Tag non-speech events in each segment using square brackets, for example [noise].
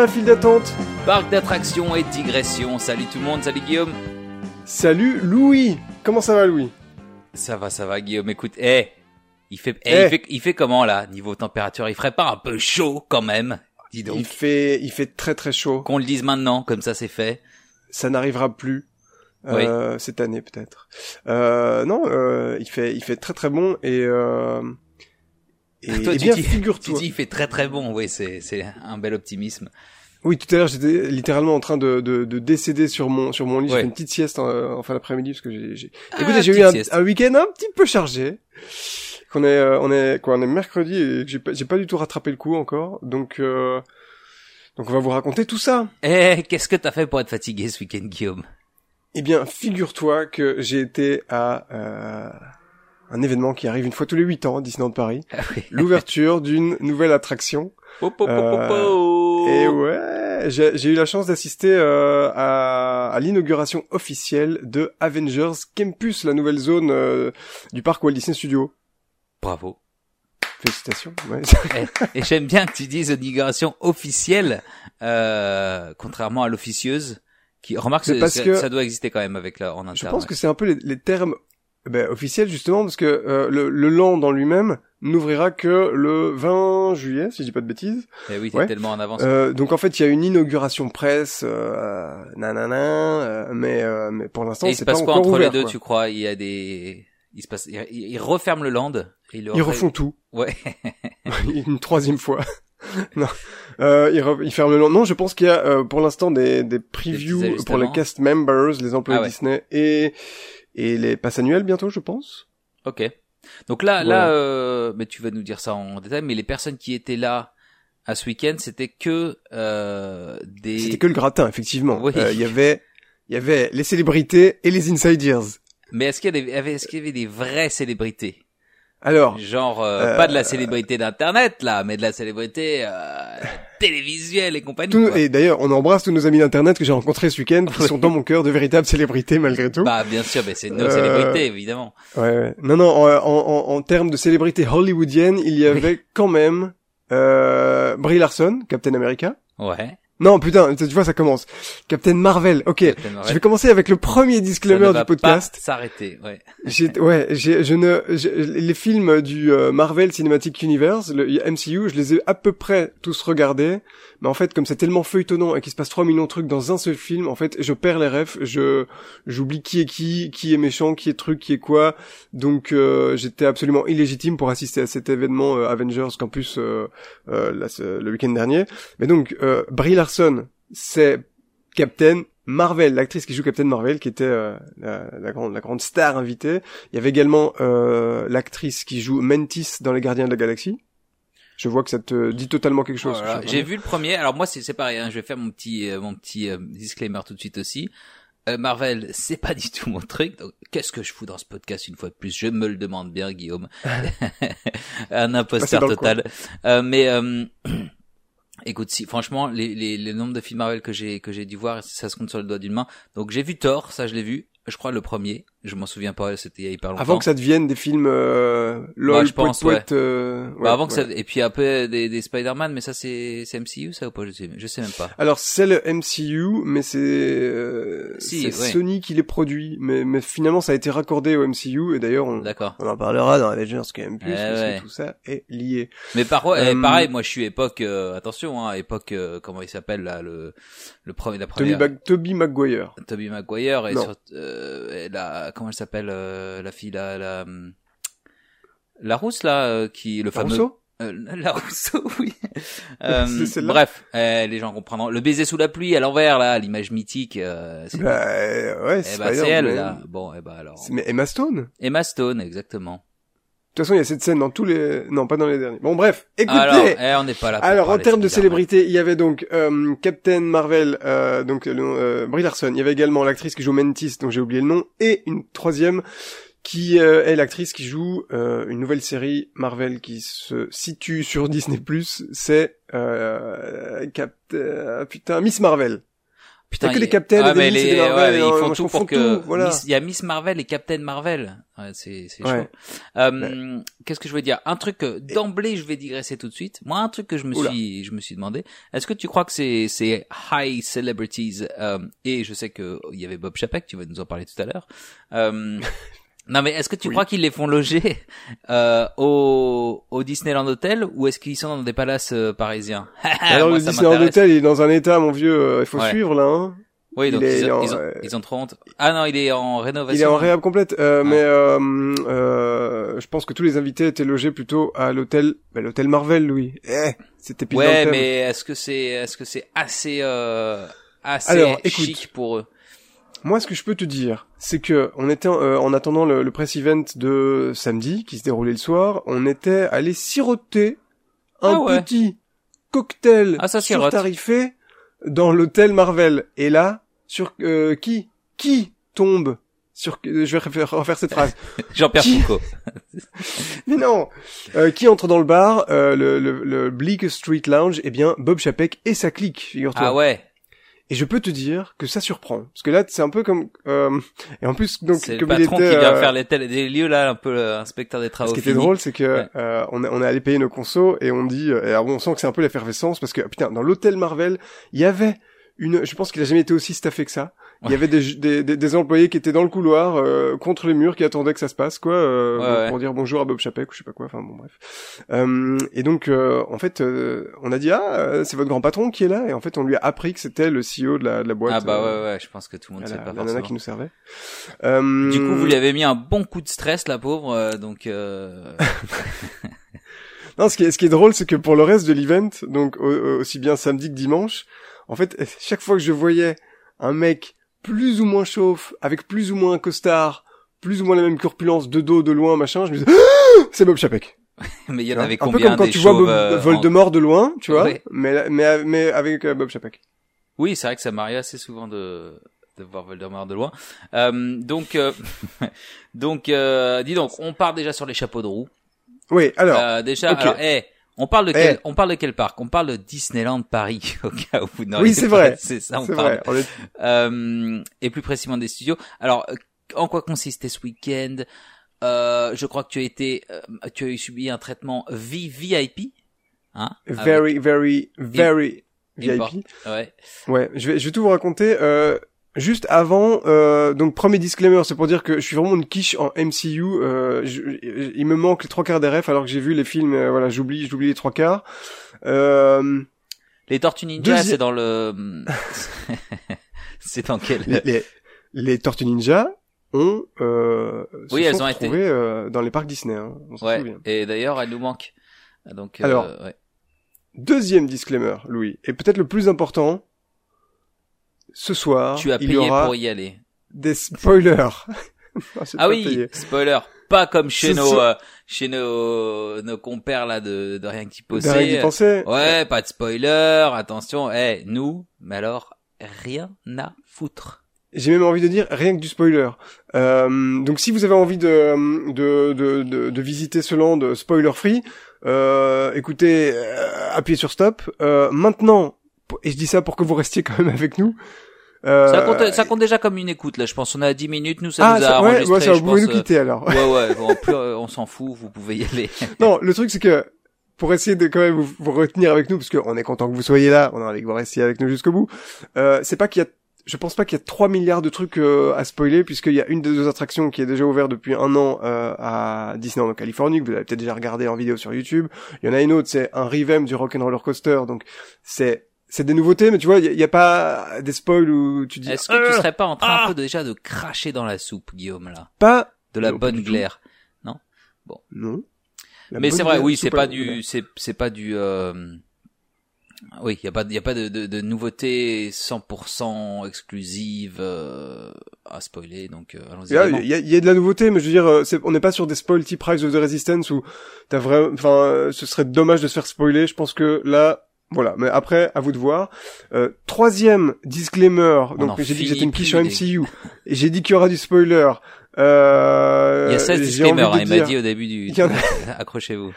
à File d'attente. Parc d'attractions et digression. Salut tout le monde, salut Guillaume. Salut Louis. Comment ça va Louis? Ça va, ça va Guillaume. Écoute, eh, il fait, eh, Eh. il fait, il fait comment là, niveau température? Il ferait pas un peu chaud quand même Dis donc. Il fait, il fait très très chaud. Qu'on le dise maintenant, comme ça c'est fait. Ça n'arrivera plus. Euh, cette année peut-être. Euh, non, euh, il fait, il fait très très bon et et, Toi, eh bien [laughs] figure-toi. il fait très très bon. Oui, c'est, c'est un bel optimisme. Oui, tout à l'heure j'étais littéralement en train de, de, de décéder sur mon sur mon lit. J'ai fait une petite sieste en, en fin d'après-midi parce que j'ai. j'ai- Ah, Écoutez, j'ai eu un, un week-end un petit peu chargé. Qu'on est, euh, on est quoi On est mercredi et que j'ai pas, j'ai pas du tout rattrapé le coup encore. Donc euh, donc on va vous raconter tout ça. Eh, qu'est-ce que t'as fait pour être fatigué ce week-end, Guillaume? Eh bien, figure-toi que j'ai été à euh, un événement qui arrive une fois tous les huit ans à Disneyland Paris. Ah oui. [laughs] L'ouverture d'une nouvelle attraction. Po, Euh, po. Et ouais, j'ai eu la chance d'assister euh, à, à l'inauguration officielle de Avengers Campus, la nouvelle zone euh, du parc Walt Disney Studios. Bravo. Félicitations. Ouais. [laughs] Et j'aime bien que tu dises inauguration officielle, euh, contrairement à l'officieuse, qui remarque parce que- ça doit exister quand même avec la en interne. Je pense que c'est un peu les, les termes ben, officiels justement parce que euh, le, le land dans lui-même n'ouvrira que le 20 juillet, si je dis pas de bêtises. Eh oui, t'es ouais. tellement en avance. Euh, donc en fait, il y a une inauguration presse, euh, nanana, euh, mais euh, mais pour l'instant, et il se c'est pas passe quoi encore entre ouvert. les deux, quoi. tu crois? Il y a des, il se passe, ils ils referment le land. Et ils, le Ils refait- refont tout Ouais. [laughs] une troisième fois. [laughs] non, euh, ils, re- le land. Non, je pense qu'il y a euh, pour l'instant des des previews pour les cast members, les employés Ah ouais. Disney et et les passes annuelles bientôt, je pense? Ok. Donc là, Voilà. là, euh, mais tu vas nous dire ça en détail. Mais les personnes qui étaient là à ce week-end, c'était que euh, des. C'était que le gratin, effectivement. Oui. Euh, Il y avait il y avait les célébrités et les insiders. Mais est-ce qu'il y avait- est-ce qu'il y avait des vraies célébrités? Alors, Genre euh, Euh, pas de la célébrité d'internet là, mais de la célébrité euh, télévisuelle et compagnie. Tout- quoi. et d'ailleurs, on embrasse tous nos amis d'internet que j'ai rencontrés ce week-end, qui [laughs] sont dans mon cœur de véritables célébrités malgré tout. Bah bien sûr, mais c'est nos Euh, célébrités évidemment. Ouais, ouais. Non, non. En, en, en, en termes de célébrités hollywoodiennes, il y avait quand même euh, Brie Larson, Captain America. Ouais. Non, putain, tu vois, ça commence. Captain Marvel. Ok. Captain Je vais commencer avec le premier Ça disclaimer ne du podcast. S'arrêter, ouais. J'ai, ouais, j'ai, je ne, les films du euh, Marvel Cinematic Universe, le MCU, je les ai à peu près tous regardés, mais en fait, comme c'est tellement feuilletonnant et qu'il se passe 3 millions de trucs dans un seul film, en fait, je perds les refs, je, j'oublie qui est qui, qui est méchant, qui est truc, qui est quoi, donc euh, j'étais absolument illégitime pour assister à cet événement euh, Avengers Campus euh, euh, ce- le week-end dernier. Mais donc, euh, Brie Larson, c'est Captain Marvel, l'actrice qui joue Captain Marvel, qui était euh, la, la grande, la grande star invitée. Il y avait également euh, l'actrice qui joue Mantis dans Les Gardiens de la Galaxie. Je vois que ça te dit totalement quelque chose. Voilà. Je- J'ai vu le premier. Alors moi c'est pareil. Hein, je vais faire mon petit euh, mon petit disclaimer tout de suite aussi. Marvel, [laughs] c'est pas du tout mon truc. Donc, qu'est-ce que je fous dans ce podcast une fois de plus? Je me le demande bien, Guillaume. [laughs] [laughs] Un imposteur le total. Mais [clears throat] écoute, si franchement, les, les, nombres de films Marvel que j'ai que j'ai dû voir, ça se compte sur le doigt d'une main. Donc j'ai vu Thor, ça je l'ai vu. Je crois le premier. Je m'en souviens pas. C'était il y a hyper longtemps. Avant que ça devienne des films euh, lol, Ouais, je pense, euh, Bah, ouais, avant que ça et puis après des, des Spider-Man, mais ça c'est c'est MCU ça ou pas? Je sais je sais même pas. Alors c'est le MCU, mais c'est euh, Si. Sony qui les produit, mais, mais finalement ça a été raccordé au MCU et d'ailleurs on, on en parlera dans Avengers Campus Eh parce que tout ça est lié. Mais par contre, Euh, eh, pareil, moi je suis époque, euh, attention, hein, époque, comment il s'appelle là, le le premier, la Toby, première, Mag- Toby Maguire. Tobey Maguire et sur, euh, la, comment elle s'appelle, euh, la fille là, la, hum, la rousse là, euh, qui le fameux, Rousseau Euh, [laughs] la Rousseau, oui. [laughs] Euh, bref, eh, les gens comprendront. Le baiser sous la pluie à l'envers là, l'image mythique. Euh, c'est Bah ouais, eh c'est c'est grave, elle là. Bon, eh ben alors. Mais Emma Stone Emma Stone, exactement. Toute façon, il y a cette scène dans tous les... Non, pas dans les derniers. Bon, bref, écoutez Alors, eh, on n'est pas là. Pour Alors, en termes de célébrité, il y avait donc euh, Captain Marvel, euh, donc euh, Brie Larson. Il y avait également l'actrice qui joue Mantis, dont j'ai oublié le nom, et une troisième qui euh, est l'actrice qui joue euh, une nouvelle série Marvel qui se situe sur Disney+. C'est euh, Cap... euh, putain Miss Marvel. Putain, T'as que il- des Captain ah, mais les- Marvel, ouais, ils non, font tout pour que tout, voilà. Miss- il y a Miss Marvel et Captain Marvel. Ouais, c'est c'est. Ouais. Euh, Qu'est-ce que je veux dire? Un truc d'emblée je vais digresser tout de suite. Moi, un truc que je me Oula. suis je me suis demandé. Est-ce que tu crois que c'est c'est high celebrities euh, et je sais que il y avait Bob Chapek, tu vas nous en parler tout à l'heure. Euh, [laughs] non mais est-ce que tu Oui. crois qu'ils les font loger [laughs] euh, au au Disneyland Hotel ou est-ce qu'ils sont dans des palaces euh, parisiens [laughs] Alors Moi, le Disneyland. Hotel il est dans un état, mon vieux, euh, il faut Ouais. suivre là. Hein. Oui, donc Il est ils, ont, en- ils, ont, euh, ils ont trop honte. Ah non, il est en rénovation. Il est en réhab complète, euh, Ouais. mais je pense que tous les invités étaient logés plutôt à l'hôtel, bah, l'hôtel Marvel, Louis. Eh, c'était Ouais, mais est-ce que c'est est-ce que c'est assez euh, assez Alors, écoute. chic pour eux? Moi, ce que je peux te dire, c'est que on était euh, en attendant le, le press event de samedi qui se déroulait le soir, on était allé siroter un Ah ouais. petit cocktail Ah, ça surtarifé dans l'hôtel Marvel. Et là, sur euh, qui qui tombe sur je vais refaire, refaire cette phrase. [laughs] Jean-Pierre Qui- Foucault. [laughs] Mais non Euh, Qui entre dans le bar, euh, le, le, le Bleak Street Lounge Eh bien, Bob Chapek et sa clique, figure-toi. Ah ouais. Et je peux te dire que ça surprend. Parce que là, c'est un peu comme... Euh, et en plus, donc, C'est le patron il était... qui vient euh, faire les tels des lieux là, un peu euh, inspecteur des travaux. ce qui était drôle, c'est que Ouais. euh, on, est- on est allé payer nos consos et on dit... euh, et alors, bon, on sent que c'est un peu l'effervescence parce que, putain, dans l'hôtel Marvel, il y avait une... Je pense qu'il a jamais été aussi staffé que ça. Il y avait des, des, des, des employés qui étaient dans le couloir, euh, contre les murs, qui attendaient que ça se passe, quoi, euh, Ouais, ouais. pour dire bonjour à Bob Chapek ou je sais pas quoi. Enfin bon, bref. Euh, et donc, euh, en fait, euh, on a dit ah, euh, c'est votre grand patron qui est là, et en fait, on lui a appris que c'était le CEO de la, de la boîte. Ah bah ouais ouais, je pense que tout le monde la, sait pas la nana qui nous servait. Euh, Du coup, vous lui avez mis un bon coup de stress, la pauvre, euh, donc euh... [laughs] Non, ce qui est, ce qui est drôle, c'est que pour le reste de l'event, donc au- au- aussi bien samedi que dimanche, en fait, [laughs] chaque fois que je voyais un mec plus ou moins chauffe, avec plus ou moins un costard, plus ou moins la même corpulence de dos, de loin, machin, je me disais, Ah c'est Bob Chapek. [laughs] mais il y en avait un peu combien comme quand des tu vois Bob- euh, en- Voldemort de loin, tu vois, Ouais. mais, mais, mais avec euh, Bob Chapek. Oui, c'est vrai que ça m'arrive assez souvent de de voir Voldemort de loin. Euh, donc euh, [laughs] donc euh, dis donc, on part déjà sur les chapeaux de roue. Oui, alors, déjà, ok. alors, eh, on parle de Eh. quel, on parle de quel parc? On parle de Disneyland Paris, [laughs] au cas où vous n'auriez Oui, c'est vrai. C'est ça, on parle. vrai, on Euh, et plus précisément des studios. Alors, euh, en quoi consistait ce week-end? Euh, Je crois que tu as été, euh, tu as eu subi un traitement VIP, hein avec- very, very, very VIP. Ouais. Ouais, je vais, je vais tout vous raconter. Euh, juste avant, euh, donc premier disclaimer, c'est pour dire que je suis vraiment une quiche en MCU. Euh, je- il me manque les trois quarts des refs alors que j'ai vu les films. euh, voilà, j'oublie, j'oublie les trois quarts. Euh, Les Tortues Ninja, Deuxi- c'est dans le, [laughs] c'est dans quel les, les, les Tortues Ninja ont, euh, Oui, elles ont été- euh, dans les parcs Disney. Hein, on Ouais. Et d'ailleurs, elle nous manque. Donc, euh, Alors, ouais. Deuxième disclaimer, Louis, et peut-être le plus important. Ce soir, tu as il y payé aura pour y aller. des spoilers. [laughs] Non, Ah oui, payé. spoiler. Pas comme chez nos, euh, chez nos, nos compères là de, de rien qui possède. penser. Ouais, pas de spoiler. Attention, eh, nous, mais alors, rien à foutre. J'ai même envie de dire rien que du spoiler. Euh, donc si vous avez envie de de, de, de, de visiter ce land spoiler free, euh, écoutez, euh, appuyez sur stop. Euh, maintenant, et je dis ça pour que vous restiez quand même avec nous. Euh, Ça compte, ça compte déjà comme une écoute là. Je pense on à 10 minutes. Nous, ça ah, nous a ça, ouais, ouais, ça, je vous pouvez pense, nous quitter alors. euh, ouais, ouais. [laughs] Bon, plus, euh, on s'en fout. Vous pouvez y aller. non, le truc c'est que pour essayer de quand même vous, vous retenir avec nous, parce qu'on est content que vous soyez là, on a envie que vous restiez avec nous jusqu'au bout. Euh, c'est pas qu'il y a je pense pas qu'il y a 3 milliards de trucs euh, à spoiler puisqu'il y a une des deux attractions qui est déjà ouverte depuis un an euh, à Disneyland en Californie que vous avez peut-être déjà regardé en vidéo sur YouTube. Il y en a une autre, c'est un revamp du Rock'n'Roller Coaster, donc c'est c'est des nouveautés, mais tu vois, il y, a- pas des spoils où tu dis Est-ce que tu Ah, serais pas en train ah. un peu de- déjà de cracher dans la soupe, Guillaume là, pas de la Non, bonne glaire non? La Mais bonne c'est vrai, oui, c'est pas du, c'est c'est pas du. euh, Oui, il y a pas, y a pas de, de, de nouveautés 100% exclusives euh, à spoiler, donc euh, allons-y. Il y, a, vraiment. il y a- y a de la nouveauté, mais je veux dire, euh, c'est- on n'est pas sur des spoils type Rise of the Resistance où t'as vraiment, enfin, euh, ce serait dommage de se faire spoiler. Je pense que là, voilà. Mais après, à vous de voir. Euh, troisième disclaimer. On Donc j'ai dit que j'étais une quiche des- MCU. et j'ai dit qu'il y aura du spoiler. Euh, Il y a 16 j'ai disclaimers, hein, il m'a dit au début du... [laughs] Accrochez-vous.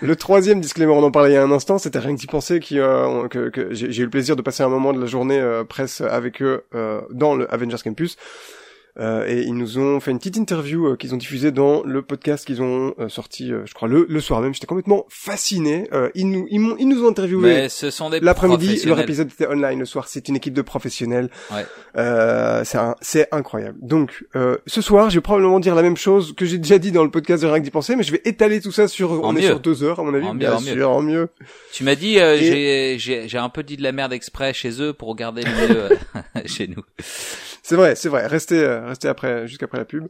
Le troisième disclaimer, on en parlait il y a un instant, c'était rien que d'y penser qui, euh, que, que j'ai j'ai eu le plaisir de passer un moment de la journée euh, presse avec eux euh, dans le Avengers Campus. Euh, et ils nous ont fait une petite interview euh, qu'ils ont diffusée dans le podcast qu'ils ont euh, sorti, euh, je crois, le, le soir même. J'étais complètement fasciné. Euh, ils, nous, ils, m'ont- ils nous ont interviewé Mais ce sont des l'après-midi. Leur épisode était online le soir. C'est une équipe de professionnels. Ouais. Euh, c'est un- c'est incroyable. Donc, euh, ce soir, je vais probablement dire la même chose que j'ai déjà dit dans le podcast de Rien que d'y penser, mais je vais étaler tout ça sur, on est sur deux heures, à mon avis. En mieux, bien en mieux. en. Tu m'as dit, euh, Et- j'ai- j'ai j'ai un peu dit de la merde exprès chez eux pour garder le mieux [laughs] chez nous. C'est vrai, c'est vrai. Restez, euh, restez après, jusqu'après la pub.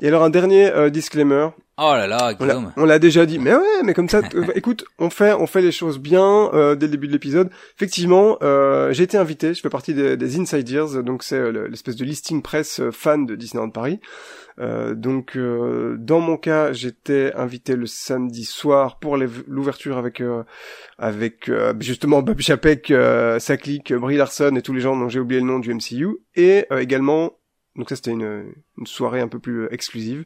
Et alors un dernier euh, disclaimer. Oh là là, On l'a- Guillaume. On l'a déjà dit, mais ouais, mais comme ça, [laughs] euh, écoute, on fait, on fait les choses bien euh, dès le début de l'épisode. Effectivement, euh, j'ai été invité, je fais partie des, des Insiders, donc c'est euh, le- l'espèce de listing presse euh, fan de Disneyland Paris. Euh, donc, euh, dans mon cas, j'étais invité le samedi soir pour les- l'ouverture avec euh, avec euh, justement Bob Chapek, euh, sa clique, Brie Larson et tous les gens dont j'ai oublié le nom du MCU, et euh, également donc ça c'était une, une soirée un peu plus euh, exclusive.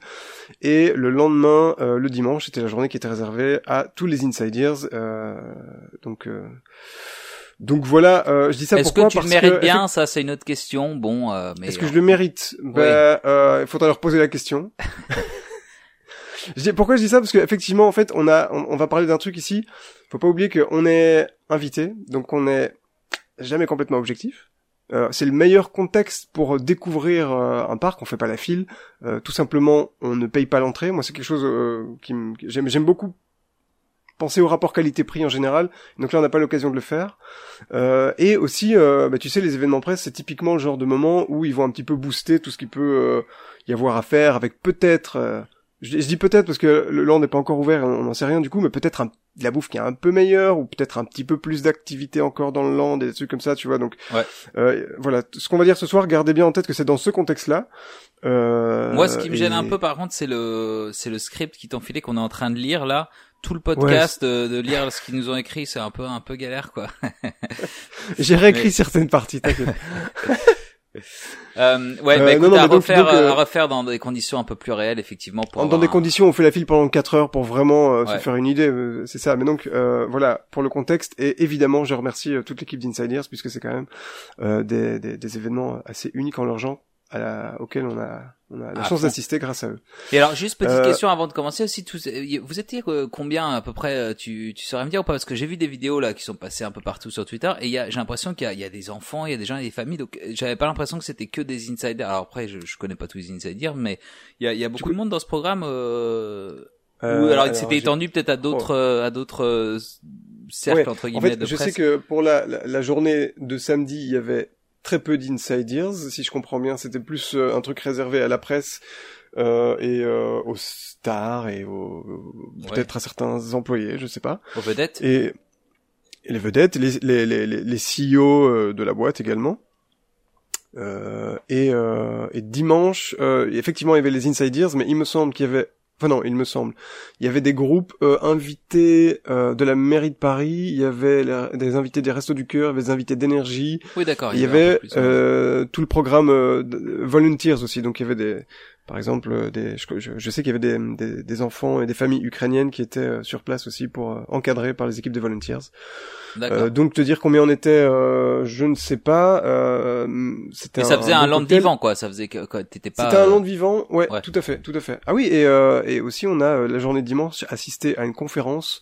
Et le lendemain, euh, le dimanche, c'était la journée qui était réservée à tous les insiders. euh, donc euh, donc voilà, euh, je dis ça Est-ce pourquoi que tu le mérites que, bien Ça, c'est une autre question. Bon, euh, mais Est-ce que je le mérite? Ben, euh, il faudra leur poser la question. [laughs] Je dis- pourquoi je dis ça? Parce qu'effectivement, en fait, on a, on, on va parler d'un truc ici. Faut pas oublier qu'on est invité, donc on est jamais complètement objectif. Euh, c'est le meilleur contexte pour découvrir euh, un parc. On fait pas la file. Euh, tout simplement, on ne paye pas l'entrée. Moi, c'est quelque chose euh, qui j'aime. J'aime beaucoup penser au rapport qualité-prix en général. Donc là, on n'a pas l'occasion de le faire. Euh, et aussi, euh, bah, tu sais, les événements presse, c'est typiquement le genre de moment où ils vont un petit peu booster tout ce qui peut euh, y avoir à faire avec peut-être. Euh, je, je dis peut-être parce que le land n'est pas encore ouvert, on n'en sait rien du coup, mais peut-être un- de la bouffe qui est un peu meilleure ou peut-être un petit peu plus d'activité encore dans le land, des trucs comme ça, tu vois. Donc, Ouais. euh, voilà, ce qu'on va dire ce soir, gardez bien en tête que c'est dans ce contexte-là. Euh, Moi, ce qui me gêne et- un peu, par contre, c'est le, c'est le script qui filé qu'on est en train de lire là. Tout le podcast de, de lire ce qu'ils nous ont écrit, c'est un peu, un peu galère, quoi. [laughs] J'ai réécrit Mais- certaines parties, t'inquiète. [laughs] Euh, ouais, Euh, bah, écoute, non, non, à donc- refaire, donc, euh, à refaire dans des conditions un peu plus réelles, effectivement, pour dans des un- conditions, on fait la file pendant 4 heures pour vraiment euh, se faire une idée, euh, c'est ça. Mais donc euh, voilà pour le contexte et évidemment je remercie euh, toute l'équipe d'Insiders puisque c'est quand même euh, des, des, des événements assez uniques en leur genre à la, auxquels on a on a la À chance d'assister grâce à eux. Et alors, juste petite Euh, question avant de commencer aussi, tous, vous étiez euh, combien à peu près, euh, tu, tu saurais me dire ou pas? Parce que j'ai vu des vidéos là qui sont passées un peu partout sur Twitter et j'ai l'impression qu'il y y a des enfants, il y a des gens, il y a des familles, donc j'avais pas l'impression que c'était que des insiders. Alors après, je, je connais pas tous les insiders, mais il y a, il y a beaucoup de monde dans ce programme. Euh, Euh, ou alors, il s'était j'ai- étendu peut-être à d'autres, euh, à d'autres cercles Ouais, entre En guillemets fait, de je presse. sais que pour la, la, la journée de samedi, il y avait très peu d'insiders. Si je comprends bien, c'était plus euh, un truc réservé à la presse euh, et euh, aux stars et aux peut-être à certains employés, je sais pas. Aux vedettes. Et, et les vedettes, les, les, les, les les CEO euh, de la boîte également. Euh, et, euh, et dimanche, euh, effectivement, il y avait les insiders, mais il me semble qu'il y avait, enfin non, il me semble, il y avait des groupes euh, invités euh, de la mairie de Paris, il y avait la- des invités des Restos du Cœur, il y avait des invités d'énergie, Oui, d'accord. il y avait plus, euh, tout le programme euh, Volunteers aussi, donc il y avait des, par exemple, euh, des, je, je- sais qu'il y avait des, des, des enfants et des familles ukrainiennes qui étaient euh, sur place aussi pour euh, encadrer par les équipes de Volunteers. Euh, donc te dire combien on était, euh, je ne sais pas. Euh, c'était Mais ça faisait un, bon land vivant, quoi. Ça faisait que, quoi, t'étais pas. C'était un land vivant, ouais, ouais. tout à fait, tout à fait. Ah oui, et, euh, et aussi on a la journée de dimanche assisté à une conférence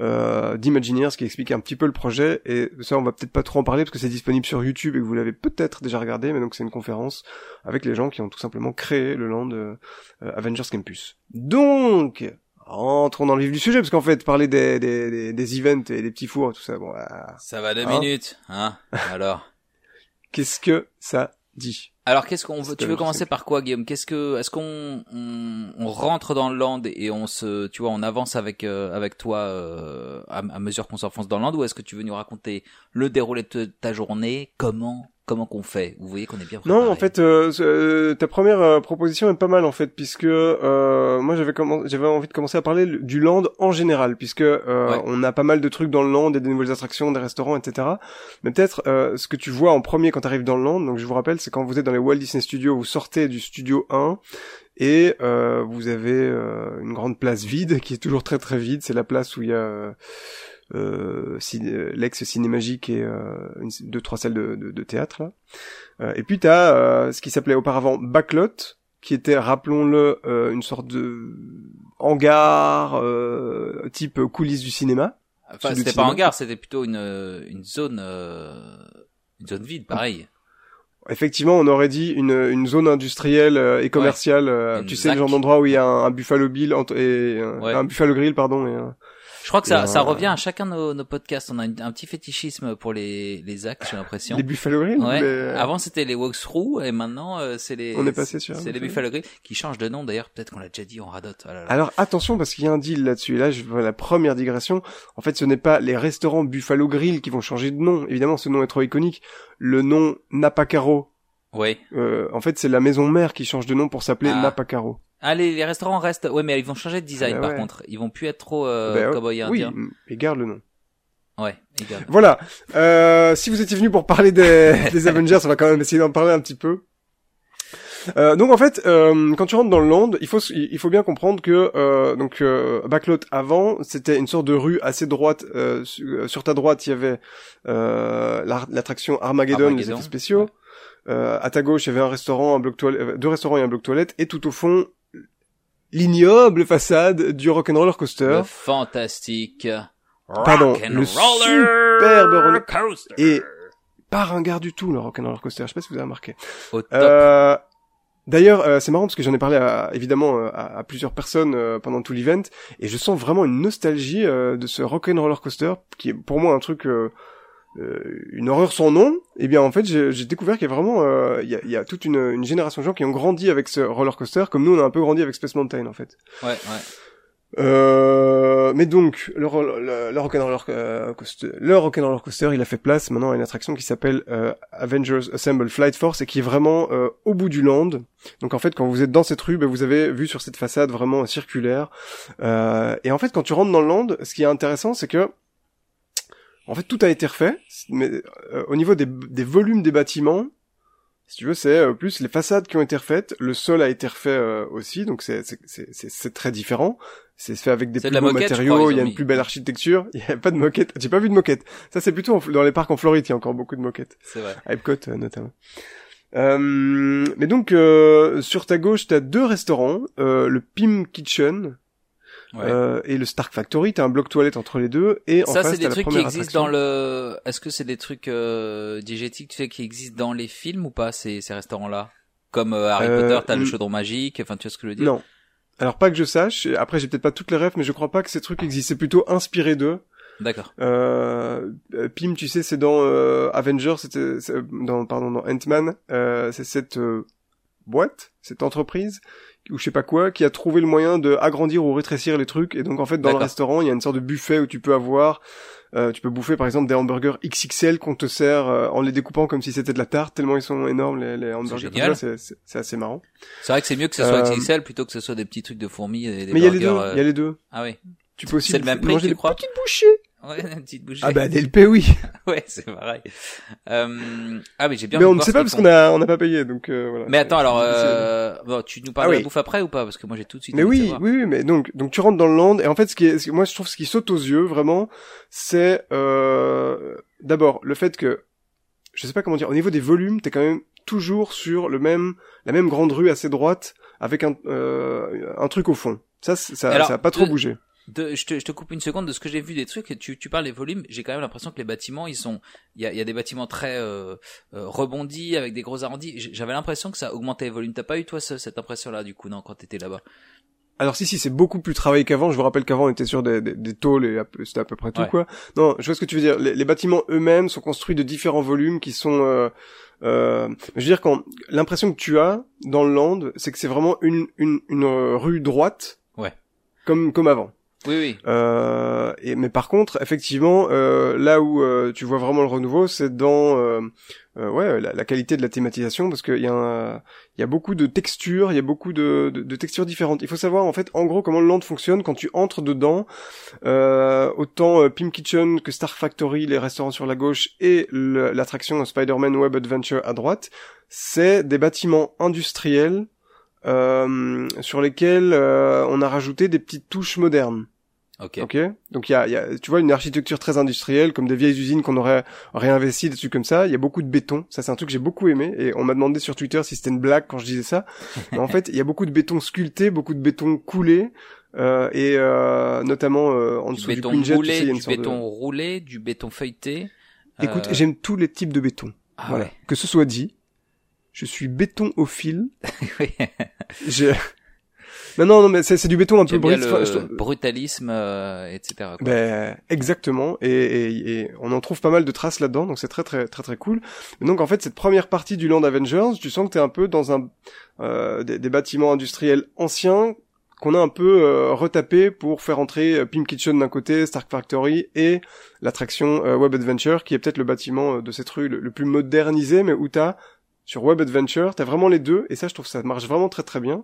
euh, d'Imagineers qui expliquait un petit peu le projet, et ça on va peut-être pas trop en parler parce que c'est disponible sur YouTube et que vous l'avez peut-être déjà regardé, mais donc c'est une conférence avec les gens qui ont tout simplement créé le land euh, euh, Avengers Campus. Donc, rentrons dans le vif du sujet, parce qu'en fait, parler des, des, des, des events et des petits fours et tout ça, bon, ah, Ça va deux Hein minutes, hein. Alors? [laughs] qu'est-ce que ça dit Alors qu'est-ce qu'on veut Tu veux commencer par quoi, Guillaume? Qu'est-ce que est-ce qu'on on, on rentre dans le land et on se tu vois on avance avec euh, avec toi euh, à, à mesure qu'on s'enfonce dans le land ou est-ce que tu veux nous raconter le déroulé de ta journée? Comment? Comment qu'on fait? Vous voyez qu'on est bien préparé. Non, en fait, euh, euh, ta première euh, proposition est pas mal en fait, puisque euh, moi j'avais j'avais envie de commencer à parler du land en général, puisque euh, Ouais. on a pas mal de trucs dans le land, et des nouvelles attractions, des restaurants, etc. Mais peut-être euh, ce que tu vois en premier quand tu arrives dans le land, donc je vous rappelle, c'est quand vous êtes dans les Walt Disney Studios, vous sortez du studio 1 et euh, vous avez euh, une grande place vide qui est toujours très très vide. C'est la place où il y a euh, l'ex cinémagique et une, deux trois salles de, de, de théâtre là. et puis t'as ce qui s'appelait auparavant Backlot, qui était, rappelons-le, une sorte de hangar type coulisses du cinéma. Enfin, c'était pas hangar, c'était plutôt une, une zone, une zone vide, pareil. Effectivement, on aurait dit une, une zone industrielle euh, et commerciale. Euh, tu sais, le genre d'endroit où il y a un, Buffalo Bill et un Buffalo Grill, pardon, et je crois que ça, ça revient à chacun de nos, nos podcasts. On a un petit fétichisme pour les, les actes, j'ai l'impression. Les Buffalo Grill ouais. Avant c'était les walkthrough et maintenant euh, c'est les. On est passé sur. C'est les Buffalo Grill qui changent de nom d'ailleurs. Peut-être qu'on l'a déjà dit, on radote. Oh Alors attention parce qu'il y a un deal là-dessus. Là, je vois la première digression. En fait, ce n'est pas les restaurants Buffalo Grill qui vont changer de nom. Évidemment, ce nom est trop iconique. Le nom Napacaro oui. Euh, en fait, c'est la maison mère qui change de nom pour s'appeler ah. Napacaro. Ah, les, les, restaurants restent. Ouais, mais ils vont changer de design ah, par contre. Ils vont plus être trop euh, ben, cowboy Oui, et garde le nom. Ouais, gardent. Voilà. Euh, si vous étiez venu pour parler des, [laughs] des Avengers, on va quand même essayer d'en parler un petit peu. Euh, donc en fait, euh, quand tu rentres dans le land, il faut il faut bien comprendre que euh, donc euh, Backlot avant, c'était une sorte de rue assez droite. Euh, sur, ta droite, il y avait l'attraction Armageddon, les effets spéciaux. Euh, à ta gauche, il y avait un restaurant, un bloc toilette, euh, deux restaurants et un bloc toilette, et tout au fond, l'ignoble façade du Rock'n'Roller Coaster. Le fantastique. Pardon, le superbe roller coaster. Et pas ringard du tout, le Rock'n'Roller Coaster. Je sais pas si vous avez remarqué. Euh, D'ailleurs, euh, c'est marrant parce que j'en ai parlé à, évidemment à, à, plusieurs personnes pendant tout l'event et je sens vraiment une nostalgie de ce Rock'n'Roller Coaster qui est pour moi un truc euh, une horreur sans nom, et eh bien en fait j'ai découvert qu'il y a vraiment euh, il, y a, il y, a, toute une, une, génération de gens qui ont grandi avec ce roller coaster comme nous on a un peu grandi avec Space Mountain en fait. Ouais ouais. Euh, mais donc le, le, le Rock'n'Roller euh, Coaster, le Rock'n'Roller Coaster, il a fait place maintenant à une attraction qui s'appelle euh, Avengers Assemble Flight Force et qui est vraiment au bout du land. Donc en fait, quand vous êtes dans cette rue, ben, vous avez vu sur cette façade vraiment circulaire. et en fait, quand tu rentres dans le land, ce qui est intéressant, c'est que en fait, tout a été refait, mais euh, au niveau des, des, volumes des bâtiments, si tu veux, c'est euh, plus les façades qui ont été refaites, le sol a été refait euh, aussi, donc c'est très différent. C'est fait avec des plus beaux matériaux, il y a une plus belle architecture. [laughs] Il y a pas de moquette. J'ai pas vu de moquette. Ça, c'est plutôt dans les parcs en Floride, il y a encore beaucoup de moquettes. C'est vrai. À Epcot notamment. mais donc sur ta gauche, t'as deux restaurants, le Pim Kitchen euh, et le Stark Factory, t'as un bloc toilette entre les deux, et en ça c'est des trucs qui existent dans le. Est-ce que c'est des trucs euh, diégétiques, tu sais, qui existent dans les films ou pas ces ces restaurants-là? Comme euh, Harry euh, Potter, t'as le chaudron magique, enfin tu vois ce que je veux dire? Non. Alors pas que je sache. Après j'ai peut-être pas toutes les rêves, mais je crois pas que ces trucs existent. C'est plutôt inspiré d'eux. D'accord. Euh, Pim, tu sais, c'est dans euh, Avengers, c'était dans pardon dans Ant-Man, euh, c'est cette boîte, cette entreprise ou je sais pas quoi, qui a trouvé le moyen de agrandir ou rétrécir les trucs. Et donc en fait, dans le restaurant, il y a une sorte de buffet où tu peux avoir, euh, tu peux bouffer par exemple des hamburgers XXL qu'on te sert euh, en les découpant comme si c'était de la tarte, tellement ils sont énormes les, les hamburgers. C'est assez marrant. C'est vrai que c'est mieux que ce soit euh, XXL plutôt que ce soit des petits trucs de fourmis et des Mais il y a les deux. Il y a les deux. Ah oui. Tu peux aussi le même prix, manger des petites bouchées. Ouais, [laughs] une petite bouchée. Ah bah DLP oui. [laughs] ouais, c'est pareil. Euh... Ah mais j'ai bien. Mais on ne sait pas parce qu'on a on n'a pas payé donc euh, voilà. Mais attends alors euh... bon, tu nous parles ah de la bouffe après ou pas? Parce que moi j'ai tout de suite. Mais oui, oui, oui, mais donc donc tu rentres dans le land et en fait ce qui est moi je trouve ce qui saute aux yeux vraiment c'est euh... d'abord le fait que je sais pas comment dire au niveau des volumes t'es quand même toujours sur le même la même grande rue assez droite avec un euh, un truc au fond. Ça ça ça a pas trop bougé je, te, je te coupe une seconde de ce que j'ai vu des trucs. Tu, tu parles des volumes. J'ai quand même l'impression que les bâtiments, ils sont, il y a, y a des bâtiments très euh, euh, rebondis avec des gros arrondis. J'avais l'impression que ça augmentait les volumes. T'as pas eu toi cette impression-là du coup, non, quand t'étais là-bas? Alors si si c'est beaucoup plus travaillé qu'avant. Je vous rappelle qu'avant on était sur des, des, des tôles et c'était à peu près tout quoi. Non, je vois ce que tu veux dire. Les, bâtiments eux-mêmes sont construits de différents volumes qui sont. Euh, euh, je veux dire quand l'impression que tu as dans le land, c'est que c'est vraiment une, une, une rue droite. Ouais. Comme comme avant. Oui, oui. Euh, mais par contre, effectivement, euh, là où euh, tu vois vraiment le renouveau, c'est dans euh, ouais, la, qualité de la thématisation parce qu'il y a il y a beaucoup de textures, il y a beaucoup de, de, de, textures différentes. Il faut savoir en fait en gros comment le land fonctionne quand tu entres dedans. Euh, autant euh, Pim Kitchen que Star Factory, les restaurants sur la gauche et l'attraction Spider-Man Web Adventure à droite, c'est des bâtiments industriels euh, sur lesquels euh, on a rajouté des petites touches modernes. Ok. Ok. Donc il y a, y a, tu vois, une architecture très industrielle, comme des vieilles usines qu'on aurait réinvesti, des trucs comme ça. Il y a beaucoup de béton. Ça, c'est un truc que j'ai beaucoup aimé. Et on m'a demandé sur Twitter si c'était une blague quand je disais ça. [laughs] Mais en fait, il y a beaucoup de béton sculpté, beaucoup de béton coulé. Euh, et euh, notamment euh, en dessous du béton du, roulé, tu sais, du béton roulé, du béton feuilleté. Écoute, j'aime tous les types de béton. ah voilà. ouais. Que ce soit dit, je suis béton au fil. [laughs] Oui. J'ai... non, non, non, mais c'est, c'est du béton un peu brut. le Enfin, je- brutalisme, euh, etc. quoi. Ben exactement et, et, et on en trouve pas mal de traces là-dedans donc c'est très très très très cool. Et donc en fait cette première partie du Land Avengers, tu sens que t'es un peu dans un euh, des, des bâtiments industriels anciens qu'on a un peu euh, retapé pour faire entrer euh, Pim Kitchen d'un côté, Stark Factory et l'attraction euh, Web Adventure qui est peut-être le bâtiment euh, de cette rue le, le plus modernisé mais où t'as sur Web Adventure t'as vraiment les deux et ça je trouve que ça marche vraiment très très bien.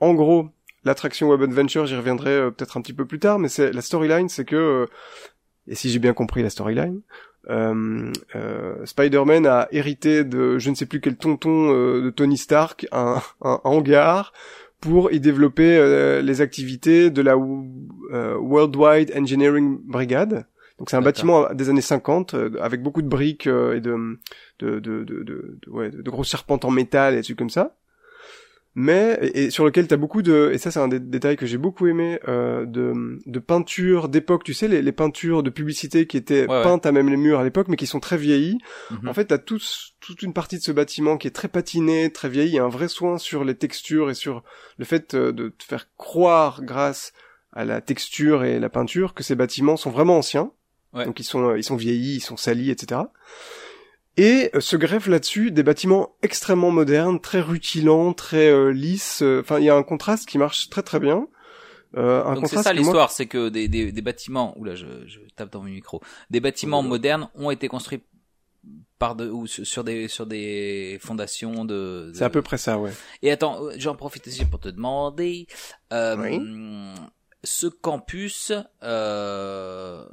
En gros l'attraction Web Adventure, j'y reviendrai euh, peut-être un petit peu plus tard, mais c'est la storyline, c'est que euh, et si j'ai bien compris la storyline, euh, Spider-Man a hérité de je ne sais plus quel tonton de Tony Stark un, un hangar pour y développer les activités de la Worldwide Engineering Brigade. Donc c'est un bâtiment des années 50 euh, avec beaucoup de briques et de de, de, de, de, ouais, de grosses serpentes en métal et des trucs comme ça mais et, sur lequel t'as beaucoup de et ça c'est un des détails que j'ai beaucoup aimé euh, de de peintures d'époque tu sais les, les peintures de publicité qui étaient Ouais, ouais. peintes à même les murs à l'époque mais qui sont très vieillies Mhm. en fait t'as tous toute une partie de ce bâtiment qui est très patiné très vieilli il y a un vrai soin sur les textures et sur le fait euh, de te faire croire grâce à la texture et la peinture que ces bâtiments sont vraiment anciens Ouais. donc ils sont euh, ils sont vieillis ils sont salis etc et euh, se greffent là-dessus des bâtiments extrêmement modernes, très rutilants, très euh, lisses. euh, Enfin, il y a un contraste qui marche très très bien. Euh, un Donc c'est ça moi- l'histoire, c'est que des, des, des bâtiments, oula, je, je tape dans mon micro, des bâtiments modernes ont été construits par de, ou sur des sur des fondations de. de- C'est à peu près ça, ouais. Et attends, euh, j'en profite aussi pour te demander, euh, Oui. ce campus, euh,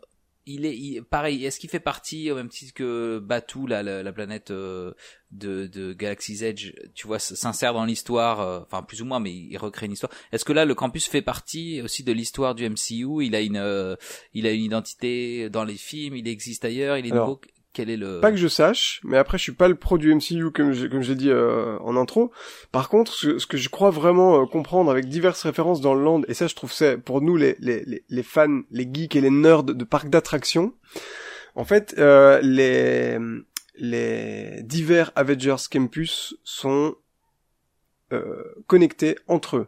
il est il- pareil. Est-ce qu'il fait partie au même titre que Batu, la, la, la planète euh, de, de Galaxy's Edge, tu vois, s'insère dans l'histoire, euh, enfin plus ou moins, mais il recrée une histoire. Est-ce que là, le campus fait partie aussi de l'histoire du MCU Il a une, euh, il a une identité dans les films, il existe ailleurs, il est Alors, nouveau? Quel est le Pas que je sache, mais après je suis pas le pro du MCU comme j'ai comme j'ai dit euh, en intro. Par contre, ce, ce que je crois vraiment euh, comprendre avec diverses références dans le land, et ça je trouve c'est pour nous les, les, les, les fans, les geeks et les nerds de parcs d'attractions, en fait euh, les les divers Avengers Campus sont euh, connectés entre eux.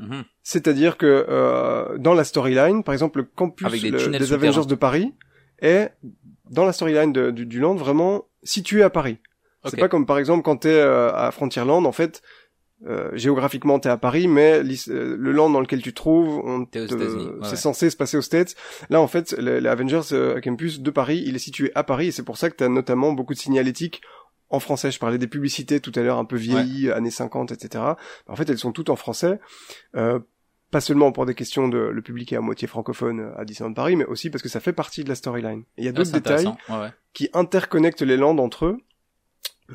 Mhm. C'est-à-dire que euh, dans la storyline, par exemple, le campus des le-. Avengers de Paris est dans la storyline du, du land vraiment situé à Paris. C'est pas comme par exemple quand t'es euh, à Frontierland, en fait, euh, géographiquement t'es à Paris, mais euh, le land dans lequel tu te trouves, on te- ouais, c'est censé se passer aux States. Là, en fait, le, le Avengers euh, Campus de Paris, il est situé à Paris, et c'est pour ça que t'as notamment beaucoup de signalétiques en français. Je parlais des publicités tout à l'heure, un peu vieillies, années 50, etc. En fait, elles sont toutes en français. Euh, pas seulement pour des questions de le public est à moitié francophone euh, à Disneyland Paris, mais aussi parce que ça fait partie de la storyline. Il y a Ah, d'autres c'est détails intéressant. Ouais, ouais. qui interconnectent les landes entre eux.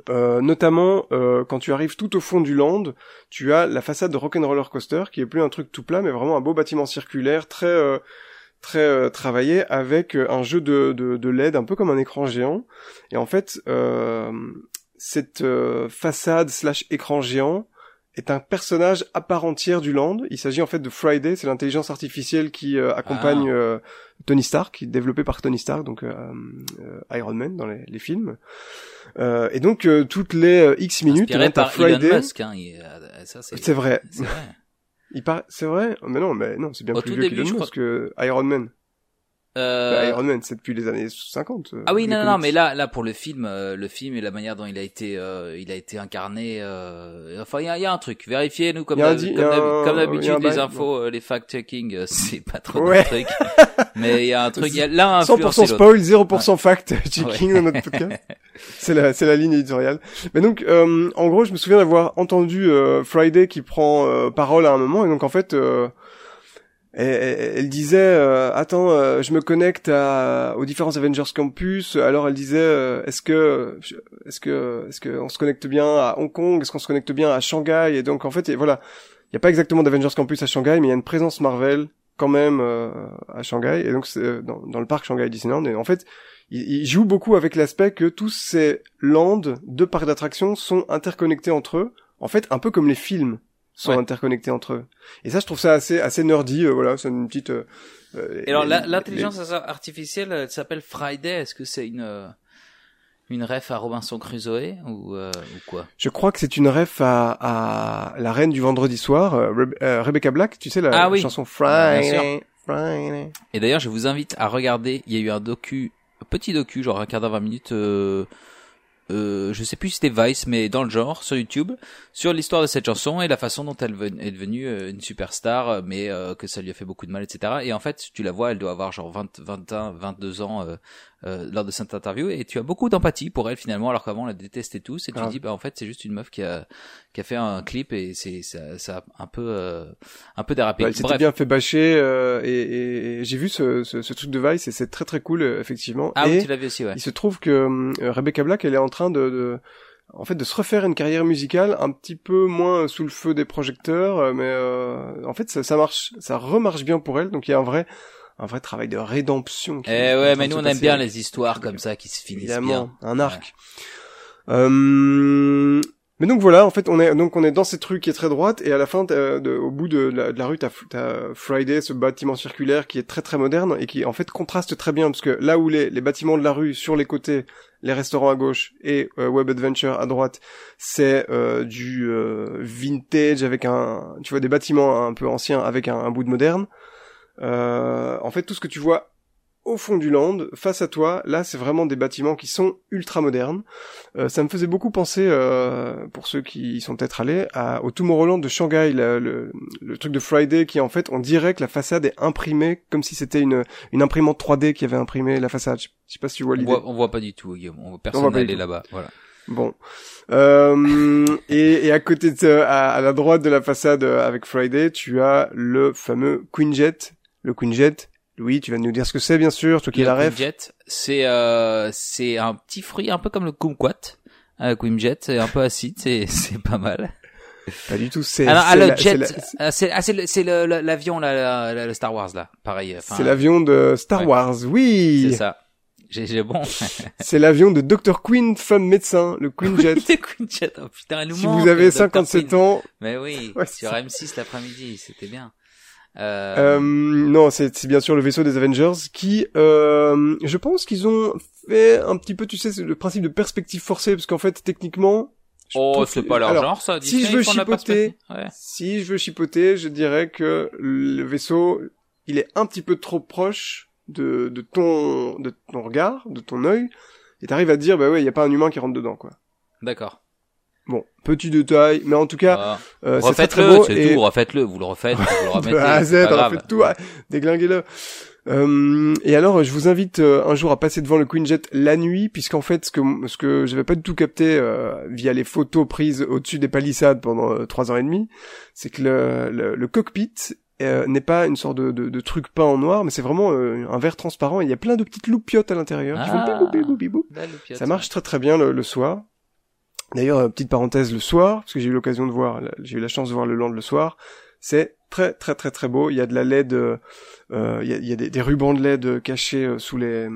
Euh, notamment euh, quand tu arrives tout au fond du land, tu as la façade de Rock'n'Roller Coaster qui est plus un truc tout plat, mais vraiment un beau bâtiment circulaire très euh, très euh, travaillé avec euh, un jeu de, de, de LED un peu comme un écran géant. Et en fait, euh, cette euh, façade slash écran géant est un personnage à part entière du land. Il s'agit en fait de Friday, c'est l'intelligence artificielle qui euh, accompagne Ah. euh, Tony Stark, qui est développé par Tony Stark, donc euh, euh, Iron Man dans les, les films. Euh, et donc euh, toutes les X minutes, Inspiré par Friday. Elon Musk, hein. il- ça c'est. C'est vrai. C'est vrai. Il paraît, c'est vrai. Mais non, mais non, c'est bien Au plus vieux début, Musk que Iron Man. Euh... Bah, Iron Man, c'est depuis les années 50. euh, Ah oui, non, non, mais là, là pour le film, euh, le film et la manière dont il a été, il a été incarné. euh, enfin, il y a, y a un truc. Vérifiez-nous comme un un- d'habitude, un les bail. infos, les fact-checking, [laughs] c'est pas trop Ouais. truc. mais il y a un truc. Il y a l'un a 100% influencé l'autre. spoil, 0% fact checking dans notre podcast. c'est la, c'est la ligne éditoriale. Mais donc, euh, en gros, je me souviens d'avoir entendu Friday qui prend parole à un moment, et donc en fait, euh, elle, elle- disait, euh, attends, euh, je me connecte à, aux différents Avengers Campus. Alors elle disait, euh, est-ce que, est-ce que, est-ce que on se connecte bien à Hong Kong? Est-ce qu'on se connecte bien à Shanghai? Et donc en fait, et voilà, il n'y a pas exactement d'Avengers Campus à Shanghai, mais il y a une présence Marvel quand même euh, à Shanghai, et donc c'est euh, dans, dans le parc Shanghai Disneyland. Et en fait, il, il joue beaucoup avec l'aspect que tous ces lands de parcs d'attractions sont interconnectés entre eux. En fait, un peu comme les films sont Ouais. interconnectés entre eux. Et ça, je trouve ça assez assez nerdy. euh, voilà, c'est une petite. euh, euh, Et alors, les- l'intelligence artificielle, elle s'appelle Friday. Est-ce que c'est une euh, une ref à Robinson Crusoe ou euh, ou quoi? Je crois que c'est une ref à, à la reine du vendredi soir, euh, Rebe- Rebecca Black. Tu sais la, Ah oui. chanson Bien Friday, Friday. Et d'ailleurs, je vous invite à regarder. Il y a eu un docu, un petit docu, genre un quart d'heure, 20 minutes. Euh, je sais plus si c'était Vice, mais dans le genre, sur YouTube, sur l'histoire de cette chanson et la façon dont elle est devenue euh, une superstar, euh, mais que ça lui a fait beaucoup de mal, etc. Et en fait, tu la vois, elle doit avoir genre 20, 21, 22 ans euh, euh, lors de cette interview, et tu as beaucoup d'empathie pour elle finalement, alors qu'avant on la détestait tous, et tu Ah. dis, bah en fait, c'est juste une meuf qui a qui a fait un clip et c'est ça, ça a un peu euh, un peu dérapé. Ouais, elle s'était bien fait bâcher euh, et, et- et j'ai vu ce, ce, ce truc de Vice et c'est très très cool euh, effectivement. Ah et oui, tu l'as vu aussi, ouais. il se trouve que euh, Rebecca Black, elle est en train de, de en fait de se refaire une carrière musicale un petit peu moins sous le feu des projecteurs, euh, mais euh, en fait ça, ça marche, ça remarche bien pour elle. Donc il y a un vrai un vrai travail de rédemption. qui Eh ouais, mais nous on aime bien les histoires comme ça qui se finissent évidemment bien. un arc. Euh, mais donc voilà, en fait, on est donc on est dans cette rue qui est très droite et à la fin, de, au bout de la, de la rue, t'as as Friday, ce bâtiment circulaire qui est très très moderne et qui en fait contraste très bien parce que là où les, les bâtiments de la rue sur les côtés, les restaurants à gauche et euh, Web Adventure à droite, c'est euh, du euh, vintage avec un, tu vois, des bâtiments un peu anciens avec un, un bout de moderne. Euh, en fait, tout ce que tu vois au fond du land, face à toi, là, c'est vraiment des bâtiments qui sont ultra modernes. Euh, ça me faisait beaucoup penser, euh, pour ceux qui y sont peut-être allés, à, au Tomorrowland de Shanghai, le, le, le truc de Friday, qui en fait, on dirait que la façade est imprimée comme si c'était une, une imprimante 3D qui avait imprimé la façade. Je, je sais pas si tu vois On l'idée. voit, on voit pas du tout, Guillaume. On personne aller tout. là-bas. Voilà. Bon. Euh, et, et à côté de, à, à la droite de la façade euh, avec Friday, tu as le fameux Queen Jet. Le Queen Jet. Louis, tu vas nous dire ce que c'est, bien sûr, toi qui la ref. Quimjet, c'est euh, c'est un petit fruit un peu comme le kumquat. Euh, Quimjet, c'est un peu acide, c'est [laughs] c'est pas mal. Pas du tout, c'est Alors, ah, le jet, c'est ah, le- le- le- l'avion là, le Star Wars là, pareil. c'est l'avion de Star ouais. Wars, oui. C'est ça. J'ai bon. [laughs] C'est l'avion de Dr. Queen, femme médecin, le Queen Jet. Le Quimjet, oh putain, elle nous si manque, vous avez Dr. 57 Queen. ans, Mais oui, Ouais, sur c'est- M6 l'après-midi, c'était bien. Euh, euh, non, c'est bien sûr le vaisseau des Avengers qui, euh, je pense qu'ils ont fait un petit peu, tu sais, le principe de perspective forcée, parce qu'en fait, techniquement, je oh, c'est que- pas leur alors, genre ça. si Disney, je veux chipoter-. Ouais. Si je veux chipoter, je dirais que le vaisseau, il est un petit peu trop proche de, de ton, de ton regard, de ton œil, et t'arrives à te dire, bah ouais, il y a pas un humain qui rentre dedans, quoi. D'accord. Bon, petit détail, mais en tout cas, Ah. euh, c'est très très Refaites-le, beau. c'est et... tout, refaites-le, vous le refaites, vous le [laughs] remettez. de A à Z, fait tout, ah, déglinguez-le. Euh, et alors, je vous invite euh, un jour à passer devant le Queen Jet la nuit, puisqu'en fait, ce que ce que j'avais pas du tout capté euh, via les photos prises au-dessus des palissades pendant euh, trois ans et demi, c'est que le, le, le cockpit euh, n'est pas une sorte de, de, de truc peint en noir, mais c'est vraiment euh, un verre transparent. et Il y a plein de petites loupiottes à l'intérieur qui font Ah. bibou, bibou, bibou. Belle pièce. Ça marche très très bien le, le soir. D'ailleurs, euh, petite parenthèse, le soir, parce que j'ai eu l'occasion de voir, j'ai eu la chance de voir le land le soir, c'est très très très très beau. Il y a de la LED, euh, euh, il y a, il y a des, des rubans de LED cachés euh, sous les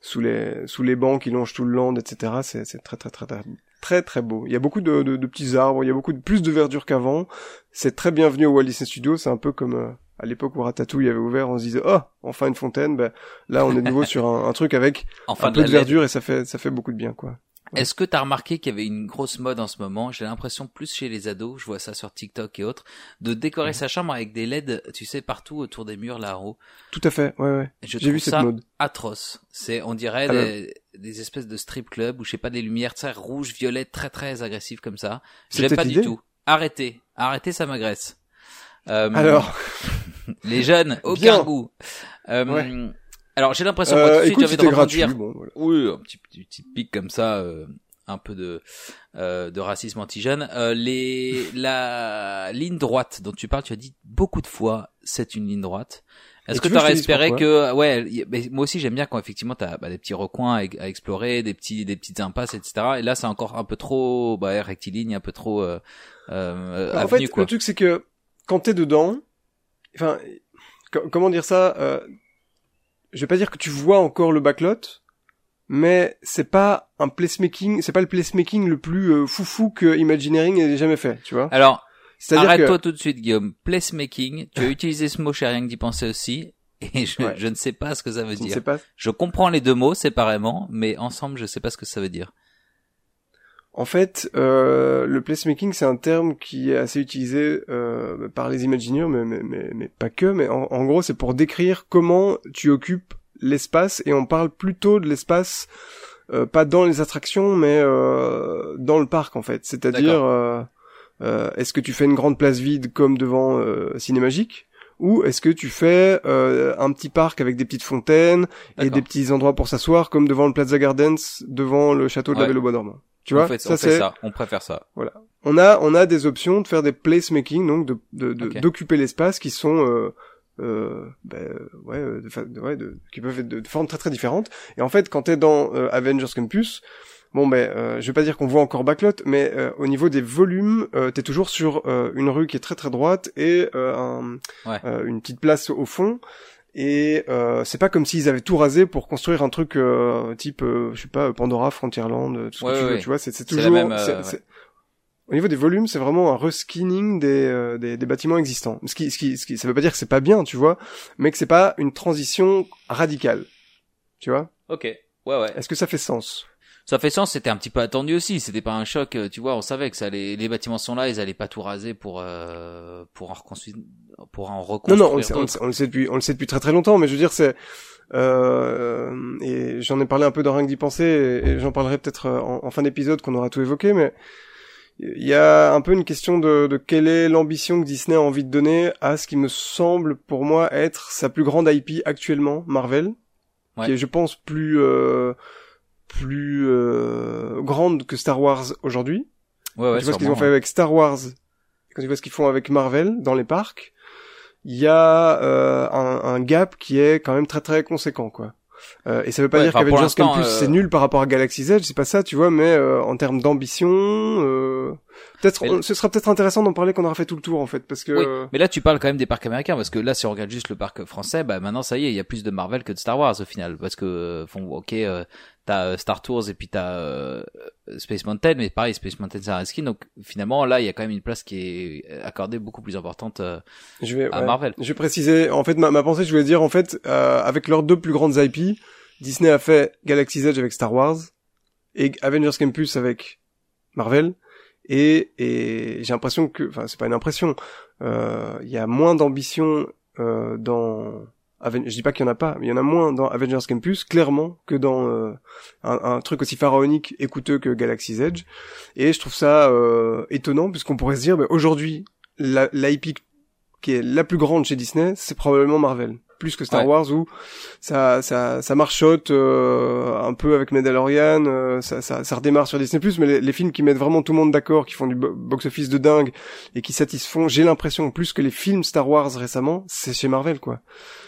sous les sous les bancs qui longent tout le land, etc. C'est c'est très très très très très très beau. Il y a beaucoup de, de, de petits arbres, il y a beaucoup de plus de verdure qu'avant. C'est très bienvenu au Walt Disney Studios. C'est un peu comme euh, à l'époque où Ratatouille avait ouvert, on se disait oh enfin une fontaine. Ben là, on est de nouveau [laughs] sur un, un truc avec Enfin, un de peu de LED. verdure et ça fait ça fait beaucoup de bien quoi. Est-ce que tu as remarqué qu'il y avait une grosse mode en ce moment? J'ai l'impression plus chez les ados, je vois ça sur TikTok et autres, de décorer sa chambre avec des LED, tu sais, partout autour des murs là haut. Tout à fait, ouais, ouais. Je J'ai vu cette ça mode. atroce. C'est, on dirait Ah des, des espèces de strip club ou je sais pas des lumières très rouges, violettes, très très agressives comme ça. J'aime peut-être pas du tout. Arrêtez, arrêtez, ça m'agresse. Euh, Alors, [laughs] les jeunes, [laughs] aucun Bien. goût. Euh, Ouais. Alors j'ai l'impression, tout euh, envie de rebondir. Bon, voilà. Oui, un petit, petit, petit pic comme ça, euh, un peu de euh, de racisme anti-jeune. Euh, les la ligne droite dont tu parles, tu as dit beaucoup de fois, c'est une ligne droite. Est-ce que tu tu que aurais espéré que ouais, y- mais moi aussi j'aime bien quand effectivement t'as bah, des petits recoins à, à explorer, des petits des petites impasses, etc. Et là c'est encore un peu trop bah, rectiligne, un peu trop euh, euh, Bah, en avenue fait, quoi. le truc c'est que quand t'es dedans, enfin, co- comment dire ça euh, Je vais pas dire que tu vois encore le backlot, mais c'est pas un placemaking, c'est pas le placemaking le plus euh, foufou que Imagineering ait jamais fait, tu vois. Alors que Arrête-toi tout de suite, Guillaume. Placemaking, tu as [laughs] utilisé ce mot chez rien que d'y penser aussi, et je, Ouais. je ne sais pas ce que ça veut je ne dire. sais pas. Je comprends les deux mots séparément, mais ensemble, je sais pas ce que ça veut dire. En fait, euh, le placemaking, c'est un terme qui est assez utilisé euh, par les Imagineers, mais, mais, mais, mais pas que. Mais en, en gros, c'est pour décrire comment tu occupes l'espace, et on parle plutôt de l'espace, euh, pas dans les attractions, mais euh, dans le parc, en fait. C'est-à-dire, euh, euh, est-ce que tu fais une grande place vide comme devant euh, Cinémagique ou est-ce que tu fais euh, un petit parc avec des petites fontaines et des petits endroits pour s'asseoir comme devant le Plaza Gardens, devant le château de la. Belle au Bois dormant Tu on vois, fait, ça on fait ça, on préfère ça. on a on a des options de faire des placemaking donc de de- de- d'occuper l'espace qui sont euh, euh, ben, ouais, euh, de, de- ouais, de- qui peuvent être de, de formes très très différentes. Et en fait quand t'es dans euh, Avengers Campus bon ben euh, je vais pas dire qu'on voit encore backlot mais euh, au niveau des volumes euh, t'es toujours sur euh, une rue qui est très très droite et euh, un, Ouais. euh, une petite place au fond et euh, c'est pas comme s'ils avaient tout rasé pour construire un truc euh, type euh, je sais pas Pandora Frontierland tout ce Ouais, que tu ouais, veux tu vois c'est toujours même, euh, ouais. au niveau des volumes, c'est vraiment un reskinning des, euh, des, des bâtiments existants. Ce qui, ce qui, ce qui, ça veut pas dire que c'est pas bien, tu vois, mais que c'est pas une transition radicale. Tu vois Ok. Ouais, ouais. Est-ce que ça fait sens? Ça fait sens, c'était un petit peu attendu aussi, c'était pas un choc, euh, tu vois, on savait que ça allait, les bâtiments sont là, ils allaient pas tout raser pour, euh, pour en reconstruire, pour en Non, reconstruire non, on le, sait, on, le sait, on le sait depuis, on le sait depuis très très longtemps, mais je veux dire, c'est, euh, et j'en ai parlé un peu dans rien que d'y penser, et, et j'en parlerai peut-être euh, en, en fin d'épisode qu'on aura tout évoqué, mais il y a un peu une question de, de quelle est l'ambition que Disney a envie de donner à ce qui me semble pour moi être sa plus grande IP actuellement, Marvel, Ouais. qui est, je pense, plus euh, plus euh, grande que Star Wars aujourd'hui. Ouais, ouais, Quand tu vois ce qu'ils ont fait avec Star Wars, quand tu vois ce qu'ils font avec Marvel dans les parcs, il y a euh, un, un gap qui est quand même très très conséquent, quoi. Euh, et ça veut pas Ouais, dire qu'Avengers Campus euh, c'est nul par rapport à Galaxy's Edge, c'est pas ça, tu vois, mais euh, en termes d'ambition, euh, peut-être, ce sera peut-être intéressant d'en parler quand on aura fait tout le tour en fait, parce que Oui, mais là tu parles quand même des parcs américains parce que là si on regarde juste le parc français, bah maintenant ça y est, il y a plus de Marvel que de Star Wars au final parce que euh, font ok euh, t'as euh, Star Tours et puis t'as euh, Space Mountain mais pareil Space Mountain c'est un reskin donc finalement là il y a quand même une place qui est accordée beaucoup plus importante euh, je vais, à ouais. Marvel. Je vais préciser, en fait, ma, ma pensée, je voulais dire, en fait, euh, avec leurs deux plus grandes IP, Disney a fait Galaxy's Edge avec Star Wars et Avengers Campus avec Marvel. Et, et j'ai l'impression que, enfin, c'est pas une impression, euh, il y a moins d'ambition euh, dans. Je dis pas qu'il y en a pas, mais il y en a moins dans Avengers Campus, clairement, que dans euh, un, un truc aussi pharaonique et coûteux que Galaxy's Edge. Et je trouve ça euh, étonnant, puisqu'on pourrait se dire, bah, aujourd'hui, l'IP qui est la plus grande chez Disney, c'est probablement Marvel. Plus que Star Ouais. Wars où ça, ça, ça marchote euh, un peu avec Mandalorian, euh, ça, ça, ça redémarre sur Disney+, mais les, les films qui mettent vraiment tout le monde d'accord, qui font du bo- box-office de dingue et qui satisfont, j'ai l'impression, plus que les films Star Wars récemment, c'est chez Marvel, quoi.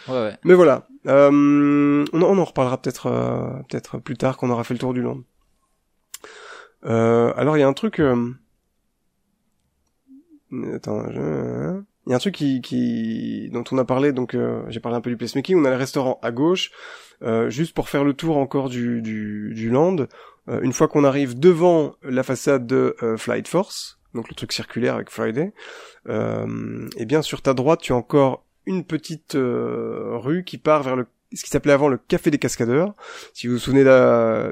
Ouais ouais. Mais voilà, euh, on, en- on en reparlera peut-être euh, peut-être plus tard quand on aura fait le tour du land. Euh, alors il y a un truc... euh, Attends, je... il y a un truc qui, qui dont on a parlé, donc euh, j'ai parlé un peu du placemaking. On a le restaurant à gauche, euh, juste pour faire le tour encore du du, du land. Euh, une fois qu'on arrive devant la façade de euh, Flight Force, donc le truc circulaire avec Friday, euh, et bien sur ta droite, tu as encore une petite euh, rue qui part vers le ce qui s'appelait avant le Café des Cascadeurs. Si vous vous souvenez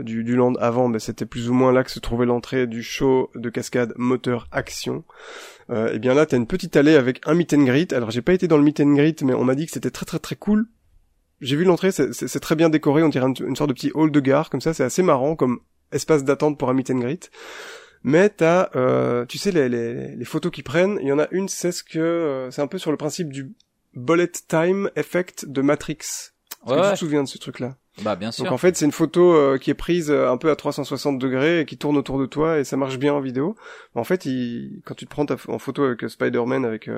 du, land avant, ben, c'était plus ou moins là que se trouvait l'entrée du show de cascade moteur action. Euh, et bien là, t'as une petite allée avec un meet and greet. Alors j'ai pas été dans le meet and greet, mais on m'a dit que c'était très très très cool. J'ai vu l'entrée, c'est très bien décoré, on dirait une, sorte de petit hall de gare, comme ça, c'est assez marrant comme espace d'attente pour un meet and greet mais t'as, euh, tu sais, les, les, les, photos qu'ils prennent, il y en a une, c'est ce que, euh, c'est un peu sur le principe du bullet time effect de Matrix. Est-ce que tu te souviens de ce truc-là Bah bien sûr. Donc en fait, c'est une photo euh, qui est prise euh, un peu à 360 degrés et qui tourne autour de toi et ça marche bien en vidéo. En fait, il, quand tu te prends ta, en photo avec Spider-Man avec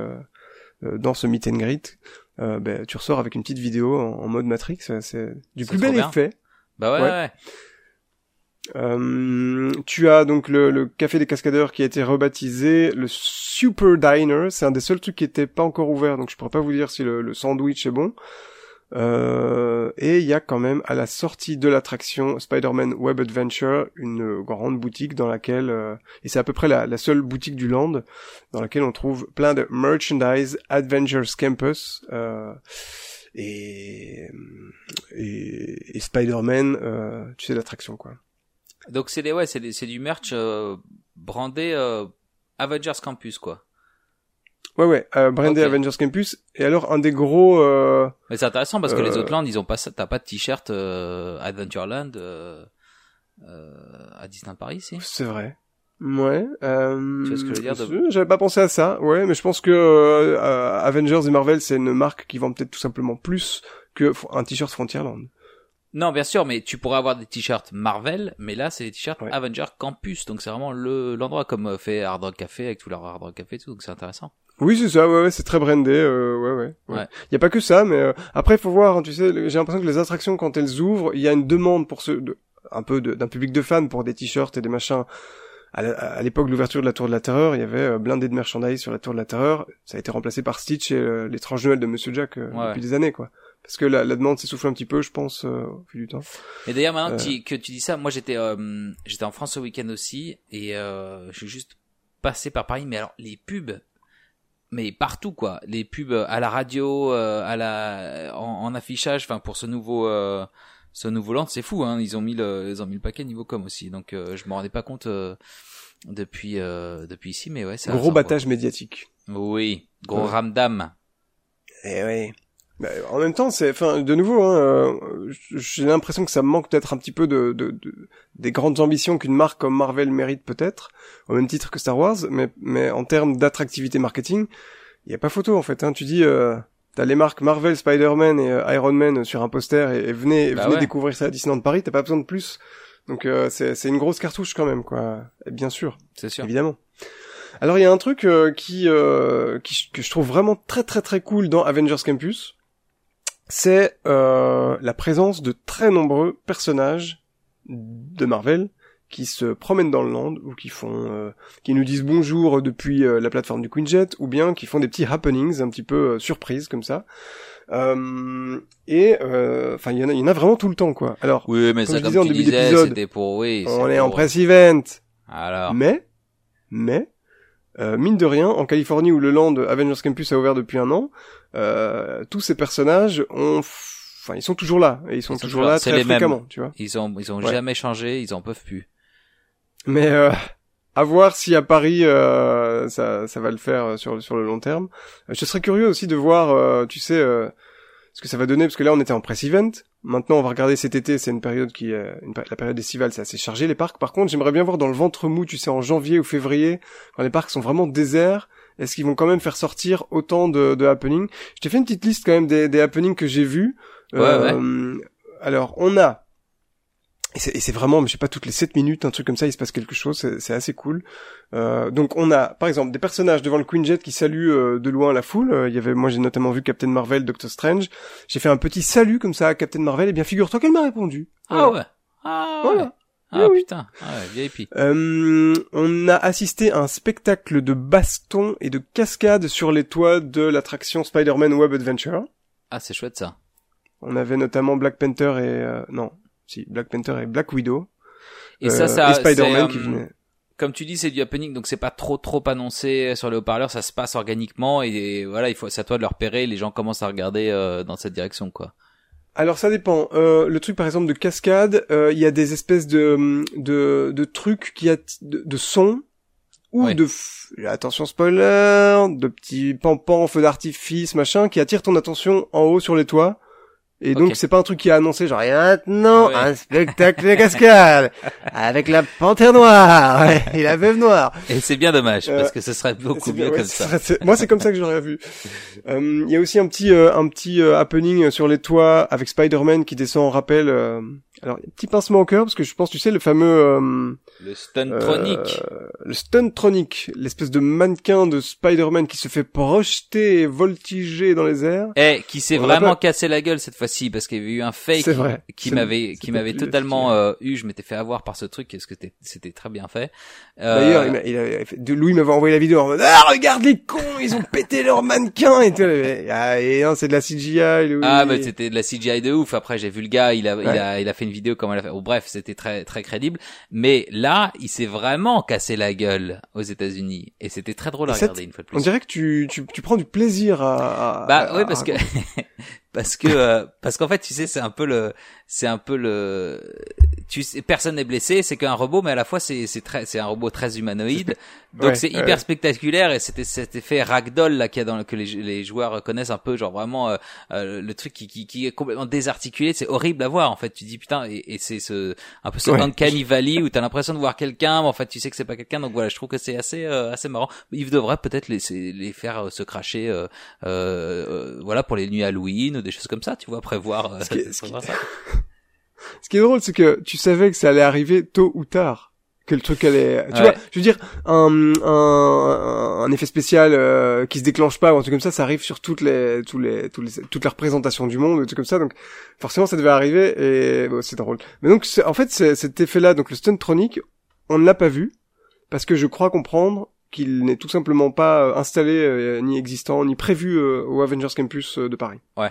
dans ce meet and greet, ben, tu ressors avec une petite vidéo en, mode Matrix. C'est du plus bel effet. Bah ouais. ouais. Euh, tu as donc le, le, café des cascadeurs qui a été rebaptisé le Super Diner. C'est un des seuls trucs qui était pas encore ouvert, donc je pourrais pas vous dire si le, le sandwich est bon. Euh, et il y a quand même à la sortie de l'attraction Spider-Man Web Adventure une grande boutique dans laquelle euh, et c'est à peu près la, seule boutique du land dans laquelle on trouve plein de merchandise Adventures Campus euh, et et, Spider-Man euh, tu sais l'attraction quoi. Donc c'est des ouais, c'est du merch euh, brandé euh, Avengers Campus quoi. Ouais ouais, euh, brandé Avengers Campus et alors un des gros euh, Mais c'est intéressant parce que les autres lands, ils ont pas ça, t'as pas de t-shirt Adventureland à Disneyland Paris, si? C'est vrai. Ouais. Euh, tu vois ce que je veux dire J'avais pas pensé à ça. Ouais, mais je pense que Avengers et Marvel, c'est une marque qui vend peut-être tout simplement plus que un t-shirt Frontierland. Non, bien sûr, mais tu pourrais avoir des t-shirts Marvel, mais là, c'est des t-shirts Avenger Campus, donc c'est vraiment le l'endroit comme euh, fait Hard Rock Café avec tout leur Hard Rock Café et tout, donc c'est intéressant. Oui, c'est ça, ouais, ouais c'est très brandé, euh, ouais, ouais. ouais. Il y a pas que ça, mais euh, après, il faut voir, hein, tu sais, j'ai l'impression que les attractions, quand elles ouvrent, il y a une demande pour ce, de, un peu d'un public de fans pour des t-shirts et des machins. À l'époque de l'ouverture de la Tour de la Terreur, il y avait euh, blindé de merchandise sur la Tour de la Terreur. Ça a été remplacé par Stitch et l'étrange Noël de Monsieur Jack depuis des années, quoi parce que la, la demande s'essouffle un petit peu, je pense, euh, au fil du temps. Et d'ailleurs, maintenant euh... que, tu, dis ça, moi j'étais euh, j'étais en France ce week-end aussi, et euh, je suis juste passé par Paris, mais alors les pubs, mais partout quoi, les pubs à la radio, euh, à la en, en affichage, enfin pour ce nouveau ce nouveau land, c'est fou, hein, ils ont mis le ils ont mis le paquet niveau com aussi, donc je me rendais pas compte depuis depuis ici, mais ouais, c'est gros battage médiatique. Oui, gros ramdam. Eh oui. Bah, en même temps, c'est, enfin, de nouveau, hein, euh, j'ai l'impression que ça manque peut-être un petit peu de, de, de des grandes ambitions qu'une marque comme Marvel mérite peut-être, au même titre que Star Wars, mais, mais en termes d'attractivité marketing, il y a pas photo en fait. Hein. Tu dis, euh, t'as les marques Marvel, Spider-Man et euh, Iron Man sur un poster et, venez, bah venez découvrir ça à Disneyland Paris. T'as pas besoin de plus. Donc euh, c'est, c'est une grosse cartouche quand même, quoi. Et bien sûr, c'est sûr, évidemment. Alors il y a un truc qui, qui que je trouve vraiment très très très cool dans Avengers Campus c'est euh, la présence de très nombreux personnages de Marvel qui se promènent dans le land ou qui font euh, qui nous disent bonjour depuis euh, la plateforme du Quinjet ou bien qui font des petits happenings un petit peu surprises comme ça. Et enfin il y en a il y en a vraiment tout le temps quoi. Alors oui mais ça comme disais, en début d'épisode pour oui on est en press event. Alors. Mais mais mine de rien, en Californie où le land Avengers Campus a ouvert depuis un an, euh, tous ces personnages ont enfin ils sont toujours là et ils sont, toujours, là. très fréquemment tu vois. Ils ont ils ont jamais changé ils en peuvent plus. Mais euh, à voir si à Paris euh, ça ça va le faire sur sur le long terme. Je serais curieux aussi de voir euh, tu sais euh, ce que ça va donner parce que là on était en press event maintenant on va regarder cet été c'est une période qui est la période estivale c'est assez chargé les parcs. Par contre j'aimerais bien voir dans le ventre mou tu sais en janvier ou février quand les parcs sont vraiment déserts est-ce qu'ils vont quand même faire sortir autant de, de happenings? Je t'ai fait une petite liste quand même des, des happenings que j'ai vus. Ouais, euh, Alors, on a et c'est vraiment, je sais pas, toutes les 7 minutes, un truc comme ça, il se passe quelque chose, c'est assez cool. Euh, donc on a, par exemple, des personnages devant le Queen Jet qui saluent euh, de loin la foule. Euh, il y avait, moi j'ai notamment vu Captain Marvel, Doctor Strange. J'ai fait un petit salut comme ça à Captain Marvel, et bien figure-toi qu'elle m'a répondu. Ah ouais. Ah ouais. Voilà. Ah putain, ah ouais, VIP. Euh, on a assisté à un spectacle de baston et de cascade sur les toits de l'attraction Spider-Man Web Adventure. Ah c'est chouette ça. On avait notamment Black Panther et euh, non, si Black Panther et Black Widow. Et ça, ça, et Spider-Man qui euh, venait. Comme tu dis, c'est du happening, donc c'est pas trop trop annoncé sur les haut-parleurs, ça se passe organiquement et, voilà, il faut, c'est à toi de le repérer, les gens commencent à regarder euh, dans cette direction quoi. Alors ça dépend. Euh, le truc par exemple de cascade, euh, il y a des espèces de de, de trucs qui a de, de sons ou de f- attention spoiler, de petits pampans, feux d'artifice, machin, qui attirent ton attention en haut sur les toits. Et donc c'est pas un truc qui est annoncé genre et maintenant Ouais. un spectacle de cascade [laughs] avec la panthère noire et la veuve noire. Et c'est bien dommage, Euh, parce que ce serait beaucoup bien, mieux ouais, comme ça. serait- Moi, c'est comme ça que j'aurais vu. Euh, Il y a aussi un petit, euh, un petit euh, happening sur les toits avec Spider-Man qui descend en rappel. Alors, petit pincement au cœur parce que je pense, tu sais, le fameux euh, Le Stuntronic. euh, le Stuntronic, l'espèce de mannequin de Spider-Man qui se fait projeter et voltiger dans les airs. Eh, qui s'est vraiment pas- cassé la gueule cette fois-ci parce qu'il y avait eu un fake vrai. qui m'avait qui m'avait totalement euh, eu. Je m'étais fait avoir par ce truc parce que c'était très bien fait. Euh, D'ailleurs, il il avait fait- de- Louis m'avait envoyé la vidéo en mode ah regarde les cons, ils ont pété leur mannequin et tout. Et, ah, et c'est de la CGI. Louis. Ah bah c'était de la CGI de ouf. Après j'ai vu le gars, il a il a il a fait une vidéo comment il a fait. Bon, bref, c'était très très crédible. Mais là, il s'est vraiment cassé la gueule aux États-Unis et c'était très drôle à regarder une fois de On plus. dirait que tu, tu, tu prends du plaisir à. à- Bah à- oui à parce que raconter. [laughs] parce que euh, parce qu'en fait tu sais c'est un peu le c'est un peu le tu sais personne n'est blessé c'est qu'un robot mais à la fois c'est c'est très c'est un robot très humanoïde [laughs] donc Ouais, c'est ouais. hyper spectaculaire et c'était cet effet ragdoll là qu'il y a dans le- que les, les joueurs connaissent un peu genre vraiment euh, euh, le truc qui, qui qui est complètement désarticulé c'est horrible à voir en fait tu dis putain et, et c'est ce un peu ce Ouais. uncanny valley où t'as l'impression de voir quelqu'un mais en fait tu sais que c'est pas quelqu'un donc voilà je trouve que c'est assez euh, assez marrant ils devraient peut-être laisser les faire euh, se cracher euh, voilà pour les nuits Halloween ou des choses comme ça tu vois prévoir, Ce qui [laughs] ce qui- ça. [laughs] Ce qui est drôle, c'est que tu savais que ça allait arriver tôt ou tard. Que le truc allait, tu Ouais. vois, je veux dire, un, un, un effet spécial euh, qui se déclenche pas ou un truc comme ça, ça arrive sur toutes les, tous les, tous les, toutes les représentations du monde, trucs comme ça. Donc, forcément, ça devait arriver et bon, c'est drôle. Mais donc, en fait, cet effet-là, donc le Stuntronic, on ne l'a pas vu parce que je crois comprendre qu'il n'est tout simplement pas euh, installé, euh, ni existant, ni prévu euh, au Avengers Campus de Paris. Ouais.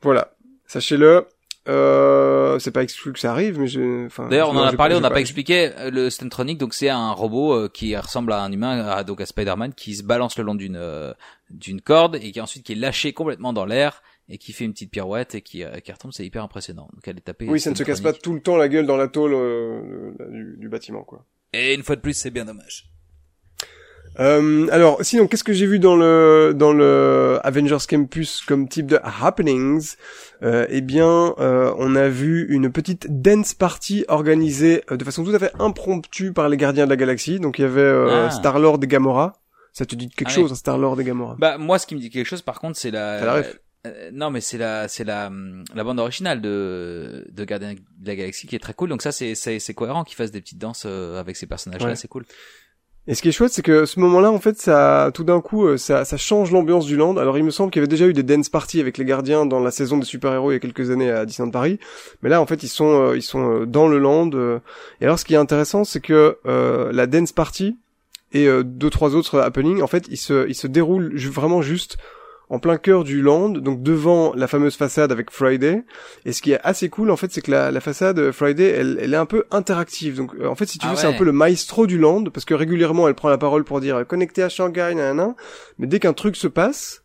Voilà, sachez-le. Euh, c'est pas exclu que ça arrive, mais enfin, D'ailleurs, on en a parlé, on n'a pas expliqué euh, le Stuntronic. Donc, c'est un robot euh, qui ressemble à un humain, à, donc à Spider-Man, qui se balance le long d'une euh, d'une corde et qui ensuite qui est lâché complètement dans l'air et qui fait une petite pirouette et qui, euh, qui retombe. C'est hyper impressionnant. Donc, elle est tapée. Oui, ça ne se casse pas tout le temps la gueule dans la tôle euh, du, du bâtiment, quoi. Et une fois de plus, c'est bien dommage. Euh, alors, sinon, qu'est-ce que j'ai vu dans le dans le Avengers Campus comme type de happenings? Euh, Eh bien, euh, on a vu une petite dance party organisée euh, de façon tout à fait impromptue par les Gardiens de la Galaxie. Donc, il y avait euh, Ah. Star Lord et Gamora. Ça te dit quelque Ah chose, Star Lord et Gamora? Bah, moi, ce qui me dit quelque chose, par contre, c'est la. Euh, non, mais c'est la, c'est la, hum, la bande originale de, de Gardien de la Galaxie qui est très cool. Donc ça, c'est, c'est, cohérent qu'ils fassent des petites danses avec ces personnages-là. Ouais. C'est cool. Et ce qui est chouette, c'est que ce moment-là, en fait, ça, tout d'un coup, euh, ça, ça change l'ambiance du land. Alors, il me semble qu'il y avait déjà eu des dance parties avec les gardiens dans la saison des super-héros il y a quelques années à Disneyland Paris. Mais là, en fait, ils sont, euh, ils sont euh, dans le land. Et alors, ce qui est intéressant, c'est que euh, la dance party et euh, deux, trois autres happenings, en fait, ils se, ils se déroulent vraiment juste en plein cœur du land, donc devant la fameuse façade avec Friday. Et ce qui est assez cool, en fait, c'est que la, la façade euh, Friday, elle, elle est un peu interactive. Donc, euh, en fait, si tu Ah veux, c'est un peu le maestro du land, parce que régulièrement, elle prend la parole pour dire euh, connecté à Shanghai, nanana. Mais dès qu'un truc se passe,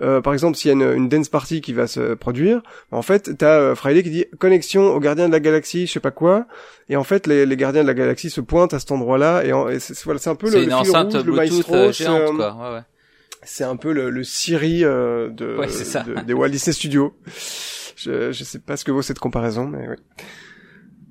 euh, par exemple, s'il y a une, une dance party qui va se produire, en fait, t'as euh, Friday qui dit connexion aux gardiens de la galaxie, je sais pas quoi, et en fait, les, les gardiens de la galaxie se pointent à cet endroit-là, et, en- et c'est voilà, c'est un peu le, le rouge, maestro, euh, géante, quoi. Ouais, ouais. C'est un peu le, le Siri euh, de, Ouais, c'est ça. de- des Walt Disney Studios. Je, je sais pas ce que vaut cette comparaison, mais oui.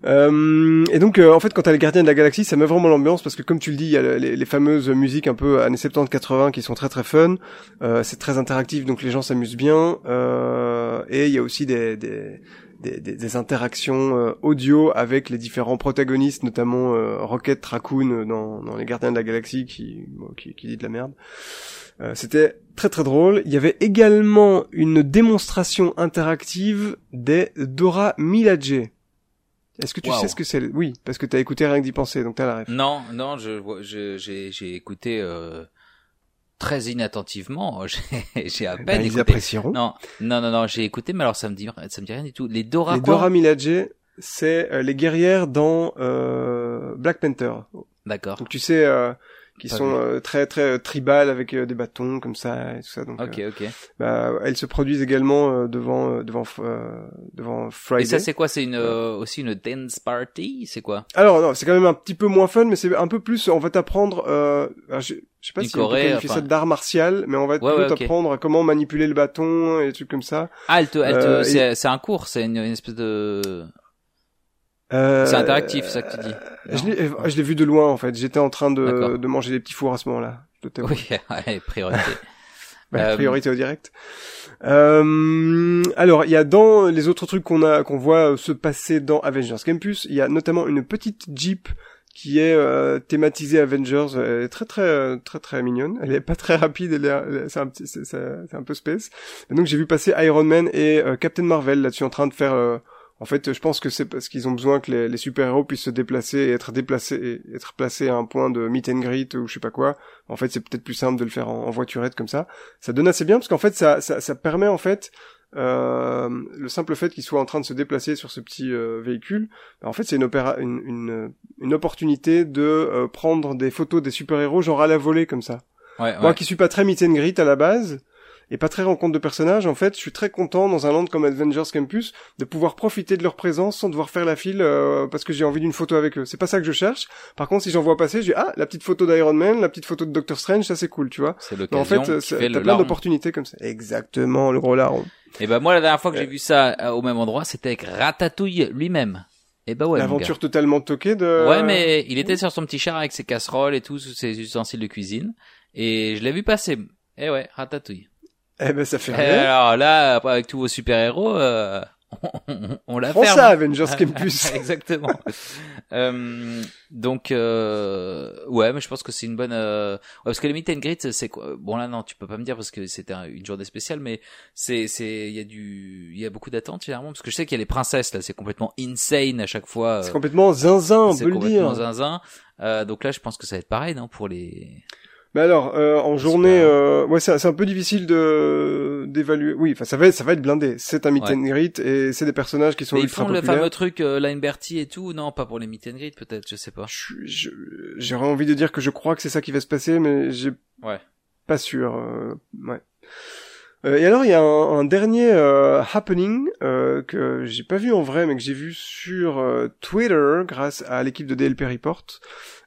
Euh, et donc, euh, en fait, quand t'as les Gardiens de la Galaxie, ça met vraiment l'ambiance parce que, comme tu le dis, il y a le- les, les fameuses musiques un peu années 70-80 qui sont très très fun. Euh, c'est très interactif, donc les gens s'amusent bien. Euh, et il y a aussi des, des, des, des- des interactions euh, audio avec les différents protagonistes, notamment euh, Rocket Raccoon dans, dans les Gardiens de la Galaxie, qui, bon, qui, qui dit de la merde. Euh, C'était très très drôle. Il y avait également une démonstration interactive des Dora Milaje. Est-ce que tu Wow. sais ce que c'est? Oui, parce que t'as écouté rien que d'y penser, donc t'as la ref. Non, non, je, j'ai écouté euh, très inattentivement. [laughs] J'ai, à Eh ben, peine ils écouté. apprécieront. Non, non, non, non, j'ai écouté, mais alors ça me dit, ça me dit rien du tout. Les Dora les quoi Dora Milaje, c'est euh, les guerrières dans euh, Black Panther. D'accord. Donc tu sais, euh, qui Pas sont euh, très très euh, tribales avec euh, des bâtons comme ça et tout ça. Donc, Ok, euh, ok. bah, elles se produisent également euh, devant euh, devant euh, devant Friday. Et ça, c'est quoi? C'est une euh, aussi une dance party? C'est quoi? Alors non, c'est quand même un petit peu moins fun, mais c'est un peu plus. On va t'apprendre. Euh, alors, je, je sais pas Une si on peut choré, qualifier enfin. ça d'art martial, mais on va Ouais, t'apprendre comment manipuler le bâton et des trucs comme ça. Ah, elle te, elle te, et- c'est, c'est un cours, c'est une, une espèce de. Euh, C'est interactif, ça que tu dis. Je l'ai, euh, je l'ai vu de loin en fait. J'étais en train de, de manger des petits fours à ce moment-là. Oui, [laughs] allez, priorité. [laughs] Euh, priorité au direct. Euh, alors, il y a dans les autres trucs qu'on a, qu'on voit euh, se passer dans Avengers Campus, il y a notamment une petite Jeep qui est euh, thématisée Avengers, elle est très très euh, très très mignonne. Elle est pas très rapide, c'est un petit, c'est, un peu space. Et donc j'ai vu passer Iron Man et euh, Captain Marvel là-dessus en train de faire. En fait, je pense que c'est parce qu'ils ont besoin que les, les super-héros puissent se déplacer et être déplacés, et être placés à un point de meet and greet ou je sais pas quoi. En fait, c'est peut-être plus simple de le faire en, en voiturette comme ça ça donne assez bien parce qu'en fait ça, ça, ça permet en fait euh, le simple fait qu'il soit en train de se déplacer sur ce petit euh, véhicule en fait c'est une, opéra une, une, une opportunité de euh, prendre des photos des super héros genre à la volée comme ça Ouais, ouais. moi qui suis pas très meet and greet à la base et pas très rencontre de personnages, en fait, je suis très content dans un land comme Avengers Campus de pouvoir profiter de leur présence sans devoir faire la file euh, parce que j'ai envie d'une photo avec eux. C'est pas ça que je cherche. Par contre, si j'en vois passer, je dis ah la petite photo d'Iron Man, la petite photo de Doctor Strange, ça c'est cool, tu vois. C'est l'occasion en fait, qui t'as plein d'opportunités comme ça. Exactement, le gros larron. Et ben moi, la dernière fois que j'ai vu ça euh, au même endroit, c'était avec Ratatouille lui-même. Et bah ouais, mon L'aventure totalement toquée de. Ouais, mais il était sur son petit char avec ses casseroles et tout, ses ustensiles de cuisine. Et je l'ai vu passer. Et ouais, Ratatouille. Eh ben ça fait Et rien. alors là, après, avec tous vos super-héros, euh, on, [laughs] on la Prends ferme. ça, Avengers Campus. [laughs] Exactement. Euh, donc euh, ouais, mais je pense que c'est une bonne. Euh... ouais, parce que le meet and greet, c'est quoi Bon là non, tu peux pas me dire parce que c'était un- une journée spéciale, mais c'est c'est il y a du il y a beaucoup d'attentes généralement parce que je sais qu'il y a les princesses là, c'est complètement insane à chaque fois. C'est euh, complètement zinzin, on c'est peut le complètement dire. zinzin. Euh, donc là, je pense que ça va être pareil, non, pour les. Mais alors, euh, en journée, euh, ouais, c'est un peu difficile de d'évaluer. Oui, enfin, ça va, être- ça va être blindé. C'est un meet Ouais. and greet et c'est des personnages qui sont Mais ils ultra font le fameux truc euh, Line Bertie et tout, non, pas pour les meet and greet peut-être, je sais pas. J'aurais envie de dire que je crois que c'est ça qui va se passer, mais j'ai Ouais. pas sûr. euh, ouais. Euh, et alors, il y a un, un dernier euh, happening euh, que j'ai pas vu en vrai, mais que j'ai vu sur euh, Twitter grâce à l'équipe de DLP Report,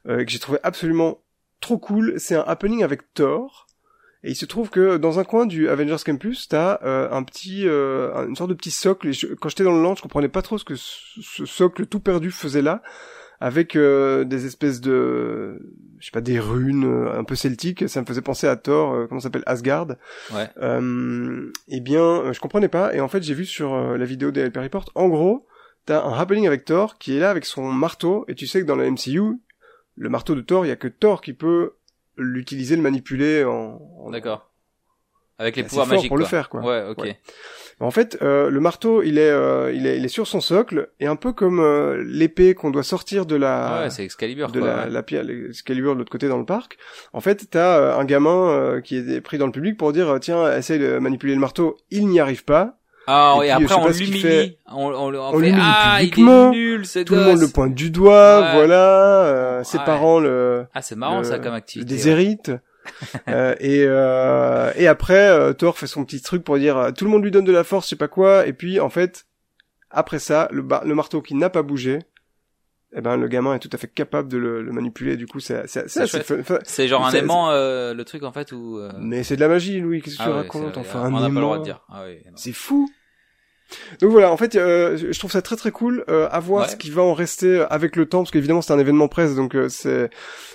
euh, que j'ai trouvé absolument trop cool. C'est un happening avec Thor. Et il se trouve que dans un coin du Avengers Campus, t'as euh, un petit, euh, une sorte de petit socle. Et je- quand j'étais dans le land, je comprenais pas trop ce que ce, socle tout perdu faisait là, avec euh, des espèces de, je sais pas, des runes euh, un peu celtiques. Ça me faisait penser à Thor, euh, comment ça s'appelle, Asgard. Ouais. Euh, eh bien, je comprenais pas. Et en fait, j'ai vu sur la vidéo des LP Report, en gros, t'as un happening avec Thor qui est là avec son marteau. Et tu sais que dans la MCU, le marteau de Thor, il y a que Thor qui peut l'utiliser, le manipuler en. en- D'accord. Avec les pouvoirs fort magiques. pour le faire, quoi. Ouais, ok. Ouais. En fait, euh, le marteau, il est, euh, il est, il est sur son socle et un peu comme euh, l'épée qu'on doit sortir de la, ouais, c'est Excalibur, de quoi. la, ouais. la pierre, l'Excalibur de l'autre côté dans le parc. En fait, t'as euh, un gamin euh, qui est pris dans le public pour dire tiens, essaye de manipuler le marteau. Il n'y arrive pas. Ah, je après, on l'humilie. On, on, on, On fait, ah, publiquement. il est nul, ce Tout le monde le pointe du doigt. Ouais. Voilà. euh, ses Ouais. parents le, Ah, c'est marrant, le- ça, comme le activité. ouais. déshéritent. [laughs] Euh, et euh, et après euh, Thor fait son petit truc pour dire euh, tout le monde lui donne de la force, je sais pas quoi. Et puis en fait, après ça, le, le marteau qui n'a pas bougé. Eh ben, le gamin est tout à fait capable de le, le manipuler. Du coup, c'est c'est- genre un aimant, euh, le truc, en fait, où... Mais c'est de la magie, Louis. Qu'est-ce que ah tu ouais, racontes Enfin, on n'a pas le droit de dire. Ah oui. C'est fou. Donc voilà, en fait, euh, je trouve ça très très cool euh, à voir Ouais. ce qui va en rester avec le temps, parce qu'évidemment c'est un événement presse, donc euh, c'est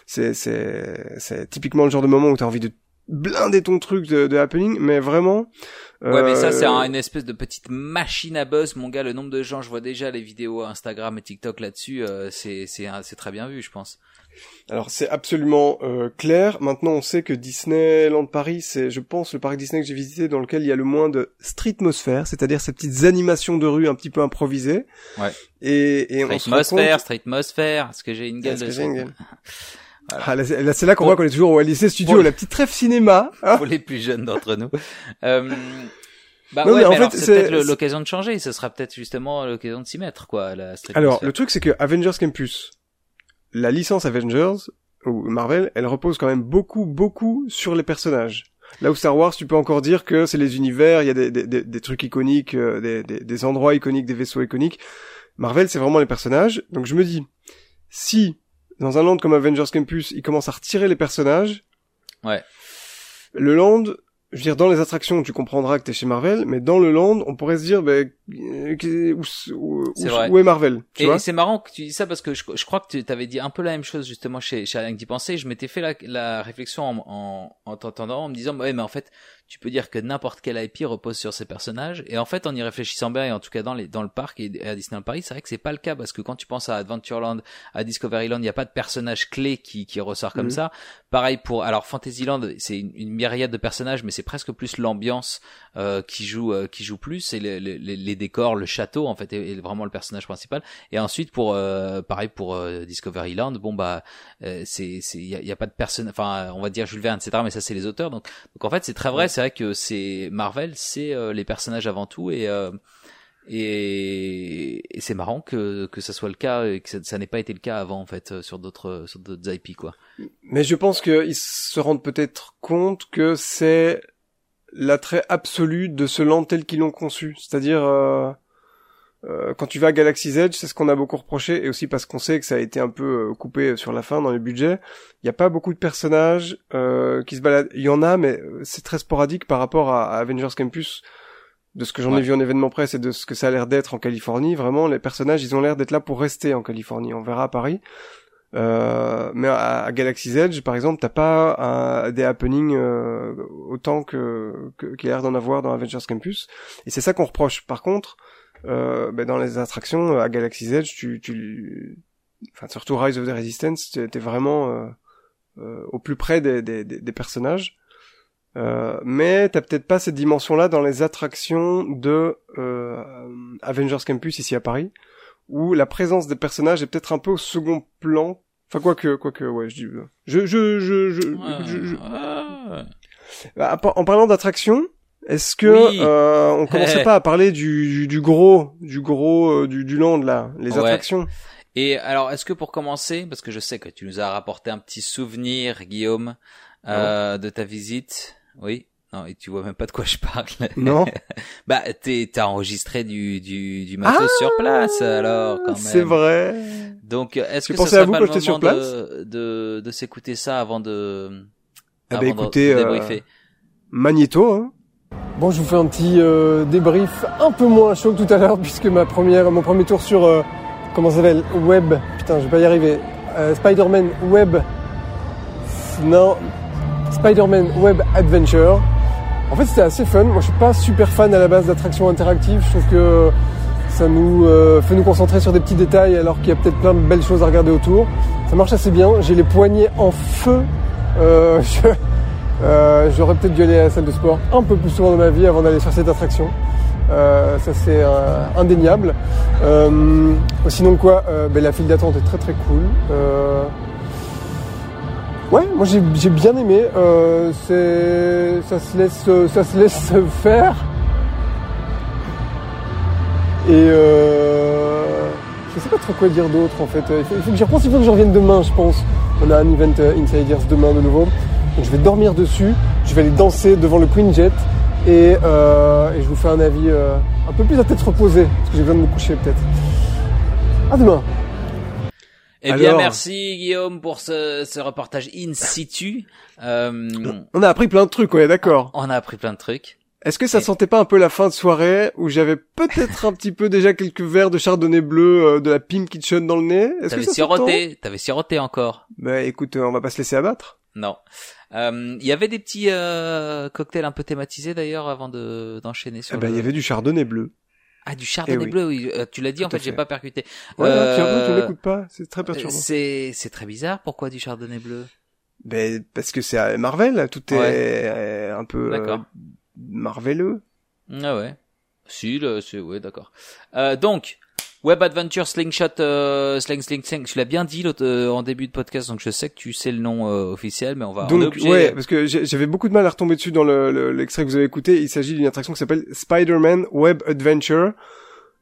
c'est c'est c'est typiquement le genre de moment où t'as envie de blinder ton truc de, de happening, mais vraiment. Ouais, mais ça, euh, c'est un- une espèce de petite machine à buzz, mon gars. Le nombre de gens, je vois déjà les vidéos Instagram et TikTok là-dessus, euh, c'est, c'est, c'est très bien vu, je pense. Alors c'est absolument euh, clair. Maintenant, on sait que Disneyland Paris, c'est, je pense, le parc Disney que j'ai visité dans lequel il y a le moins de streetmosphère, c'est-à-dire ces petites animations de rue un petit peu improvisées. Ouais. Et, et on se Streetmosphère, compte. streetmosphère. Est-ce que j'ai une gueule de [laughs] Voilà. Ah, là, c'est là, qu'on Pour- voit qu'on est toujours au lycée studio, pour- la petite trêve cinéma. hein. pour les plus jeunes d'entre nous. [laughs] Euh, bah Non, ouais, mais en mais alors fait, c'est c'est- peut-être l'occasion de changer. Ce sera peut-être justement l'occasion de s'y mettre, quoi. La Alors, le truc, c'est que Avengers Campus, la licence Avengers, ou Marvel, elle repose quand même beaucoup, beaucoup sur les personnages. Là où Star Wars, tu peux encore dire que c'est les univers, il y a des, des, des, trucs iconiques, euh, des, des, des, endroits iconiques, des vaisseaux iconiques. Marvel, c'est vraiment les personnages. Donc je me dis, si dans un land comme Avengers Campus, ils commencent à retirer les personnages, ouais. le land je veux dire, dans les attractions, tu comprendras que t'es chez Marvel, mais dans le land, on pourrait se dire, ben, où, où, est Marvel tu Et c'est marrant que tu dis ça parce que je, je crois que tu avais dit un peu la même chose justement chez, chez Alain d'y penser. Je m'étais fait la, la réflexion en, en, en t'entendant, en me disant, ouais, mais en fait, tu peux dire que n'importe quel IP repose sur ces personnages. Et en fait, en y réfléchissant bien, et en tout cas dans, les, dans le parc et à Disneyland Paris, c'est vrai que c'est pas le cas parce que quand tu penses à Adventureland, à Discoveryland, il n'y a pas de personnage clé qui, qui ressort comme mhm. ça. Pareil pour alors Fantasyland, c'est une, une, myriade de personnages, mais c'est presque plus l'ambiance euh, qui joue euh, qui joue plus, et les, les, les, décors, le château en fait est, vraiment le personnage principal. Et ensuite pour euh, pareil pour euh, Discoveryland, bon bah euh, c'est c'est il y a, pas de personne, enfin on va dire Jules Verne etc. Mais ça c'est les auteurs. Donc donc en fait c'est très vrai c'est vrai que c'est Marvel, c'est euh, les personnages avant tout et euh, et, c'est marrant que que ça soit le cas et que ça, n'ait pas été le cas avant en fait sur d'autres sur d'autres IP quoi. Mais je pense qu'ils se rendent peut-être compte que c'est l'attrait absolu de ce land tel qu'ils l'ont conçu, c'est-à-dire euh, euh, quand tu vas à Galaxy's Edge, c'est ce qu'on a beaucoup reproché, et aussi parce qu'on sait que ça a été un peu euh, coupé sur la fin dans les budgets. Il n'y a pas beaucoup de personnages euh, qui se baladent. Il y en a, mais c'est très sporadique par rapport à, Avengers Campus. De ce que j'en ai vu en événement presse et de ce que ça a l'air d'être en Californie, vraiment, les personnages, ils ont l'air d'être là pour rester en Californie. On verra à Paris. Euh, mais à, Galaxy's Edge, par exemple, t'as pas des happenings autant que qu'il a l'air d'en avoir dans Avengers Campus. Et c'est ça qu'on reproche. Par contre, euh, ben dans les attractions à Galaxy's Edge, tu, tu, enfin surtout Rise of the Resistance, t'es vraiment euh, euh, au plus près des, des, des personnages. Euh, mais t'as peut-être pas cette dimension-là dans les attractions de euh, Avengers Campus ici à Paris, où la présence des personnages est peut-être un peu au second plan. Enfin quoi que, quoi que, ouais, je dis, je, je, je, je, en parlant d'attractions, est-ce que euh, on commençait [laughs] pas à parler du, du, gros, du gros, euh, du, du land là, les attractions? Et alors, est-ce que pour commencer, parce que je sais que tu nous as rapporté un petit souvenir, Guillaume, euh, de ta visite, oui. Non, et tu vois même pas de quoi je parle. [laughs] Non. bah, t'es, t'as enregistré du, du, du matos sur place, alors, quand même. C'est vrai. Donc, est-ce que ça serait pas le moment de, de, de s'écouter ça avant de, ah bah écoutez, euh, Magneto, hein. Bon, je vous fais un petit euh, débrief un peu moins chaud que tout à l'heure, puisque ma première, mon premier tour sur, euh, comment ça s'appelle, Web, putain, je vais pas y arriver, euh, Spider-Man Web, non, Spider-Man Web Adventure. En fait, c'était assez fun. Moi, je suis pas super fan à la base d'attractions interactives. Je trouve que ça nous fait nous concentrer sur des petits détails, alors qu'il y a peut-être plein de belles choses à regarder autour. Ça marche assez bien. J'ai les poignets en feu. [laughs] je euh, j'aurais peut-être dû aller à la salle de sport un peu plus souvent dans ma vie avant d'aller sur cette attraction. Euh, ça c'est euh, indéniable. sinon quoi, ben, la file d'attente est très très cool. ouais, moi j'ai bien aimé. ça se laisse ça se laisse [laughs] faire. Et je sais pas trop quoi dire d'autre en fait. Il faut, que j'y repense, il faut que je revienne demain, je pense. On a un event Insiders demain de nouveau. Donc je vais dormir dessus, je vais aller danser devant le Queen Jet et, euh, et je vous fais un avis euh, un peu plus à tête reposée, parce que j'ai besoin de me coucher peut-être. À demain eh bien, merci Guillaume pour ce, ce reportage in situ. Euh, on a appris plein de trucs, ouais, d'accord. On a appris plein de trucs. Est-ce que ça sentait pas un peu la fin de soirée où j'avais peut-être un petit peu déjà quelques verres de chardonnay bleu euh, de la Pim Kitchen dans le nez? T'avais siroté, t'avais siroté encore. Bah écoute, on va pas se laisser abattre. Non. Euh, il y avait des petits euh, cocktails un peu thématisés d'ailleurs avant de d'enchaîner sur. Eh ben, il y avait du chardonnay bleu. Ah, du chardonnay eh bleu, oui. Euh, tu l'as dit, en fait, j'ai pas percuté. Ouais, euh, tu l'écoutes pas. C'est très perturbant. C'est, c'est très bizarre. Pourquoi du chardonnay bleu? Ben, parce que c'est Marvel. Tout est un peu euh, marveleux. Ah ouais. Si, c'est, ouais, d'accord. Euh, donc, Web Adventure Slingshot euh, Sling Sling Sling. Tu l'as bien dit euh, en début de podcast, donc je sais que tu sais le nom euh, officiel, mais on va. Donc ouais, parce que j'avais beaucoup de mal à retomber dessus dans l'extrait le, que vous avez écouté. Il s'agit d'une attraction qui s'appelle Spider-Man Web Adventure.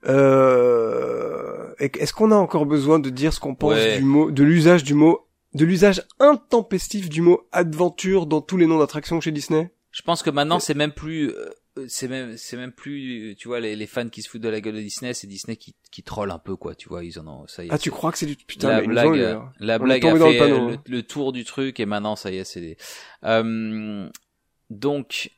Euh, Est-ce qu'on a encore besoin de dire ce qu'on pense du mot, de l'usage du mot de l'usage intempestif du mot aventure dans tous les noms d'attractions chez Disney? Je pense que maintenant c'est même plus, euh, c'est même, c'est même plus, tu vois, les, les fans qui se foutent de la gueule de Disney, c'est Disney qui, qui troll un peu quoi, tu vois, ils en ont, ça y est. Ah, tu crois que c'est du putain la mais blague, ont eu, euh, hein. la blague a le fait le, hein. le tour du truc et maintenant ça y est, c'est des. Euh, donc.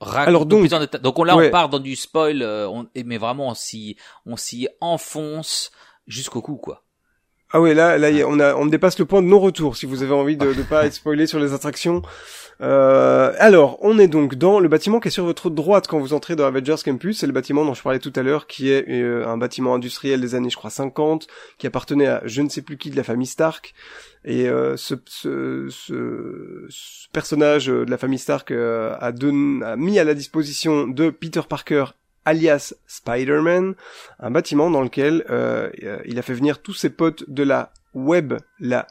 Alors donc- donc on, là ouais. on part dans du spoil, euh, on, mais vraiment on s'y, on s'y enfonce jusqu'au cou quoi. Ah ouais, là, là, on a, on dépasse le point de non-retour. Si vous avez envie de, de [laughs] pas être spoilé sur les attractions. Euh, alors, on est donc dans le bâtiment qui est sur votre droite quand vous entrez dans Avengers Campus. C'est le bâtiment dont je parlais tout à l'heure, qui est euh, un bâtiment industriel des années, je crois, 50, qui appartenait à je ne sais plus qui de la famille Stark. Et euh, ce, personnage de la famille Stark a, mis à la disposition de Peter Parker alias Spider-Man, un bâtiment dans lequel il a fait venir tous ses potes de la web, la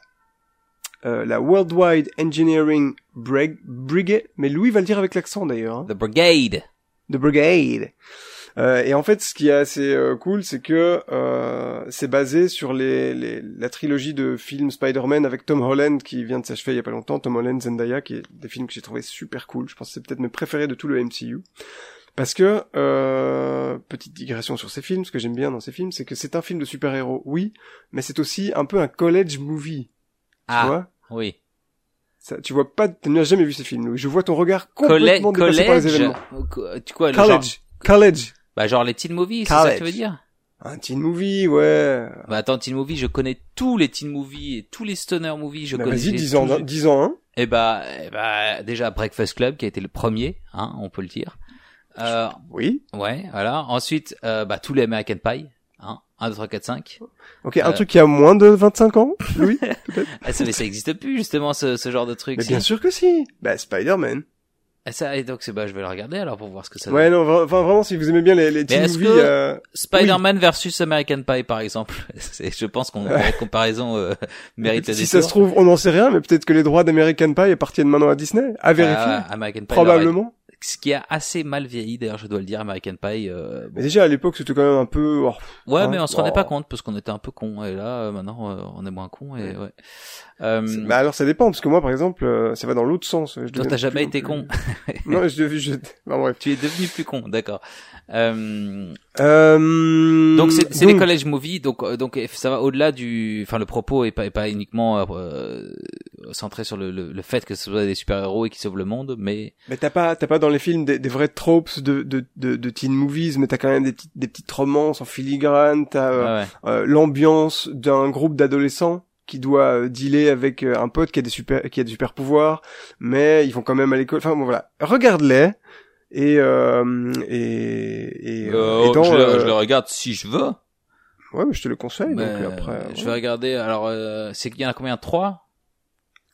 euh, la Worldwide Engineering Brig- Brigade, mais Louis va le dire avec l'accent d'ailleurs, hein. The Brigade. The Brigade. Euh, et en fait, ce qui est assez euh, cool, c'est que euh, c'est basé sur les, les, la trilogie de films Spider-Man avec Tom Holland qui vient de s'achever il y a pas longtemps, Tom Holland, Zendaya, qui est des films que j'ai trouvé super cool. Je pense que c'est peut-être mes préférés de tout le MCU. Parce que, euh, petite digression sur ces films, ce que j'aime bien dans ces films, c'est que c'est un film de super-héros, oui, mais c'est aussi un peu un college movie. Tu Ah, vois? Oui. ça, Tu vois pas, tu n'as jamais vu ces films, Louis. Je vois ton regard Collè- complètement dépassé par les collège. événements. co- Tu quoi, le genre, College. College. bah genre les teen movies, c'est ça que tu veux dire Un teen movie, ouais. Bah attends, teen movie, je connais tous les teen movies et tous les stoner movies, je Bah, connais. Vas-y, les- 10 ans, tous- 10 ans, hein. Eh bah, eh bah, déjà Breakfast Club qui a été le premier, hein, on peut le dire. Euh, Oui. ouais, voilà. Ensuite, euh, bah tous les American Pie, 1, 2, 3, 4, 5. Ok, un Euh. truc qui a moins de 25 ans, Louis [laughs] Ah, ça, mais ça existe plus justement ce, ce genre de truc. Mais si. bien sûr que si. Bah, Spider-Man. Ah, ça, et donc c'est bah je vais le regarder alors pour voir ce que ça. Ouais, donne. non, vra- enfin, vraiment, si vous aimez bien les, les est-ce movies, que- euh, Spider-Man versus American Pie par exemple. [laughs] Je pense qu'on la comparaison euh, [laughs] mérite si des ça se trouve, on n'en sait rien, mais peut-être que les droits d'American Pie appartiennent maintenant à Disney. À vérifier. Ah, American Pie. Probablement. Ce qui a assez mal vieilli d'ailleurs, je dois le dire, American Pie. euh, Mais déjà, à l'époque, c'était quand même un peu, oh, Ouais, Hein, mais on se rendait oh. pas compte parce qu'on était un peu con et là euh, maintenant euh, on est moins con et ouais. Euh, bah alors ça dépend, parce que moi, par exemple, euh, ça va dans l'autre sens. Je t'as jamais plus- été con. [laughs] non, je devais, je, bah, bref. tu es devenu plus con, d'accord. Euh, Euh, donc c'est, c'est les donc, college movies, donc donc ça va au-delà du, enfin le propos est pas est pas uniquement euh, centré sur le, le, le fait que ce soit des super héros et qui sauvent le monde, mais Mais t'as pas, t'as pas dans les films des, des vrais tropes de, de, de, de teen movies, mais t'as quand même des petites, des petites romances en filigrane, t'as euh, ouais. euh, l'ambiance d'un groupe d'adolescents qui doit euh, dealer avec euh, un pote qui a des super, qui a des super pouvoirs, mais ils vont quand même à l'école. Enfin bon voilà, regarde-les et euh, et et, euh, et dans, je, euh, je le regarde si je veux. ouais, mais je te le conseille. mais, donc après, je ouais. vais regarder. Alors euh, c'est qu'il y en a combien? Trois?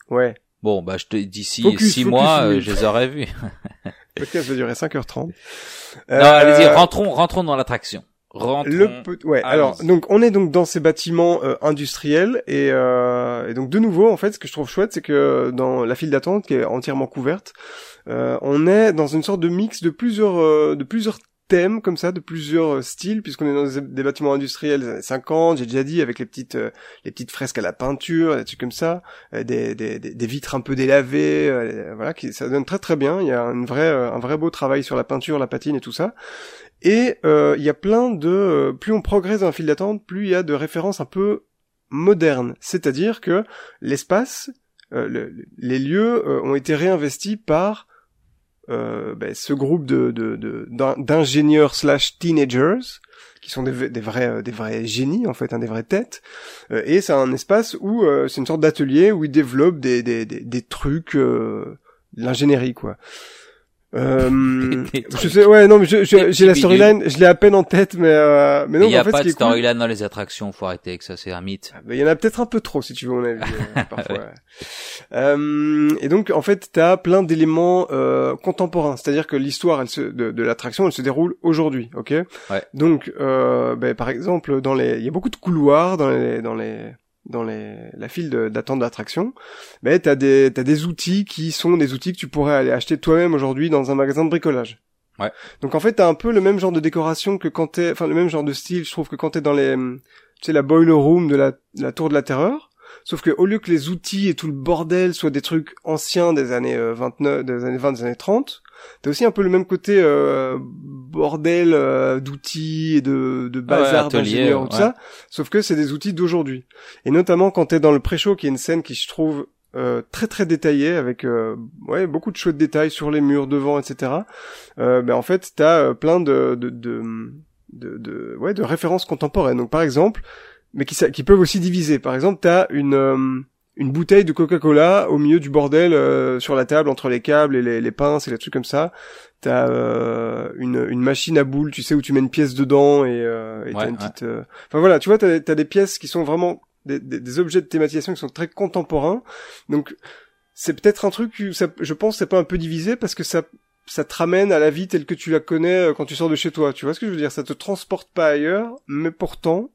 Ouais. Bon, bah je te d'ici six focus, mois, je les aurais vus. [laughs] Le podcast va durer 5h30. Non, Euh, allez-y, rentrons, rentrons dans l'attraction. Rentrons. Le pe- ouais. Alors donc on est donc dans ces bâtiments euh, industriels et, euh, et donc de nouveau en fait ce que je trouve chouette c'est que dans la file d'attente qui est entièrement couverte, euh, on est dans une sorte de mix de plusieurs euh, de plusieurs thèmes comme ça, de plusieurs euh, styles puisqu'on est dans des, bâtiments industriels des années 50, j'ai déjà dit avec les petites euh, les petites fresques à la peinture, des trucs comme ça, euh, des, des, des, vitres un peu délavées, voilà, qui, ça donne très très bien. Il y a une vraie un vrai beau travail sur la peinture, la patine et tout ça. Et il y a plein de... plus on progresse dans la file d'attente, plus il y a de références un peu modernes. C'est-à-dire que l'espace, le- les lieux ont été réinvestis par euh, ben, ce groupe de de- de- d'in- d'ingénieurs slash teenagers qui sont des, vrais euh, des vrais génies en fait, hein, des vraies têtes. Euh, et c'est un espace où euh, c'est une sorte d'atelier où ils développent des des des, des trucs euh, l'ingénierie quoi. Euh, [laughs] je sais, ouais, non, mais j'ai la storyline, je l'ai à peine en tête, mais euh, mais non, Il n'y a en fait, pas de cool, storyline dans les attractions, faut arrêter avec ça, c'est un mythe. ah, bah, Il y en a peut-être un peu trop, si tu veux mon avis, [laughs] euh, parfois. ouais. Euh, et donc, en fait, t'as plein d'éléments euh, contemporains. C'est-à-dire que l'histoire, de, de l'attraction, elle se déroule aujourd'hui, ok? Ouais. Donc, euh, ben, par exemple, dans les, il y a beaucoup de couloirs dans les, dans les, dans les, la file de- d'attente d'attraction. Mais t'as des, t'as des outils qui sont des outils que tu pourrais aller acheter toi-même aujourd'hui dans un magasin de bricolage. Ouais. Donc en fait, t'as un peu le même genre de décoration que quand t'es, enfin le même genre de style, je trouve que quand t'es dans les, tu sais, la boiler room de la, la tour de la terreur, sauf que au lieu que les outils et tout le bordel soient des trucs anciens des années 29, des années 20, des années 30, t'as aussi un peu le même côté bordel d'outils et de, de bazar d'ingénieurs tout ça, sauf que c'est des outils d'aujourd'hui. Et notamment quand t'es dans le pré-show, qui est une scène qui je trouve euh, très très détaillé avec euh, ouais beaucoup de chouettes détails sur les murs devant etc euh, ben en fait t'as euh, plein de de, de de, de, ouais de références contemporaines. Donc par exemple mais qui qui peuvent aussi diviser. Par exemple t'as une une bouteille de Coca-Cola au milieu du bordel sur la table entre les câbles et les, les pinces et les trucs comme ça t'as une, une machine à boules tu sais où tu mets une pièce dedans et, et t'as une petite enfin voilà tu vois t'as as des pièces qui sont vraiment des, des, objets de thématisation qui sont très contemporains. Donc c'est peut-être un truc, ça, je pense, c'est pas un peu divisé parce que ça ça te ramène à la vie telle que tu la connais euh, quand tu sors de chez toi. Tu vois ce que je veux dire? Ça te transporte pas ailleurs, mais pourtant,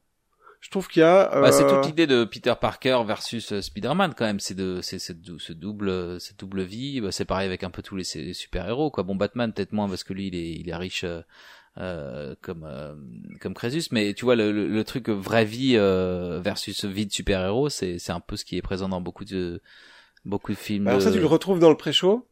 je trouve qu'il y a. Bah, c'est toute euh, l'idée de Peter Parker versus euh, Spider-Man quand même. C'est de, c'est ce double, cette double vie. Bah, c'est pareil avec un peu tous les, super héros quoi. Bon, Batman peut-être moins parce que lui il est, il est riche. Euh, comme euh, comme Crésus mais tu vois le, le, truc vraie vie euh, versus vie de super héros c'est c'est un peu ce qui est présent dans beaucoup de beaucoup de films alors ça tu le retrouves dans le pré-show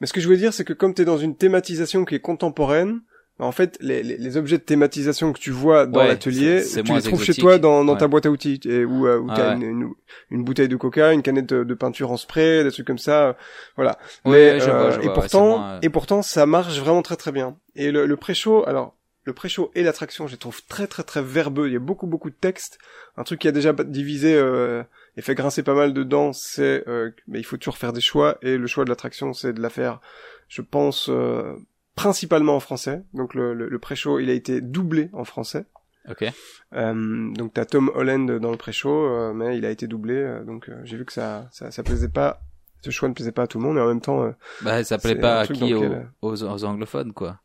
mais ce que je veux dire c'est que comme tu es dans une thématisation qui est contemporaine en fait, les, les, les, objets de thématisation que tu vois dans l'atelier, tu les trouves chez toi dans, dans ta boîte à outils, et, où, euh, où t'as une, une, bouteille de coca, une canette de, peinture en spray, des trucs comme ça, voilà. Mais, euh, et pourtant, et pourtant, ça marche vraiment très très bien. Et le, le pré-show, alors, le pré-show et l'attraction, je les trouve très très très verbeux. Il y a beaucoup beaucoup de texte. Un truc qui a déjà divisé euh, et fait grincer pas mal dedans, c'est euh, mais il faut toujours faire des choix et le choix de l'attraction, c'est de la faire, je pense, euh, principalement en français. Donc le, le, pré-show, il a été doublé en français. Ok. Euh, donc t'as Tom Holland dans le pré-show, euh, mais il a été doublé. Euh, donc euh, j'ai vu que ça, ça, ça plaisait pas. Ce choix ne plaisait pas à tout le monde, et en même temps. bah ça plaît pas à qui aux, aux, anglophones quoi.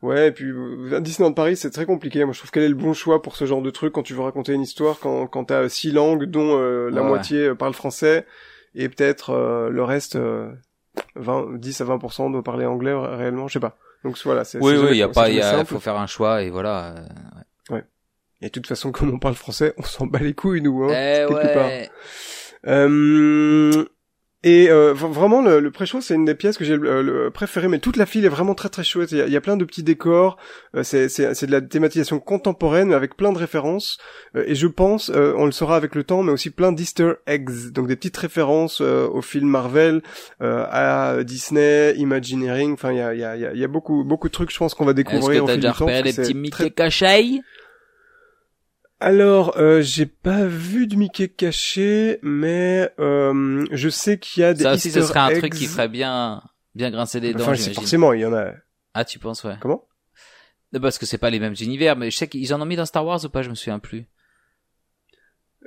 Ouais, et puis Disneyland Paris, c'est très compliqué. Moi, je trouve quel est le bon choix pour ce genre de truc quand tu veux raconter une histoire, quand, quand t'as six langues, dont la moitié parle français, et peut-être le reste 20, 10 à 20% doit parler anglais réellement, je sais pas. Donc voilà, c'est Oui oui, il y a pas il faut faire un choix et voilà. Euh, ouais. Et de toute façon [laughs] comme on parle français, on s'en bat les couilles nous hein, eh quelque part. Euh, et euh, vraiment, le, le pré-show, c'est une des pièces que j'ai le, préféré, mais toute la file est vraiment très très chouette. Il y a, il y a plein de petits décors, euh, c'est, de la thématisation contemporaine, mais avec plein de références. Euh, et je pense, euh, on le saura avec le temps, mais aussi plein d'Easter eggs, donc des petites références au film Marvel, à Disney, Imagineering. Enfin, il y a, il y, a, il y a beaucoup beaucoup de trucs, je pense qu'on va découvrir. Est-ce que t'as déjà repéré les petits Mickey très... Alors, euh, j'ai pas vu de Mickey caché, mais euh, je sais qu'il y a des Ça aussi, ce serait un truc qui ferait bien, bien grincer des dents. Enfin, forcément, il y en a. Ah, tu penses, ouais. Comment? Parce que c'est pas les mêmes univers, mais je sais qu'ils en ont mis dans Star Wars ou pas, je me souviens plus.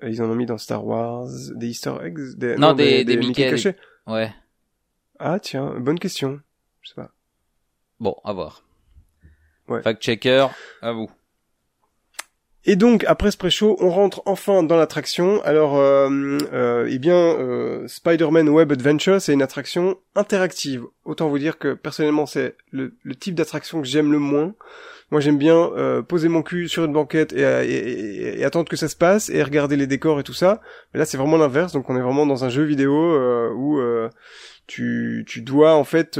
Euh, ils en ont mis dans Star Wars des Easter eggs, des... non, des, des, Mickey, cachés. Ouais. Ah tiens, bonne question. Je sais pas. Bon, à voir. Ouais. Fact checker, à vous. Et donc après ce pré-show, on rentre enfin dans l'attraction. Alors, euh, euh, eh bien, euh, Spider-Man Web Adventure, c'est une attraction interactive. Autant vous dire que personnellement, c'est le, type d'attraction que j'aime le moins. Moi, j'aime bien euh, poser mon cul sur une banquette et, attendre que ça se passe et regarder les décors et tout ça. Mais là, c'est vraiment l'inverse. Donc, on est vraiment dans un jeu vidéo où tu dois en fait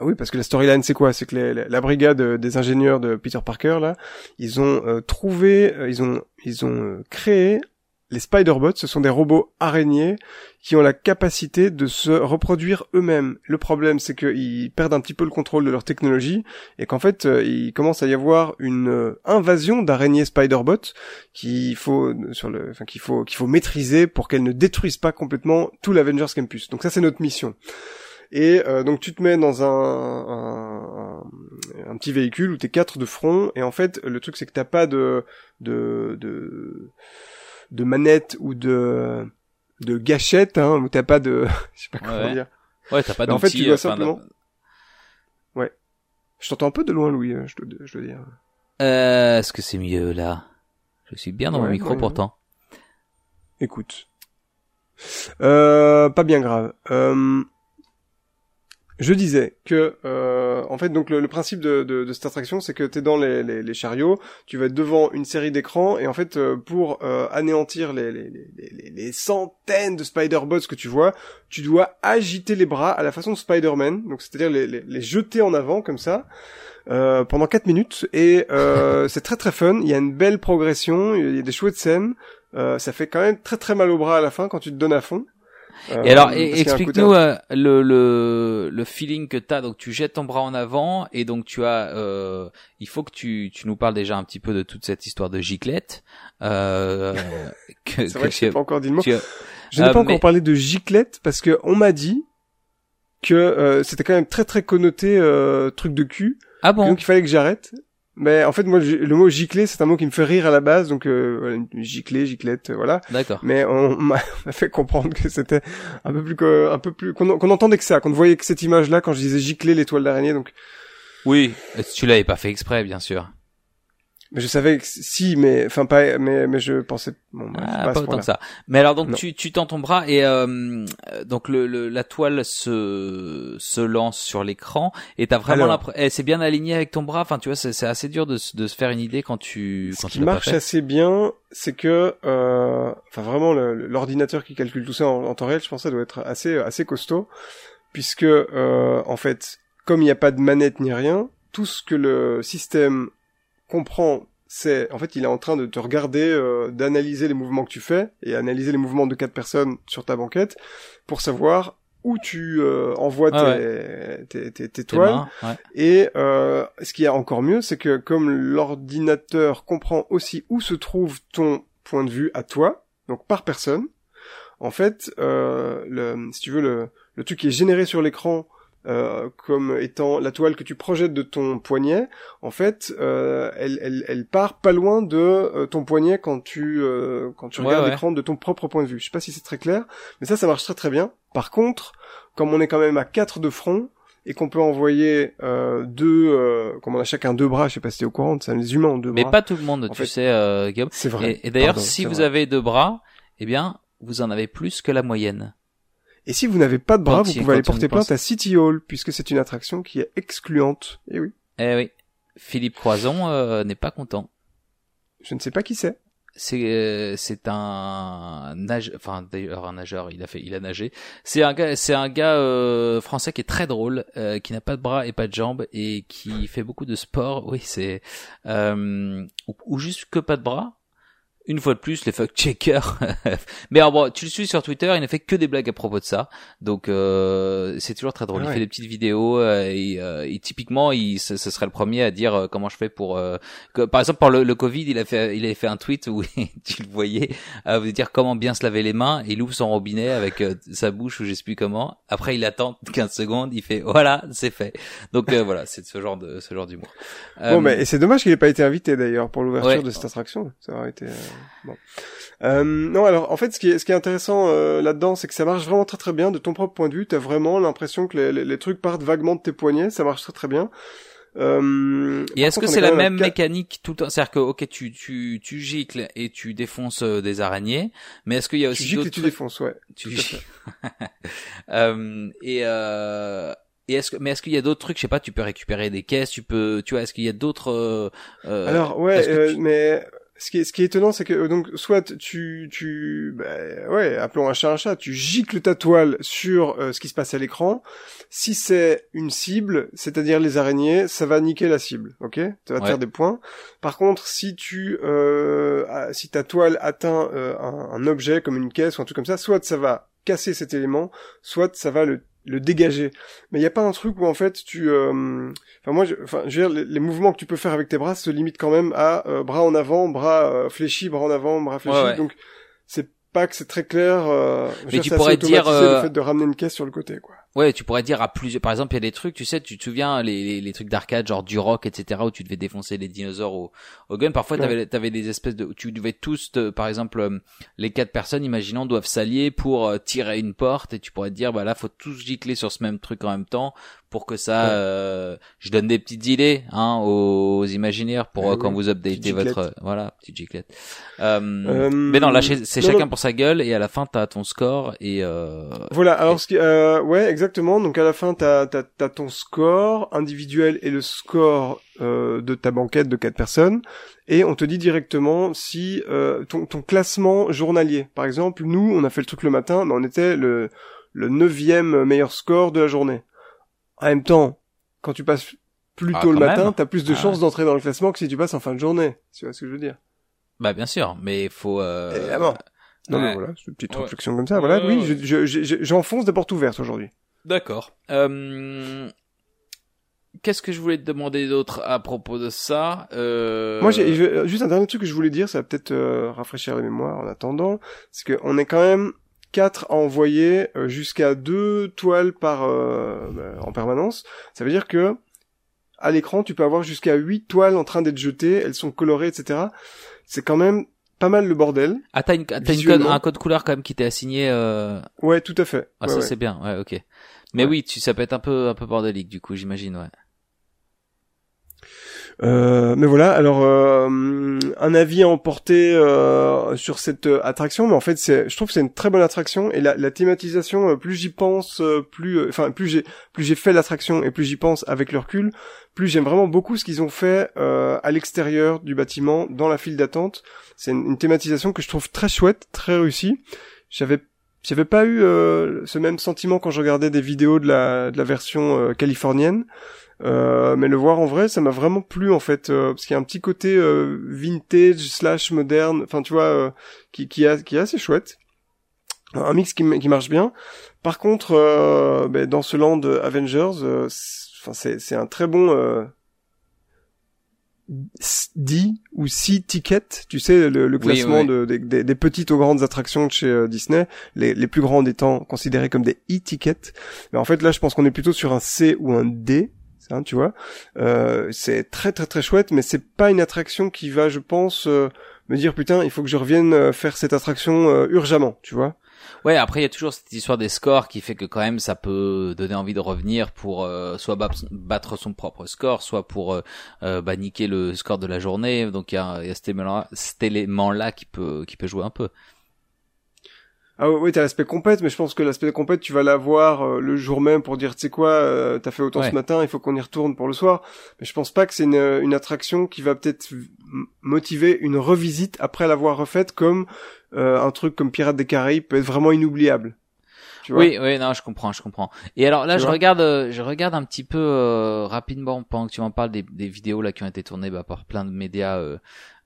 ah oui, parce que la storyline, c'est quoi? C'est que la brigade euh, des ingénieurs de Peter Parker, là, ils ont euh, trouvé, euh, ils ont, ils ont créé les Spider-Bots. Ce sont des robots araignées qui ont la capacité de se reproduire eux-mêmes. Le problème, c'est qu'ils perdent un petit peu le contrôle de leur technologie et qu'en fait, il commence à y avoir une invasion d'araignées Spider-Bots qu'il faut sur le, enfin qu'il faut qu'il faut maîtriser pour qu'elles ne détruisent pas complètement tout l'Avengers Campus. Donc ça, c'est notre mission. Et euh, donc tu te mets dans un, un, un petit véhicule où t'es quatre de front. Et en fait, le truc c'est que t'as pas de de de, de manette ou de de gâchette, hein, où t'as pas de, [laughs] je sais pas comment dire. Ouais, t'as pas En fait, tu dois simplement. Ouais. Je t'entends un peu de loin, Louis. Euh, je dois, je dois dire. Euh, Est-ce que c'est mieux là? Je suis bien dans mon micro pourtant. Écoute. Euh, pas bien grave. Euh, je disais que euh, en fait donc le, le principe de, de, de, cette attraction c'est que t'es dans les, les, les, chariots, tu vas être devant une série d'écrans et en fait euh, pour euh, anéantir les, les, les, les, centaines de Spider-Bots que tu vois, tu dois agiter les bras à la façon de Spider-Man, donc c'est-à-dire les, les, les, jeter en avant comme ça. Euh, pendant 4 minutes et euh, [laughs] c'est très très fun, il y a une belle progression, il y a des chouettes scènes, euh, ça fait quand même très très mal au bras à la fin quand tu te donnes à fond. Euh, et alors, explique-nous euh, le, le, le feeling que tu as. Donc, tu jettes ton bras en avant et donc tu as. Euh, il faut que tu, tu nous parles déjà un petit peu de toute cette histoire de giclette. Euh, [laughs] C'est vrai que je n'ai pas encore dit le mot. Je n'ai pas encore parlé de giclette parce que on m'a dit que c'était quand même très très connoté truc de cul. Ah bon? Donc il fallait que j'arrête. Mais en fait, moi, le mot gicler, c'est un mot qui me fait rire à la base, donc euh, gicler, giclette, voilà. D'accord. Mais on [laughs] m'a fait comprendre que c'était un peu plus, que, un peu plus, qu'on entendait que ça, qu'on voyait que cette image-là quand je disais gicler l'étoile d'araignée, donc. Oui, tu l'avais pas fait exprès, bien sûr. Mais je savais que si, mais enfin pas, mais mais je pensais bon, ah, pas, autant que ça. Mais alors donc tu tu tends ton bras et euh, donc le, le, la toile se se lance sur l'écran et t'as vraiment l'impression, eh, c'est bien aligné avec ton bras. Enfin tu vois c'est c'est assez dur de de se faire une idée quand tu quand Ce qui marche assez bien, c'est que euh, enfin vraiment l'ordinateur qui calcule tout ça en, temps réel, je pense que ça doit être assez assez costaud. Puisque euh, en fait comme il n'y a pas de manette ni rien, tout ce que le système comprend, c'est en fait il est en train de te regarder, euh, d'analyser les mouvements que tu fais et analyser les mouvements de quatre personnes sur ta banquette pour savoir où tu euh, envoies ah tes, tes, tes, toiles. Et euh, ce qui est encore mieux, c'est que comme l'ordinateur comprend aussi où se trouve ton point de vue à toi, donc par personne, en fait, le, si tu veux, le, le truc qui est généré sur l'écran euh, comme étant la toile que tu projettes de ton poignet, en fait, euh, elle, elle, elle, part pas loin de euh, ton poignet quand tu euh, quand tu regardes l'écran de ton propre point de vue. Je sais pas si c'est très clair, mais ça, ça marche très très bien. Par contre, comme on est quand même à 4 de front et qu'on peut envoyer deux, comme on a chacun deux bras, je sais pas si t'es au courant, ça les humains ont deux mais bras. Mais pas tout le monde, tu sais, Guillaume. C'est vrai. Et, d'ailleurs, si vous avez deux bras, eh bien, vous en avez plus que la moyenne. Et si vous n'avez pas de bras, vous pouvez aller porter plainte à City Hall, puisque c'est une attraction qui est excluante. Eh oui. Eh oui. Philippe Croison euh, n'est pas content. Je ne sais pas qui c'est. C'est euh, c'est un nage enfin d'ailleurs un nageur il a fait il a nagé c'est un gars c'est un gars euh, français qui est très drôle euh, qui n'a pas de bras et pas de jambes et qui fait beaucoup de sport oui c'est ou, ou, juste que pas de bras une fois de plus les fact checkers. [laughs] Mais alors bon tu le suis sur Twitter il ne fait que des blagues à propos de ça. Donc euh, c'est toujours très drôle. Ah il fait des petites vidéos euh, et, euh, et, typiquement il ce, serait le premier à dire euh, comment je fais pour que, par exemple pour le, le, Covid il a fait il avait fait un tweet où [laughs] tu le voyais à vous dire comment bien se laver les mains. Il ouvre son robinet avec sa bouche ou je sais plus comment. Après il attend [laughs] 15 secondes. Il fait voilà c'est fait. Donc voilà c'est ce genre de ce genre d'humour. Bon mais c'est dommage qu'il ait pas été invité d'ailleurs pour l'ouverture de cette attraction. Ça aurait été Bon. Euh, non, alors en fait, ce qui est, ce qui est intéressant euh, là-dedans, c'est que ça marche vraiment très très bien de ton propre point de vue. T'as vraiment l'impression que les, les, trucs partent vaguement de tes poignets, ça marche très très bien. Euh, et est-ce que c'est la même mécanique tout le temps? C'est-à-dire que ok, tu tu tu gicles et tu défonces euh, des araignées, mais est-ce qu'il y a aussi tu gicles et tu défonces, ouais. Tu [laughs] euh, et euh, et est-ce que, mais est-ce qu'il y a d'autres trucs, je sais pas, tu peux récupérer des caisses, tu peux, tu vois, est-ce qu'il y a d'autres euh, Alors ouais, mais ce qui est, ce qui est étonnant, c'est que euh, donc soit tu tu bah, ouais, appelons un chat un chat, tu gicles ta toile sur euh, ce qui se passe à l'écran. Si c'est une cible, c'est-à-dire les araignées, ça va niquer la cible, ok? Ça va te faire des points. Par contre, si tu euh, si ta toile atteint euh, un, un, objet comme une caisse ou un truc comme ça, soit ça va casser cet élément, soit ça va le le dégager. Mais il n'y a pas un truc où en fait tu, euh, enfin moi, je... enfin je veux dire, les, mouvements que tu peux faire avec tes bras se limitent quand même à euh, bras en avant, bras euh, fléchis, bras en avant, bras fléchis. Donc c'est pas que c'est très clair. Mais tu pourrais dire le fait de ramener une caisse sur le côté, quoi. Ouais, tu pourrais dire à plusieurs. Par exemple, il y a des trucs, tu sais, tu te souviens les, les, trucs d'arcade, genre du rock, etc., où tu devais défoncer les dinosaures au, au gun. Parfois, t'avais avais des espèces de, tu devais tous, par exemple, euh, les quatre personnes, imaginons, doivent s'allier pour euh, tirer une porte, et tu pourrais te dire, bah là, faut tous gicler sur ce même truc en même temps pour que ça, euh, je donne des petites idées hein, aux, imaginaires pour quand vous updatez votre, voilà, petite giclette. mais non, là, c'est chacun pour sa gueule, et à la fin, t'as ton score et. Voilà. Alors, ce qui, ouais exactement. Donc à la fin, t'as as, ton score individuel et le score euh, de ta banquette de quatre personnes, et on te dit directement si euh, ton, ton classement journalier. Par exemple, nous, on a fait le truc le matin, mais on était le le neuvième meilleur score de la journée. En même temps, quand tu passes plus Ah, tôt le matin, t'as plus de Ah. chances d'entrer dans le classement que si tu passes en fin de journée. Tu vois ce que je veux dire? Bah bien sûr, mais il faut. Euh... Évidemment. Non, mais voilà, c'est une petite Ouais. réflexion comme ça. Voilà, Ouais, oui, ouais. je- je- je- j'enfonce des portes ouvertes aujourd'hui. D'accord. Euh... Qu'est-ce que je voulais te demander d'autre à propos de ça euh... Moi, j'ai juste un dernier truc que je voulais dire, ça va peut-être euh, rafraîchir la mémoire en attendant, c'est qu'on est quand même quatre à envoyer euh, jusqu'à deux toiles par euh, bah, en permanence. Ça veut dire que à l'écran, tu peux avoir jusqu'à huit toiles en train d'être jetées, elles sont colorées, etc. C'est quand même pas mal le bordel. Ah t'as une, t'as une code, un code couleur quand même qui t'est assigné. Euh... Ouais, tout à fait. Ah Ouais, ça ouais. c'est bien, ouais ok. Mais Ouais. oui, tu ça peut être un peu un peu bordélique du coup, j'imagine, ouais. Euh, mais voilà, alors euh, un avis à emporter euh, sur cette euh, attraction, mais en fait, c'est, je trouve que c'est une très bonne attraction et la, la thématisation, euh, plus j'y pense, euh, plus, enfin plus j'ai plus j'ai fait l'attraction et plus j'y pense avec le recul, plus j'aime vraiment beaucoup ce qu'ils ont fait euh, à l'extérieur du bâtiment, dans la file d'attente. C'est une, thématisation que je trouve très chouette, très réussie. J'avais j'avais pas eu euh, ce même sentiment quand je regardais des vidéos de la, version euh, californienne. Euh, mais le voir en vrai, ça m'a vraiment plu en fait, parce qu'il y a un petit côté vintage slash moderne, enfin tu vois, qui qui, a, qui est assez chouette. Un mix qui, qui marche bien. Par contre, ben, dans ce land Avengers, enfin c'est un très bon D ou C ticket, tu sais le, le classement oui. de- des, des- des petites aux grandes attractions de chez euh, Disney, les, les plus grandes étant considérées comme des e-tickets. Mais en fait là, je pense qu'on est plutôt sur un C ou un D, ça, tu vois. Euh, c'est très très très chouette, mais c'est pas une attraction qui va, je pense, euh, me dire putain, il faut que je revienne euh, faire cette attraction euh, urgemment, tu vois. Ouais, après il y a toujours cette histoire des scores qui fait que quand même ça peut donner envie de revenir pour euh, soit bat- battre son propre score, soit pour euh, euh, bah, niquer le score de la journée. Donc il y a, y a cet élément-là, qui peut qui peut jouer un peu. Ah oui, t'as l'aspect compète, mais je pense que l'aspect compète, tu vas l'avoir euh, le jour même pour dire, tu sais quoi, euh, t'as fait autant Ouais. ce matin, il faut qu'on y retourne pour le soir. Mais je pense pas que c'est une, une attraction qui va peut-être motiver une revisite après l'avoir refaite comme euh, un truc comme Pirates des Caraïbes peut être vraiment inoubliable. Tu vois Oui, oui, non, je comprends, je comprends. Et alors là, Tu je regarde, euh, je regarde un petit peu euh, rapidement pendant que tu m'en parles des, des vidéos là qui ont été tournées bah, par plein de médias euh,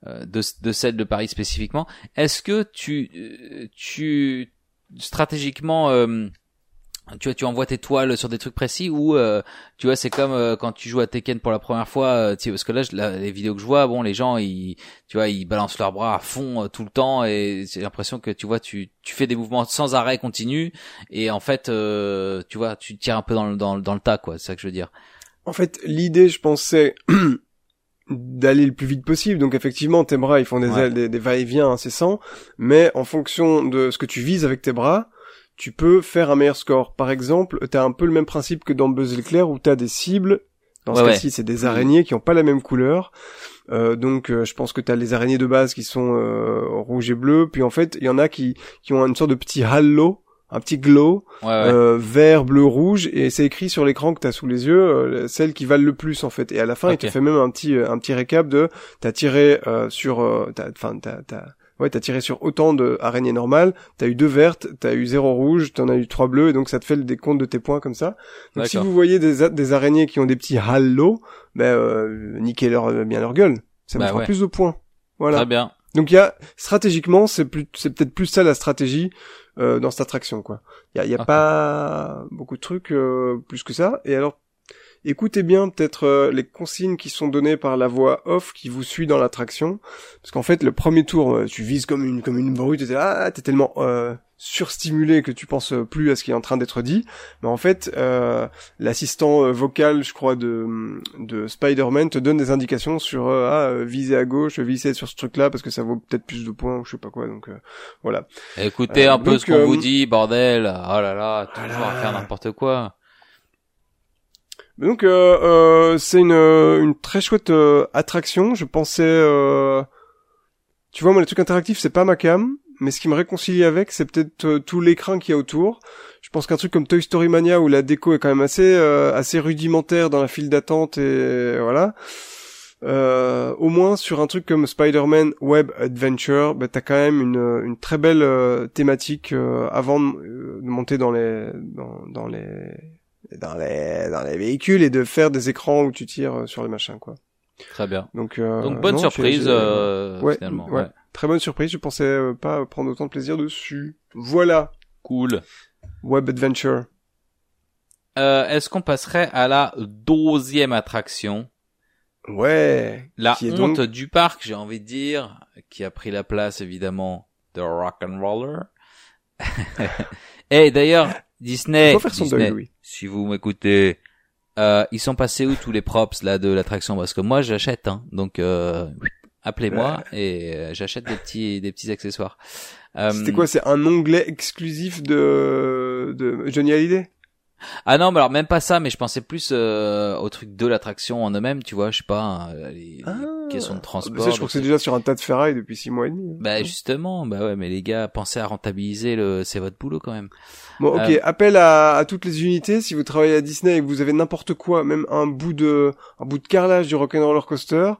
euh, de, de celle de Paris spécifiquement. Est-ce que tu, euh, tu stratégiquement euh, tu vois, tu envoies tes toiles sur des trucs précis ou euh, tu vois, c'est comme euh, quand tu joues à Tekken pour la première fois, euh, tu sais, parce que là, je- là, les vidéos que je vois, bon, les gens, ils, tu vois, ils balancent leurs bras à fond euh, tout le temps et j'ai l'impression que tu vois, tu, tu fais des mouvements sans arrêt continu et en fait, euh, tu vois, tu tires un peu dans le, dans, le- dans le tas, quoi. C'est ça que je veux dire. En fait, l'idée, je pensais [clears throat] d'aller le plus vite possible. Donc effectivement, tes bras, ils font des, Ouais. des, des va-et-vient incessants, mais en fonction de ce que tu vises avec tes bras, tu peux faire un meilleur score. Par exemple, t'as un peu le même principe que dans Buzz l'éclair où t'as des cibles. Dans ce Ouais, cas-ci, c'est des araignées qui ont pas la même couleur. Euh, donc, euh, je pense que t'as les araignées de base qui sont euh, rouges et bleues. Puis en fait, il y en a qui qui ont une sorte de petit halo, un petit glow Ouais, ouais. euh, vert, bleu, rouge, et c'est écrit sur l'écran que t'as sous les yeux euh, celles qui valent le plus en fait. Et à la fin, il te fait même un petit euh, un petit récap de t'as tiré euh, sur, euh, t'as- enfin t'as t'as ouais t'as tiré sur autant de araignées normales, t'as eu deux vertes, t'as eu zéro rouge, t'en as eu trois bleus, et donc ça te fait le décompte de tes points comme ça. Donc si vous voyez des araignées qui ont des petits halos, ben euh, niquez leur bien leur gueule, ça vous Bah fera ouais. plus de points. Voilà. Très bien. Donc il y a stratégiquement, c'est plus, c'est peut-être plus ça la stratégie euh, dans cette attraction quoi. Il y a, y a pas beaucoup de trucs euh, plus que ça. Et alors, écoutez bien peut-être euh, les consignes qui sont données par la voix off qui vous suit dans l'attraction, parce qu'en fait le premier tour, euh, tu vises comme une comme une brute, t'es ah t'es tellement euh, surstimulé que tu penses plus à ce qui est en train d'être dit. Mais en fait, euh, l'assistant euh, vocal, je crois, de, de Spider-Man te donne des indications sur euh, ah, euh, viser à gauche, viser sur ce truc-là parce que ça vaut peut-être plus de points ou je sais pas quoi. Donc euh, voilà. Écoutez Euh, un peu donc, ce qu'on euh, vous dit, bordel. Oh là là, toujours Voilà. à faire n'importe quoi. Donc euh, euh, c'est une, euh, une très chouette euh, attraction. Je pensais, tu vois, moi les trucs interactifs c'est pas ma cam. mais ce qui me réconcilie avec, c'est peut-être tout l'écran qu'il y a autour. Je pense qu'un truc comme Toy Story Mania où la déco est quand même assez assez rudimentaire dans la file d'attente et voilà. Euh, au moins sur un truc comme Spider-Man Web Adventure, bah, t'as quand même une, une très belle euh, thématique euh, avant de, monter dans les dans, les dans les dans les véhicules et de faire des écrans où tu tires sur les machins quoi. Très bien. Donc, Donc bonne non, surprise j'ai- ouais, finalement. ouais. ouais. Très bonne surprise. Je pensais euh, pas prendre autant de plaisir dessus. Voilà. Cool. Web Adventure. Euh, Est-ce qu'on passerait à la deuxième attraction? Ouais. La honte donc- du parc, j'ai envie de dire, qui a pris la place évidemment de Rock and Roller. [laughs] Et d'ailleurs, Disney, Faut faire son Disney, deuil, Louis. Si vous m'écoutez, euh, ils sont passés où tous les props là de l'attraction? Parce que moi j'achète, hein, donc euh, appelez-moi et euh, j'achète des petits des petits accessoires. Euh, C'était quoi? C'est un onglet exclusif de de Johnny Hallyday? Ah non, mais alors même pas ça, mais je pensais plus euh, au truc de l'attraction en eux-mêmes, tu vois, je sais pas, euh, les, les Ah. questions de Ça, transport. je de crois que c'est ce- déjà sur un tas de ferraille depuis six mois et demi. Bah justement, bah ouais, mais les gars, pensez à rentabiliser le, c'est votre boulot quand même. Bon, ok. Euh, Appel à, à toutes les unités. Si vous travaillez à Disney et que vous avez n'importe quoi, même un bout de un bout de carrelage du Rock'n'Roller Coaster.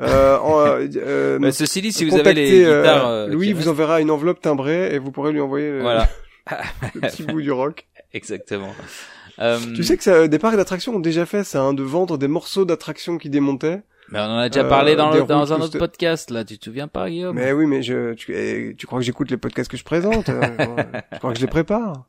Euh, [laughs] euh, euh, Mais ceci dit, si vous avez les guitares, Louis vous enverra une enveloppe timbrée et vous pourrez lui envoyer voilà, [laughs] le petit bout du rock. Exactement. Euh, Tu sais que ça, des parcs d'attractions ont déjà fait ça, hein, de vendre des morceaux d'attractions qui démontaient. mais on en a déjà euh, parlé dans, des le, dans un autre podcast là. Tu te souviens pas, Guillaume? Mais oui, mais je, tu, eh, tu crois que j'écoute les podcasts que je présente euh, [laughs] Tu crois que je les prépare?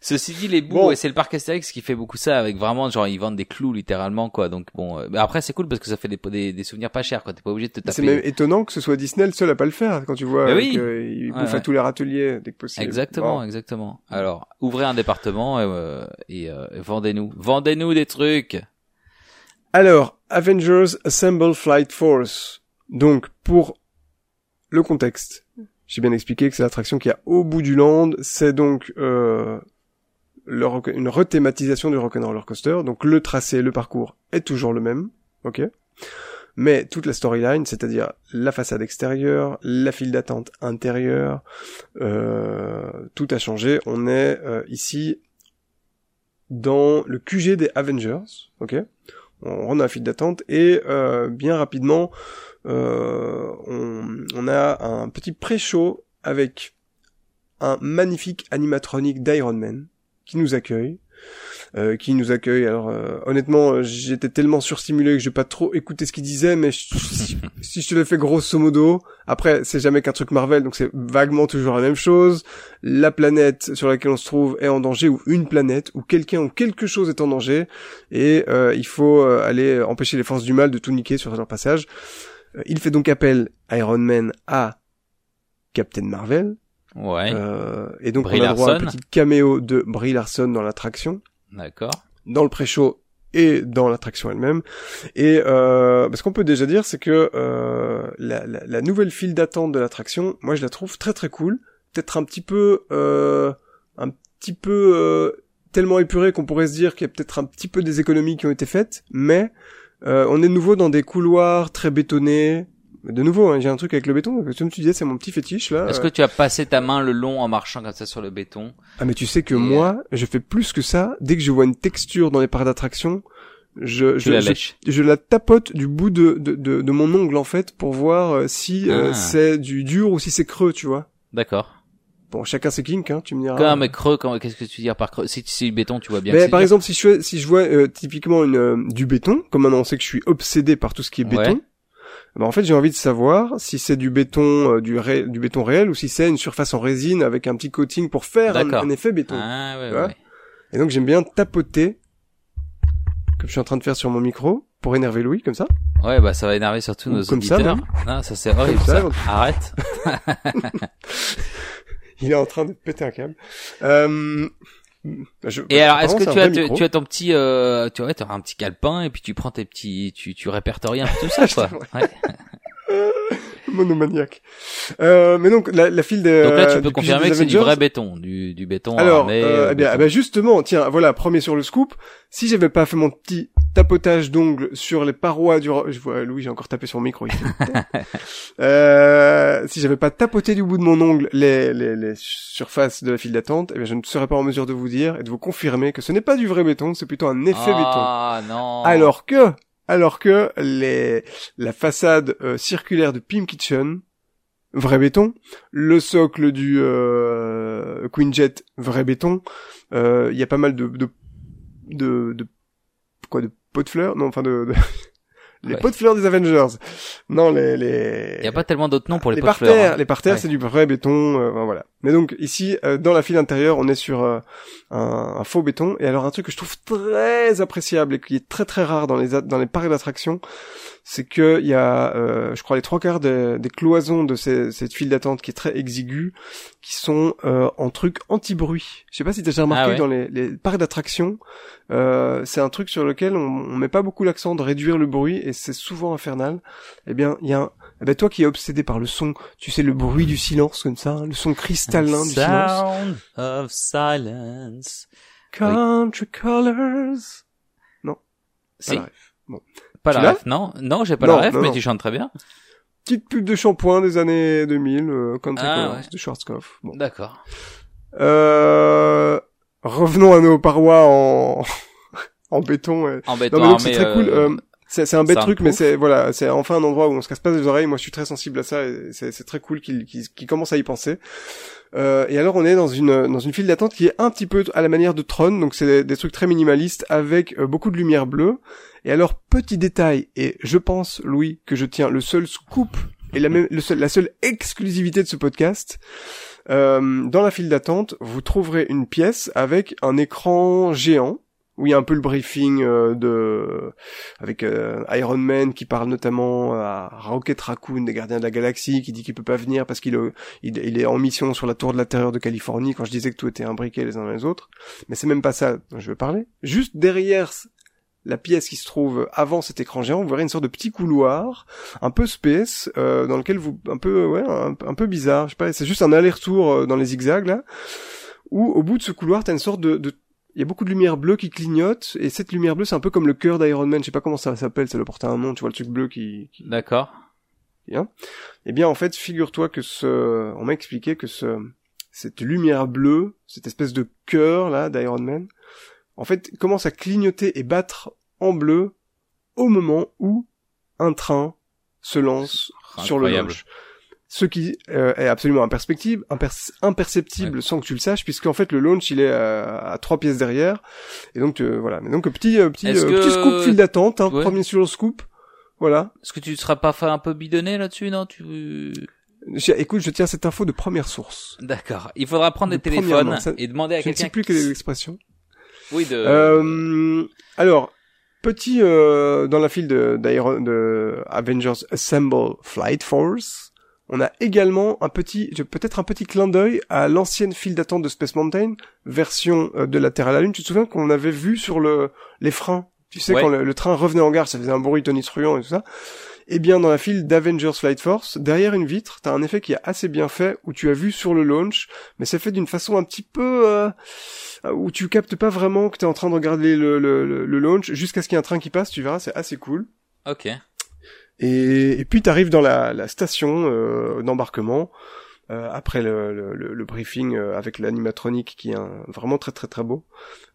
Ceci dit, les bouts, Bon. c'est le parc Astérix qui fait beaucoup ça avec vraiment genre ils vendent des clous littéralement quoi. Donc bon, euh, après c'est cool parce que ça fait des, des, des souvenirs pas chers quoi. T'es pas obligé de te C'est taper. même étonnant que ce soit Disney le seul à pas le faire quand tu vois Mais euh, oui. qu'il Ouais, bouffe à ouais. tous les râteliers dès que possible. Exactement, Bon. exactement. Alors, ouvrez un département euh, et, euh, vendez-nous, vendez-nous des trucs. Alors, Avengers Assemble Flight Force. Donc, pour le contexte, j'ai bien expliqué que c'est l'attraction qui a au bout du land. C'est donc euh, une rethématisation du Rock'n'Roller Coaster. Donc, le tracé, le parcours est toujours le même, ok. Mais toute la storyline, c'est-à-dire la façade extérieure, la file d'attente intérieure, euh, tout a changé. On est euh, ici dans le QG des Avengers, ok. On rentre dans la file d'attente et euh, bien rapidement on, on a un petit pré-show avec un magnifique animatronique d'Iron Man qui nous accueille euh, qui nous accueille. Alors euh, honnêtement euh, j'étais tellement surstimulé que j'ai pas trop écouté ce qu'il disait mais si je te le fais grosso modo après c'est jamais qu'un truc Marvel donc c'est vaguement toujours la même chose. La planète sur laquelle on se trouve est en danger ou une planète ou quelqu'un ou quelque chose est en danger. Et euh, il faut euh, aller empêcher les forces du mal de tout niquer sur leur passage. Euh, il fait donc appel Iron Man à Captain Marvel Ouais, euh, et donc Brie on a droit à un petit caméo de Brie Larson dans l'attraction, d'accord. dans le pré-show et dans l'attraction elle-même. Et euh, ce qu'on peut déjà dire, c'est que euh, la, la, la nouvelle file d'attente de l'attraction, moi je la trouve très très cool. Peut-être un petit peu, euh, un petit peu euh, tellement épuré qu'on pourrait se dire qu'il y a peut-être un petit peu des économies qui ont été faites, mais euh, on est de nouveau dans des couloirs très bétonnés. De nouveau, hein, j'ai un truc avec le béton. Comme tu disais, c'est mon petit fétiche là. Est-ce que tu as passé ta main le long en marchant comme ça sur le béton Ah mais tu sais que Et, moi, je fais plus que ça. Dès que je vois une texture dans les parcs d'attraction, je, je, la je, je la tapote du bout de, de, de, de mon ongle en fait pour voir euh, si euh, Ah. c'est du dur ou si c'est creux, tu vois. D'accord. Bon, chacun ses kinks, hein, tu me diras. Comme mais creux, quand- qu'est-ce que tu veux dire par creux? Si si le béton, tu vois bien. Mais c'est par exemple, si je si je vois euh, typiquement une euh, du béton, comme maintenant on sait que je suis obsédé par tout ce qui est Ouais. béton, ben en fait j'ai envie de savoir si c'est du béton euh, du ré- du béton réel ou si c'est une surface en résine avec un petit coating pour faire un, effet béton. Ah ouais, ouais. Et donc j'aime bien tapoter, comme je suis en train de faire sur mon micro, pour énerver Louis, comme ça. Ouais, bah ça va énerver surtout Ou nos comme ça, même. non, ça c'est horrible ça. Arrête. [laughs] Il est en train de péter un câble. Euh... je- Et alors, est-ce que tu as, tu, as ton petit, euh, tu vois, tu as un petit calepin et puis tu prends tes petits, tu, tu répertories un peu tout ça, [laughs] quoi. Ouais. [laughs] [laughs] Monomaniaque. Euh, mais donc, la, la file des... Donc là, tu euh, peux confirmer que c'est du vrai béton, du, du béton Alors, armé. euh, euh, eh bien, eh ben, justement, tiens, voilà, premier sur le scoop. Si j'avais pas fait mon petit tapotage d'ongles sur les parois du... Je vois, Louis, j'ai encore tapé sur le micro. ici. [laughs] euh, si j'avais pas tapoté du bout de mon ongle les, les, les surfaces de la file d'attente, eh bien, je ne serais pas en mesure de vous dire et de vous confirmer que ce n'est pas du vrai béton, c'est plutôt un effet béton. Ah non. Alors que, alors que les, la façade euh, circulaire de Pim Kitchen, vrai béton, le socle du euh, Quinjet, vrai béton, euh, il y a pas mal de, de, de, de quoi, de pots de fleurs, non, enfin de, de- [laughs] les Ouais. pots de fleurs des Avengers, non les les. Il y a pas tellement d'autres noms pour les, les pots de fleurs, parterres, hein. les parterres, Ouais. c'est du vrai béton, euh, voilà. Mais donc ici, euh, dans la file intérieure, on est sur euh, un, un faux béton. Et alors un truc que je trouve très appréciable et qui est très très rare dans les dans les parcs d'attractions, c'est que il y a, euh, je crois, les trois quarts des, des cloisons de ces, cette file d'attente qui est très exiguë, qui sont euh, en truc anti-bruit. Je sais pas si t'as déjà remarqué Ah ouais. dans les, les parcs d'attractions, euh, c'est un truc sur lequel on, on met pas beaucoup l'accent de réduire le bruit et c'est souvent infernal. Eh bien, il y a un, eh ben, toi qui es obsédé par le son, tu sais le bruit du silence comme ça, hein, le son cristallin du silence. Sound of silence. Country colors. Si. Voilà. Pas Tu la ref, non, non, j'ai pas Non, la ref, non, mais non. tu chantes très bien. Petite pub de shampoing des années 2000, euh, Country Ah, Colors ouais. de Schwarzkopf. Bon. D'accord. Euh, revenons à nos parois en, [laughs] en béton. En béton Non mais donc c'est très cool. euh, euh, c'est c'est un bête truc, mais c'est voilà, c'est enfin un endroit où on se casse pas les oreilles. Moi, je suis très sensible à ça. et C'est c'est très cool qu'il qu'il qu'il commence à y penser. Euh, et alors, on est dans une dans une file d'attente qui est un petit peu à la manière de Tron. Donc, c'est des, des trucs très minimalistes avec euh, beaucoup de lumière bleue. Et alors, petit détail. Et je pense, Louis, que je tiens le seul scoop et la même le seul, la seule exclusivité de ce podcast. Euh, dans la file d'attente, vous trouverez une pièce avec un écran géant où il y a un peu le briefing euh, de avec euh, Iron Man qui parle notamment à Rocket Raccoon des Gardiens de la Galaxie qui dit qu'il peut pas venir parce qu'il est- il, il est en mission sur la tour de l'intérieur de Californie. Quand je disais que tout était imbriqué les uns dans les autres. Mais c'est même pas ça dont je veux parler. Juste derrière la pièce qui se trouve avant cet écran géant, vous verrez une sorte de petit couloir, un peu space, euh, dans lequel vous, un peu, ouais, un, un peu bizarre, je sais pas, c'est juste un aller-retour euh, dans les zigzags là, où au bout de ce couloir, t'as une sorte de, de il y a beaucoup de lumière bleue qui clignote, et cette lumière bleue, c'est un peu comme le cœur d'Iron Man, je sais pas comment ça s'appelle, ça doit porter un nom, tu vois le truc bleu qui... qui... D'accord. Eh bien, en fait, figure-toi que ce... On m'a expliqué que ce... cette lumière bleue, cette espèce de cœur, là, d'Iron Man, en fait, commence à clignoter et battre en bleu au moment où un train se lance sur le launch. Ce qui euh, est absolument imperceptible, imper- imperceptible sans que tu le saches, puisqu'en fait le launch il est à, à trois pièces derrière, et donc euh, voilà. Mais donc petit euh, petit euh, que- petit scoop file d'attente, hein, Ouais. premier sur le scoop, voilà. Est-ce que tu ne seras pas fait un peu bidonné là-dessus, non? Tu Écoute, je tiens cette info de première source. D'accord. Il faudra prendre De des téléphones ça- et demander à Je ne sais quelqu'un. plus quelle est l'expression. Oui, de. Euh, alors, petit euh, dans la file de, de Avengers Assemble Flight Force, on a également un petit, peut-être un petit clin d'œil à l'ancienne file d'attente de Space Mountain, version euh, de la Terre à la Lune. Tu te souviens qu'on avait vu sur le les freins? Tu sais Ouais. quand le, le train revenait en gare, ça faisait un bruit tonitruant et tout ça. Eh bien, dans la file d'Avengers Flight Force, derrière une vitre, t'as un effet qui est assez bien fait, où tu as vu sur le launch, mais c'est fait d'une façon un petit peu euh, où tu captes pas vraiment que t'es en train de regarder le, le, le, le launch jusqu'à ce qu'il y ait un train qui passe. Tu verras, c'est assez cool. Ok. Et, et puis t'arrives dans la, la station euh, d'embarquement euh, après le, le, le- briefing euh, avec l'animatronique qui est un- vraiment très très très beau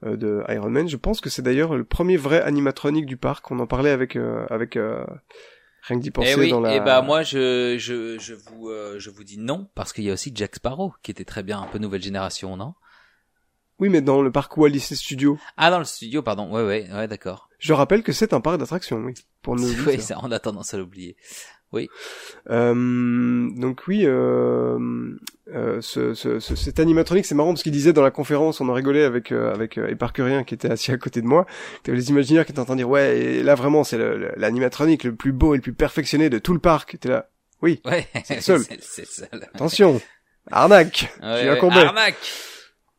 euh, de Iron Man. Je pense que c'est d'ailleurs le premier vrai animatronique du parc. On en parlait avec avec, avec euh, rien que d'y penser Eh oui, dans la. et bah moi je je je vous euh, je vous dis non parce qu'il y a aussi Jack Sparrow qui était très bien un peu nouvelle génération, non? Oui, mais dans le parc Walt Disney Studio. Ah dans le studio, pardon. Ouais ouais ouais d'accord. Je rappelle que c'est un parc d'attractions, oui. Pour nos [laughs] Oui, ça, on a tendance à l'oublier. Euh, donc oui, euh, euh, ce, ce, ce- cet animatronique, c'est marrant parce qu'il disait dans la conférence, on en rigolait avec euh, avec euh, Éparcurien qui était assis à côté de moi, t'avais les imaginaires qui étaient en train de dire ouais, et là vraiment c'est le- le- l'animatronique le plus beau et le plus perfectionné de tout le parc. T'es là, oui, Ouais, C'est le seul. [laughs] c'est le seul. attention, arnaque, Ouais, ouais. Arnaque.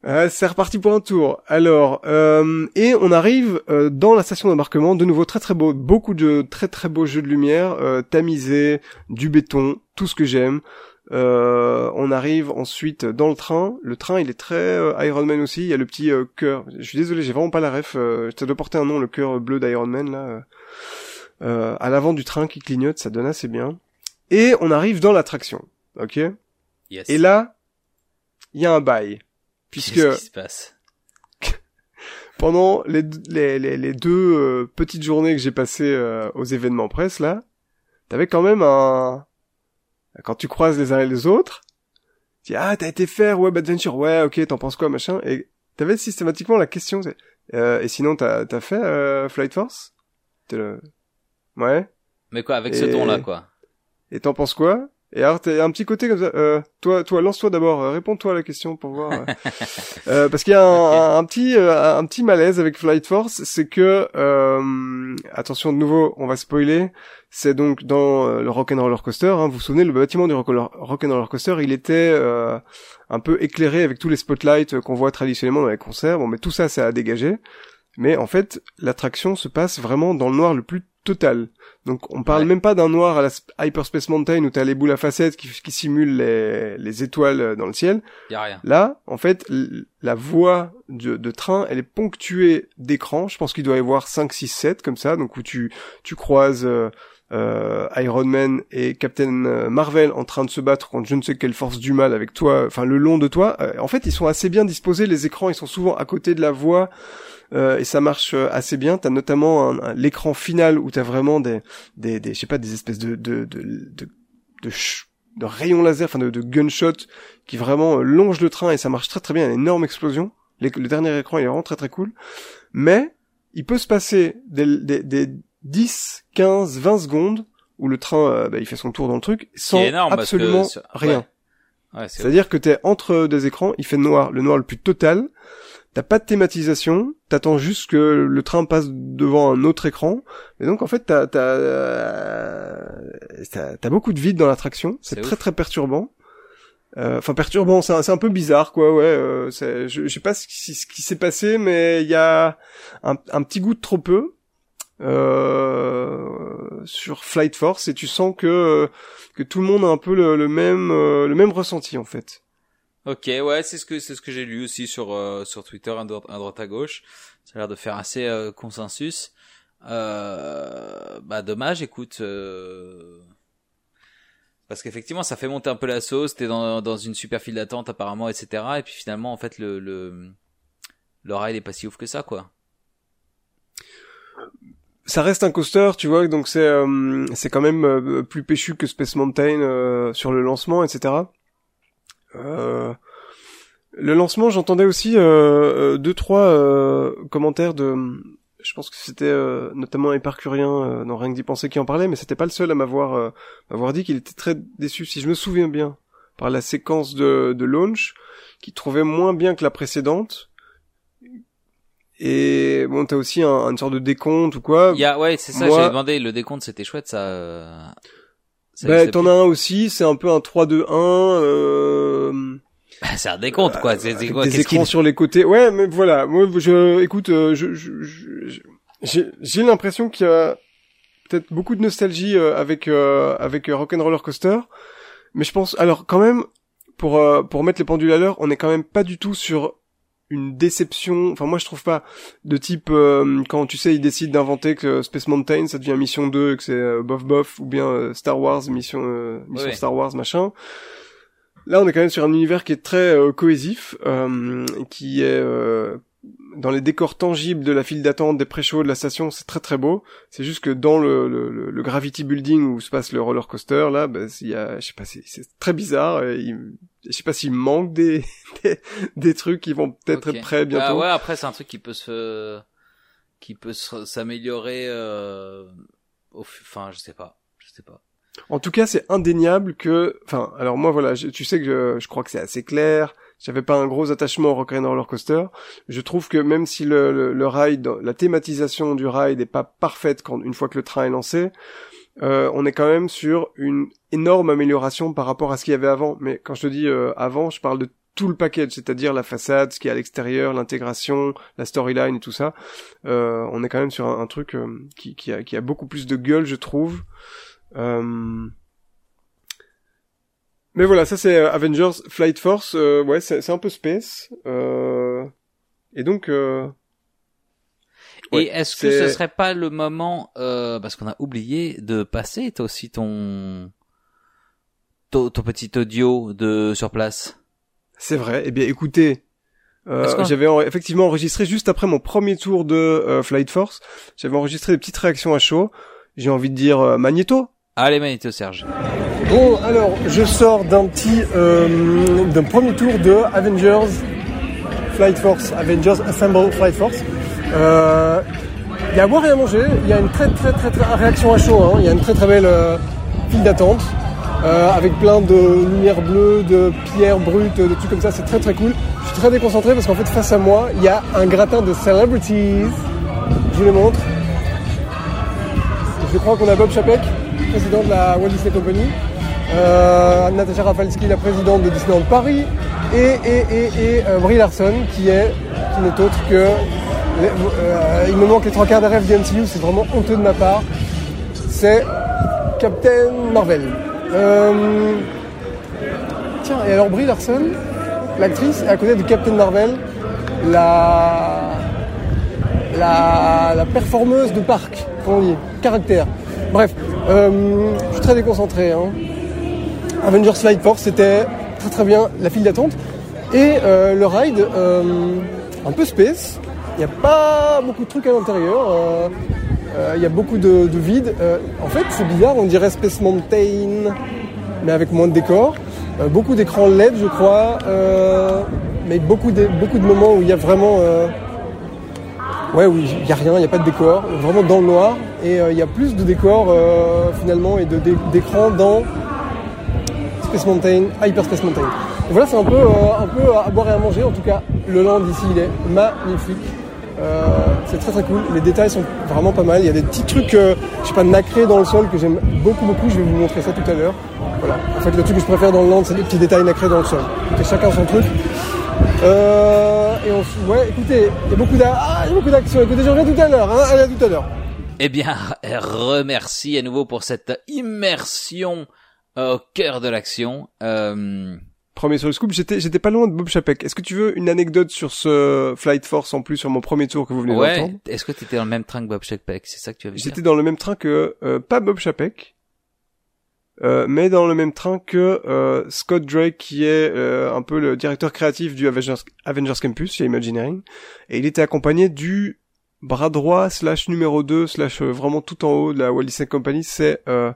Euh, c'est reparti pour un tour. Alors, euh, et on arrive euh, dans la station d'embarquement, de nouveau très très beau, beaucoup de très très beaux jeux de lumière, euh, tamisés, du béton, tout ce que j'aime. Euh, on arrive ensuite dans le train. Le train, il est très euh, Iron Man aussi. Il y a le petit euh, cœur. Je suis désolé, j'ai vraiment pas la ref. Euh, ça doit porter un nom, le cœur bleu d'Iron Man là. Euh, à l'avant du train qui clignote, ça donne assez bien. Et on arrive dans l'attraction, ok? Yes. Et là, il y a un bail, puisque Qu'est-ce qui se passe? [laughs] pendant les, les, les, les deux euh, petites journées que j'ai passées euh, aux événements presse là, t'avais quand même un quand tu croises les uns et les autres, tu dis ah t'as été faire Web Adventure. Ouais ok t'en penses quoi machin. Et t'avais systématiquement la question euh, et sinon t'as fait Flight Force? Le... ouais. Mais quoi, avec ce ton-là, quoi? et t'en penses quoi? Et alors t'as un petit côté comme ça euh, toi toi lance-toi d'abord euh, réponds-toi à la question pour voir euh. [laughs] Euh, parce qu'il y a un, Ok. un, un petit euh, un petit malaise avec Flight Force c'est que euh, attention de nouveau on va spoiler c'est donc dans le Rock'n'Roller Coaster hein, vous vous souvenez le bâtiment du Rock- Rock'n'Roller Coaster il était euh, un peu éclairé avec tous les spotlights qu'on voit traditionnellement dans les concerts bon mais tout ça ça a dégagé mais en fait l'attraction se passe vraiment dans le noir le plus total donc on parle Ouais. même pas d'un noir à la Sp- Hyperspace Mountain où t'as les boules à facettes qui, qui simulent les, les étoiles euh, dans le ciel Y a rien. Là, en fait, la voie de, de train, elle est ponctuée d'écrans. Je pense qu'il doit y avoir 5, 6, 7 comme ça, donc où tu, tu croises euh, euh, Iron Man et Captain euh, Marvel en train de se battre contre je ne sais quelle force du mal avec toi, enfin le long de toi. Euh, en fait, ils sont assez bien disposés, les écrans, ils sont souvent à côté de la voie. Euh, et ça marche euh, assez bien. T'as notamment un- un- l'écran final où t'as vraiment des, des, des, je sais pas, des espèces de, de, de, de, de, de rayons laser, enfin de, de gunshots qui vraiment euh, longe le train et ça marche très très bien, une énorme explosion. Les- le dernier écran il est vraiment très très cool. Mais il peut se passer des, des, des 10, 15, 20 secondes où le train euh, bah, il fait son tour dans le truc sans énorme que absolument rien. Ouais, ouais c'est C'est-à-dire que t'es entre des écrans, il fait noir, le noir le plus total. T'as pas de thématisation, t'attends juste que le train passe devant un autre écran. Et donc en fait t'as t'as euh, t'as, t'as beaucoup de vide dans l'attraction. C'est très ouf. très perturbant. Euh, Enfin perturbant, c'est un, c'est un peu bizarre quoi. Ouais, euh, c'est- je, je sais pas ce qui, ce qui s'est passé, mais il y a un, un petit goût de trop peu euh, sur Flight Force et tu sens que que tout le monde a un peu le, le même euh, le même ressenti en fait. Ok, ouais, c'est ce que c'est ce que j'ai lu aussi sur euh, sur Twitter, à droite, à droite à gauche. Ça a l'air de faire assez euh, consensus. Euh, bah dommage, écoute, euh, parce qu'effectivement ça fait monter un peu la sauce. T'es dans dans une super file d'attente apparemment, etc. Et puis finalement en fait le le le ride est pas si ouf que ça quoi. Ça reste un coaster, tu vois, donc c'est euh, c'est quand même euh, plus péchu que Space Mountain sur le lancement, etc. Euh, le lancement, j'entendais aussi euh, euh, deux trois euh, commentaires de, je pense que c'était euh, notamment Éparcurien euh, dans rien que d'y penser qui en parlait, mais c'était pas le seul à m'avoir euh, m'avoir dit qu'il était très déçu, si je me souviens bien, par la séquence de, de launch, qu'il trouvait moins bien que la précédente. Et bon, t'as aussi un, une sorte de décompte ou quoi. Il y a ouais, c'est ça. moi- J'avais demandé le décompte, c'était chouette ça. Bah, t'en as un aussi, c'est un peu un 3-2-1, euh, c'est un décompte quoi. C'est c'est quoi des écrans qu'il sur les côtés. Ouais, mais voilà, moi, je, écoute, euh, je, je, je- je- j'ai, j'ai l'impression qu'il y a peut-être beaucoup de nostalgie euh, avec, euh, avec Rock'n'Roller Coaster, mais je pense, alors quand même, pour, euh, pour mettre les pendules à l'heure, on est quand même pas du tout sur une déception, enfin moi je trouve pas de type euh, quand tu sais ils décident d'inventer que Space Mountain ça devient Mission 2 que c'est euh, bof bof ou bien euh, Star Wars Mission euh, Mission Ouais. Star Wars machin. Là on est quand même sur un univers qui est très euh, cohésif, euh, qui est euh, dans les décors tangibles de la file d'attente, des pré-shows, de la station, c'est très très beau. C'est juste que dans le, le, le- Gravity Building où se passe le roller coaster, là, bah, il y a, je sais pas, c'est c'est très bizarre. et il- je sais pas s'il manque des, [laughs] des, des trucs qui vont peut-être être prêts bientôt. Ah ouais, après c'est un truc qui peut se qui peut s'améliorer euh... au enfin, je sais pas. Je sais pas. En tout cas, c'est indéniable que, enfin, alors moi voilà, je- tu sais que je, je crois que c'est assez clair. J'avais pas un gros attachement au Rock'n'Roller Coaster. Je trouve que même si le, le, le ride, la thématisation du ride est pas parfaite quand une fois que le train est lancé, euh, on est quand même sur une énorme amélioration par rapport à ce qu'il y avait avant. Mais quand je te dis euh, avant, je parle de tout le package, c'est-à-dire la façade, ce qui est à l'extérieur, l'intégration, la storyline et tout ça. Euh, on est quand même sur un, truc euh, qui, qui, a, qui a beaucoup plus de gueule, je trouve. Euh, Mais voilà, ça c'est euh, Avengers Flight Force. ouais, c'est un peu space. Et donc, euh, Ouais, Et est-ce que ce serait pas le moment, euh, parce qu'on a oublié de passer toi aussi ton, ton, ton petit audio de sur place? c'est vrai. Eh bien, écoutez, euh, j'avais en- effectivement enregistré juste après mon premier tour de euh, Flight Force. J'avais enregistré des petites réactions à chaud. J'ai envie de dire euh, Magneto. Allez, Manito Serge. Bon, alors, je sors d'un petit, euh, d'un premier tour de Avengers Flight Force, Avengers Assemble Flight Force. Euh, Il y a à boire et à manger. Il y a une très très très, très réaction à chaud. hein. Il y a une très très belle euh, file d'attente euh, avec plein de lumière bleue, de pierres brutes, de trucs comme ça. C'est très très cool. Je suis très déconcentré parce qu'en fait face à moi, il y a un gratin de celebrities. Je vous les montre. Je crois qu'on a Bob Chapek, président de la Walt Disney Company, euh, Natacha Rafalski, la présidente de Disneyland Paris, et, et, et, et euh, Brie Larson, qui est qui n'est autre que euh, il me manque les trois quarts des rêves du MCU, c'est vraiment honteux de ma part. C'est Captain Marvel. Euh, tiens, et alors Brie Larson, l'actrice, est à côté de Captain Marvel, la la, la performeuse de parc, comment on dit, caractère. Bref, je suis très déconcentré. Hein. Avengers Flight Force, c'était très très bien la file d'attente. Et euh, le ride, euh, un peu space. Il n'y a pas beaucoup de trucs à l'intérieur. euh, Il y a beaucoup de, de vide. En fait, c'est bizarre, on dirait Space Mountain, mais avec moins de décors. Euh, beaucoup d'écrans LED, je crois. mais beaucoup de, beaucoup de moments où il y a vraiment... Ouais, oui, il n'y a rien, il n'y a pas de décor, vraiment dans le noir. Et il y a plus de décors euh, finalement et de dé- d'écrans dans Space Mountain, Hyper Space Mountain. Et voilà, c'est un peu, euh, un peu à boire et à manger. En tout cas, le land ici, il est magnifique. Euh, c'est très très cool. Les détails sont vraiment pas mal. Il y a des petits trucs, euh, je sais pas, nacrés dans le sol que j'aime beaucoup beaucoup. Je vais vous montrer ça tout à l'heure. Voilà. En fait, le truc que je préfère dans le land, c'est les petits détails nacrés dans le sol. Écoutez, chacun son truc. Euh, et on, s- ouais, écoutez, il y a beaucoup d'a- ah. Écoutez, je reviens tout à l'heure. Hein, allez, à tout à l'heure. Eh bien, [laughs] remercie à nouveau pour cette immersion au cœur de l'action. Euh, Premier sur le scoop, j'étais, j'étais pas loin de Bob Chapek. Est-ce que tu veux une anecdote sur ce Flight Force en plus sur mon premier tour que vous venez ouais. d'entendre? Est-ce que tu étais dans le même train que Bob Chapek? C'est ça que tu avais J'étais dans le même train que euh, pas Bob Chapek, euh, mais dans le même train que euh, Scott Drake, qui est euh, un peu le directeur créatif du Avengers, Avengers Campus chez Imagineering, et il était accompagné du bras droit slash numéro 2 slash euh, vraiment tout en haut de la Walt Disney Company, c'est euh,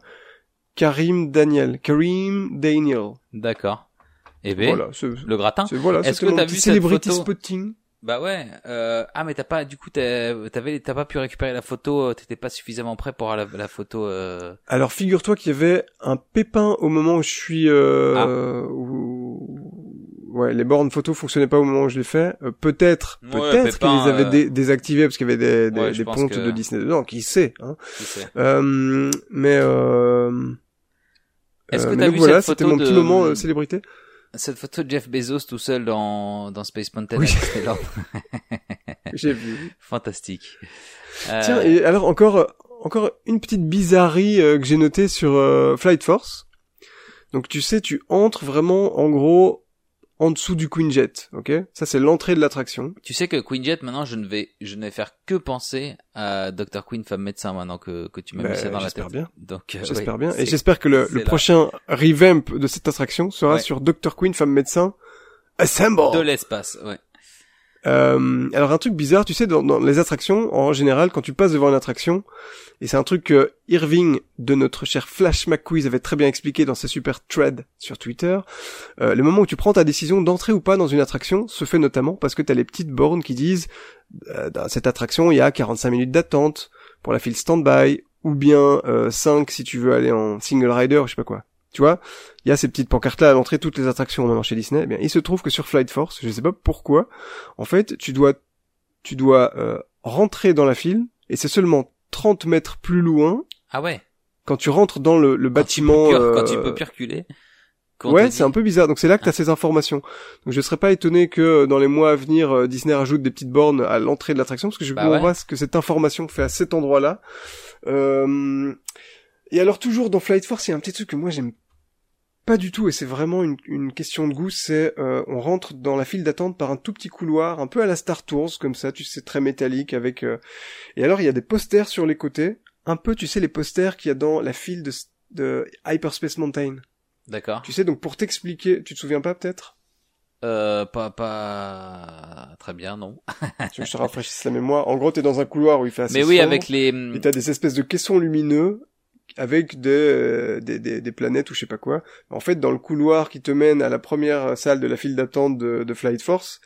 Karim Daniel, Karim Daniel. D'accord. Eh bien, Voilà, c'est, le gratin. voilà, Est-ce c'était que t'as vu cette photo spotting. Bah ouais. Euh... Ah mais t'as pas. Du coup, t'as- t'avais, t'as pas pu récupérer la photo. euh, T'étais pas suffisamment prêt pour la, la photo. Euh... Alors figure-toi qu'il y avait un pépin au moment où je suis euh, Ah. où... ouais les bornes photo fonctionnaient pas au moment où je l'ai fait. Peut-être Ouais, peut-être qu'ils les avaient dé- désactivés parce qu'il y avait des, des, Ouais, pontes que- de Disney dedans. Qui sait hein. qui sait. Mais euh... Est-ce euh, que mais t'as vu voilà, cette c'était photo mon petit de- moment euh, célébrité. Cette photo de Jeff Bezos tout seul dans dans Space Mountain. Oui. [laughs] [laughs] J'ai vu. Fantastique. Euh, Tiens, et alors encore encore une petite bizarrerie euh, que j'ai notée sur euh, Flight Force. Donc tu sais, tu entres vraiment en gros en dessous du Queen Jet, ok? Ça c'est l'entrée de l'attraction. Tu sais que Queen Jet, maintenant, je ne vais, je ne vais faire que penser à Dr. Queen, femme médecin, maintenant que, que tu m'as Bah, mis ça dans la j'espère tête. bien. Donc, euh, J'espère bien. Et j'espère que le, le prochain revamp de cette attraction sera Ouais. sur Dr. Queen, femme médecin. Assemble! De l'espace, ouais. Euh, alors un truc bizarre, tu sais, dans, les attractions, en général, quand tu passes devant une attraction, et c'est un truc que Irving de notre cher Flash McQuiz avait très bien expliqué dans ses super threads sur Twitter, euh, le moment où tu prends ta décision d'entrer ou pas dans une attraction se fait notamment parce que tu as les petites bornes qui disent euh, dans cette attraction il y a 45 minutes d'attente pour la file stand-by, ou bien euh, 5 si tu veux aller en single rider, je sais pas quoi. Tu vois, il y a ces petites pancartes là à l'entrée de toutes les attractions maintenant chez Disney. Eh bien, il se trouve que sur Flight Force, je sais pas pourquoi, en fait, tu dois, tu dois euh, rentrer dans la file et c'est seulement 30 mètres plus loin Ah ouais. quand tu rentres dans le, le Quand bâtiment. tu peux, euh, quand tu peux plus reculer. Quand on Ouais, c'est dit- un peu bizarre. Donc c'est là que tu as ces informations. Donc je serais pas étonné que euh, dans les mois à venir, euh, Disney rajoute des petites bornes à l'entrée de l'attraction, parce que je Bah comprends ouais. pas ce que cette information fait à cet endroit-là. Euh, Et alors toujours dans Flight Force, il y a un petit truc que moi j'aime pas du tout, et c'est vraiment une, une question de goût, c'est euh, on rentre dans la file d'attente par un tout petit couloir, un peu à la Star Tours, comme ça, tu sais, très métallique, avec... euh, Et alors, il y a des posters sur les côtés, un peu, tu sais, les posters qu'il y a dans la file de, de Hyperspace Mountain. D'accord. Tu sais, donc pour t'expliquer, tu te souviens pas peut-être? Euh, pas, pas très bien, non. Tu veux que je te rafraîchisse la mémoire? En gros, t'es dans un couloir où il fait assez Mais oui, sombre, avec les. Et t'as des espèces de caissons lumineux avec des, euh, des, des, des planètes ou je sais pas quoi. En fait, dans le couloir qui te mène à la première salle de la file d'attente de, de Flight Force,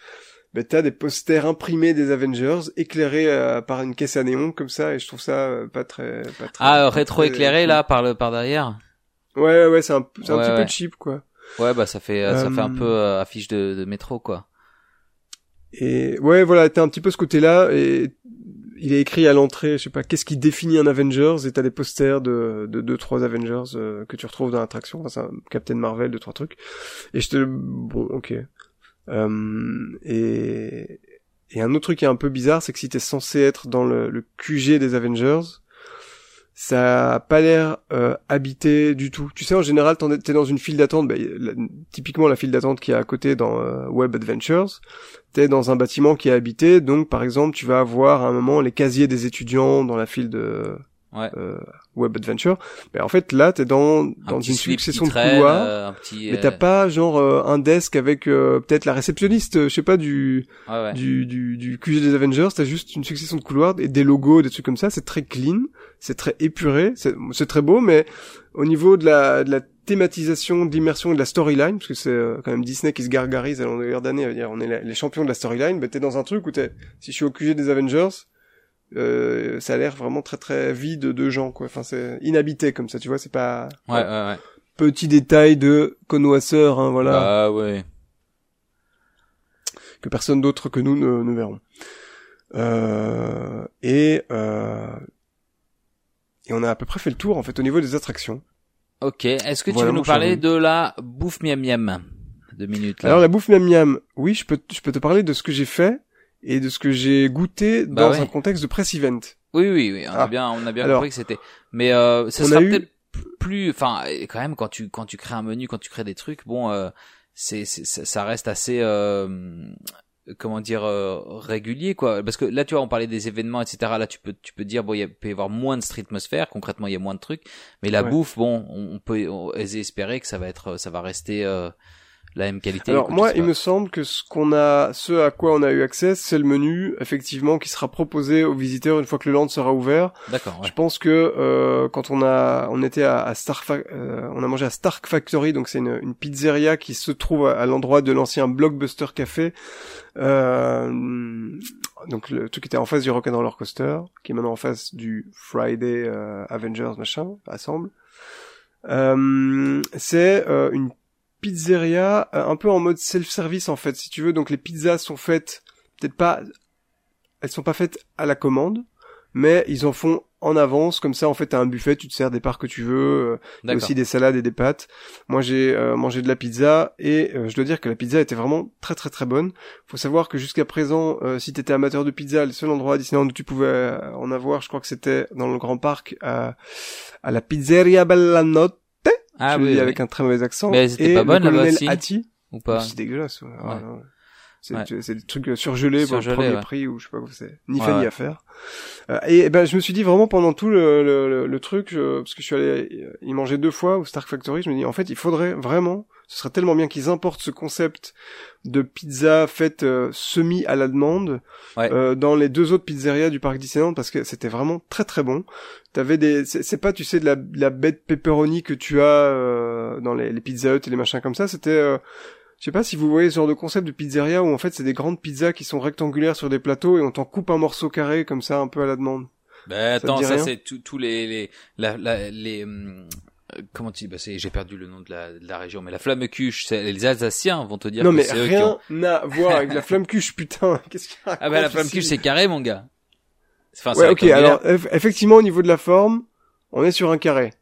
ben t'as des posters imprimés des Avengers éclairés euh, par une caisse à néon comme ça et je trouve ça euh, pas très pas très Ah, pas rétro très éclairé cool. là par le par derrière? Ouais ouais, c'est un c'est un Ouais, petit ouais. peu cheap quoi. Ouais, bah ça fait euh, ça fait un peu affiche de, de métro quoi. Et ouais, voilà, t'as un petit peu ce côté-là, et il est écrit à l'entrée, je sais pas, qu'est-ce qui définit un Avengers, et t'as des posters de, de deux, trois Avengers euh, que tu retrouves dans l'attraction, enfin, un Captain Marvel, deux, trois trucs. Et je te... Bon, ok. Euh, et... Et un autre truc qui est un peu bizarre, c'est que si t'es censé être dans le QG des Avengers, ça a pas l'air euh, habité du tout. Tu sais, en général, t'es dans une file d'attente, bah, typiquement la file d'attente qui est à côté dans euh, Web Adventures, t'es dans un bâtiment qui est habité, donc par exemple, tu vas avoir à un moment les casiers des étudiants dans la file de Ouais. euh, Web Adventure. Mais en fait, là, t'es dans, dans une succession de traîne, couloirs. euh, un petit. Mais t'as euh, pas genre euh, un desk avec euh, peut-être la réceptionniste, je sais pas du Ouais, ouais. du, du, du QG des Avengers, t'as juste une succession de couloirs et des logos, des trucs comme ça, c'est très clean, c'est très épuré, c'est très beau, mais au niveau de la, de la thématisation, d'immersion et de la storyline, parce que c'est quand même Disney qui se gargarise à longueur d'année, on est les champions de la storyline, bah t'es dans un truc où t'es, si je suis au QG des Avengers, euh, ça a l'air vraiment très très vide de gens, quoi. Enfin, c'est inhabité comme ça, tu vois, c'est pas Ouais, ouais, ouais. petit détail de connoisseur, hein, voilà Bah ouais. que personne d'autre que nous ne, ne verrons. Euh, et euh, et on a à peu près fait le tour en fait au niveau des attractions. Ok. Est-ce que tu Voilà, veux nous parler de la bouffe miam miam Deux minutes là? Alors la bouffe miam miam, oui, je peux je peux te parler de ce que j'ai fait et de ce que j'ai goûté Bah dans ouais. un contexte de press event. Oui, oui, oui. On a Ah. bien, on a bien Alors, compris que c'était. Mais euh, ça sera eu- peut-être plus. Enfin, quand même, quand tu quand tu crées un menu, quand tu crées des trucs, bon, euh, c'est ça reste assez. Euh, comment dire euh, régulier quoi parce que là tu vois on parlait des événements etc là tu peux tu peux dire bon il y a- peut y avoir moins de streetmosphère concrètement il y a moins de trucs mais la Ouais. bouffe bon on, on peut on- aiser espérer que ça va être ça va rester euh, la même qualité Alors moi, il pas. me semble que ce qu'on a, ce à quoi on a eu accès, c'est le menu effectivement qui sera proposé aux visiteurs une fois que le land sera ouvert. d'accord ouais. Je pense que euh, quand on a on était à, à euh, on a mangé à Stark Factory donc c'est une, une pizzeria qui se trouve à, à l'endroit de l'ancien Blockbuster Café. Euh, donc le truc était en face du Rock'n'Roller Coaster qui est maintenant en face du Friday euh, Avengers machin assemble. Euh, c'est euh, une pizzeria euh, un peu en mode self-service en fait si tu veux donc les pizzas sont faites peut-être pas elles sont pas faites à la commande mais ils en font en avance, comme ça en fait t'as un buffet, tu te sers des parts que tu veux, euh, aussi des salades et des pâtes. Moi j'ai euh, mangé de la pizza et euh, je dois dire que la pizza était vraiment très très très bonne. Faut savoir que jusqu'à présent, euh, si t'étais amateur de pizza, le seul endroit à Disneyland où tu pouvais en avoir, je crois que c'était dans le Grand Parc à, à la Pizzeria Bellanotte, ah oui, dis oui. avec un très mauvais accent, Mais elle était et pas le bonne, là-bas aussi Hattie. ou pas C'est dégueulasse. ouais. Ouais. C'est Ouais. des trucs euh, surgelés pour le premier ouais. prix ou je sais pas quoi c'est. Ni fait ni à faire. Euh, et, ben je me suis dit vraiment pendant tout le, le, le, le truc, je- parce que je suis allé euh, y manger deux fois au Stark Factory, je me dis en fait il faudrait vraiment, ce serait tellement bien qu'ils importent ce concept de pizza faite euh, semi à la demande Ouais. euh, dans les deux autres pizzerias du parc Disneyland parce que c'était vraiment très très bon. T'avais des, c'est pas tu sais de la, de la bête pepperoni que tu as euh, dans les, les Pizza Hut et les machins comme ça, c'était euh, je sais pas si vous voyez ce genre de concept de pizzeria où en fait c'est des grandes pizzas qui sont rectangulaires sur des plateaux et on t'en coupe un morceau carré comme ça un peu à la demande. Ben, te attends, ça, c'est tous les les la, la- les hum, euh, comment tu dis bah c'est j'ai perdu le nom de la, de la région mais la flamme cuche les Alsaciens vont te dire non que mais rien ont- à voir avec la [laughs] flamme cuche putain. Qu'est-ce qu'il ah ben la flamme cuche c'est carré mon gars enfin, Ouais ok alors eff- effectivement au niveau de la forme on est sur un carré.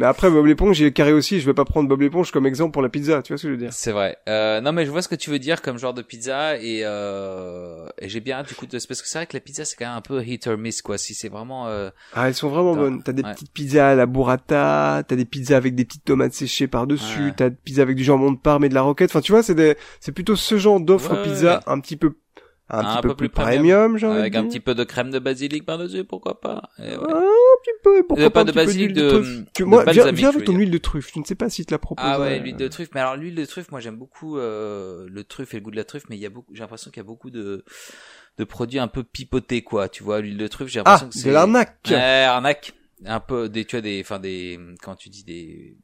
Mais après, Bob l'éponge, j'ai carré aussi. Je vais pas prendre Bob l'éponge comme exemple pour la pizza. Tu vois ce que je veux dire? C'est vrai. Euh, non, mais je vois ce que tu veux dire comme genre de pizza et, euh, et j'ai bien hâte du coup de parce que c'est vrai que la pizza c'est quand même un peu hit or miss quoi. Si c'est vraiment. Euh... Ah, elles sont vraiment Attends, bonnes. T'as des ouais. petites pizzas à la burrata, t'as des pizzas avec des petites tomates séchées par dessus, Ouais. t'as des pizzas avec du jambon de Parme et de la roquette. Enfin, tu vois, c'est des, c'est plutôt ce genre d'offre Ouais, pizza un petit peu, un, Un petit peu, peu plus premium, de Avec un petit peu de crème de basilic par dessus, pourquoi pas. Et ouais. Ah, un petit peu, pourquoi Euh, pas, pas de basilic, de- truffe. Tu- de moi, viens, viens avec ton huile de truffe. Je ne sais pas si te la propose. Ah ouais, l'huile de truffe. Mais alors l'huile de truffe, moi j'aime beaucoup euh, le truffe et le goût de la truffe, mais il y a beaucoup, j'ai l'impression qu'il y a beaucoup de de produits un peu pipotés quoi. Tu vois, l'huile de truffe, j'ai Ah, l'impression que c'est de l'arnaque. Ouais, arnaque. Un peu des, tu vois des, enfin des, quand tu dis des,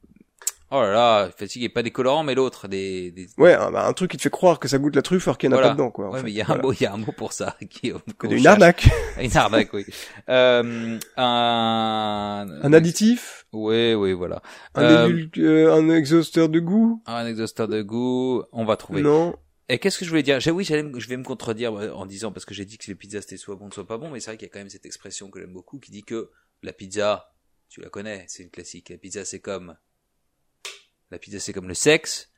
oh là là, fatigué, pas des colorants mais l'autre, des, des. Ouais, un, bah, un truc qui te fait croire que ça goûte la truffe alors qu'il n'y en a Voilà. pas dedans, quoi. Ouais, fait. mais il y a un mot, il y a un mot pour ça, [laughs] qui qu'on Une arnaque. [laughs] Une arnaque, oui. Euh, un, Un additif. Oui, oui, voilà. Un, Euh, euh, un exhausteur de goût. un exhausteur de goût, on va trouver. Non. Et qu'est-ce que je voulais dire? J'ai oui, je vais me contredire en disant parce que j'ai dit que les pizzas c'était soit bon soit pas bon, mais c'est vrai qu'il y a quand même cette expression que j'aime beaucoup qui dit que la pizza, tu la connais, c'est une classique. La pizza c'est comme la pizza c'est comme le sexe.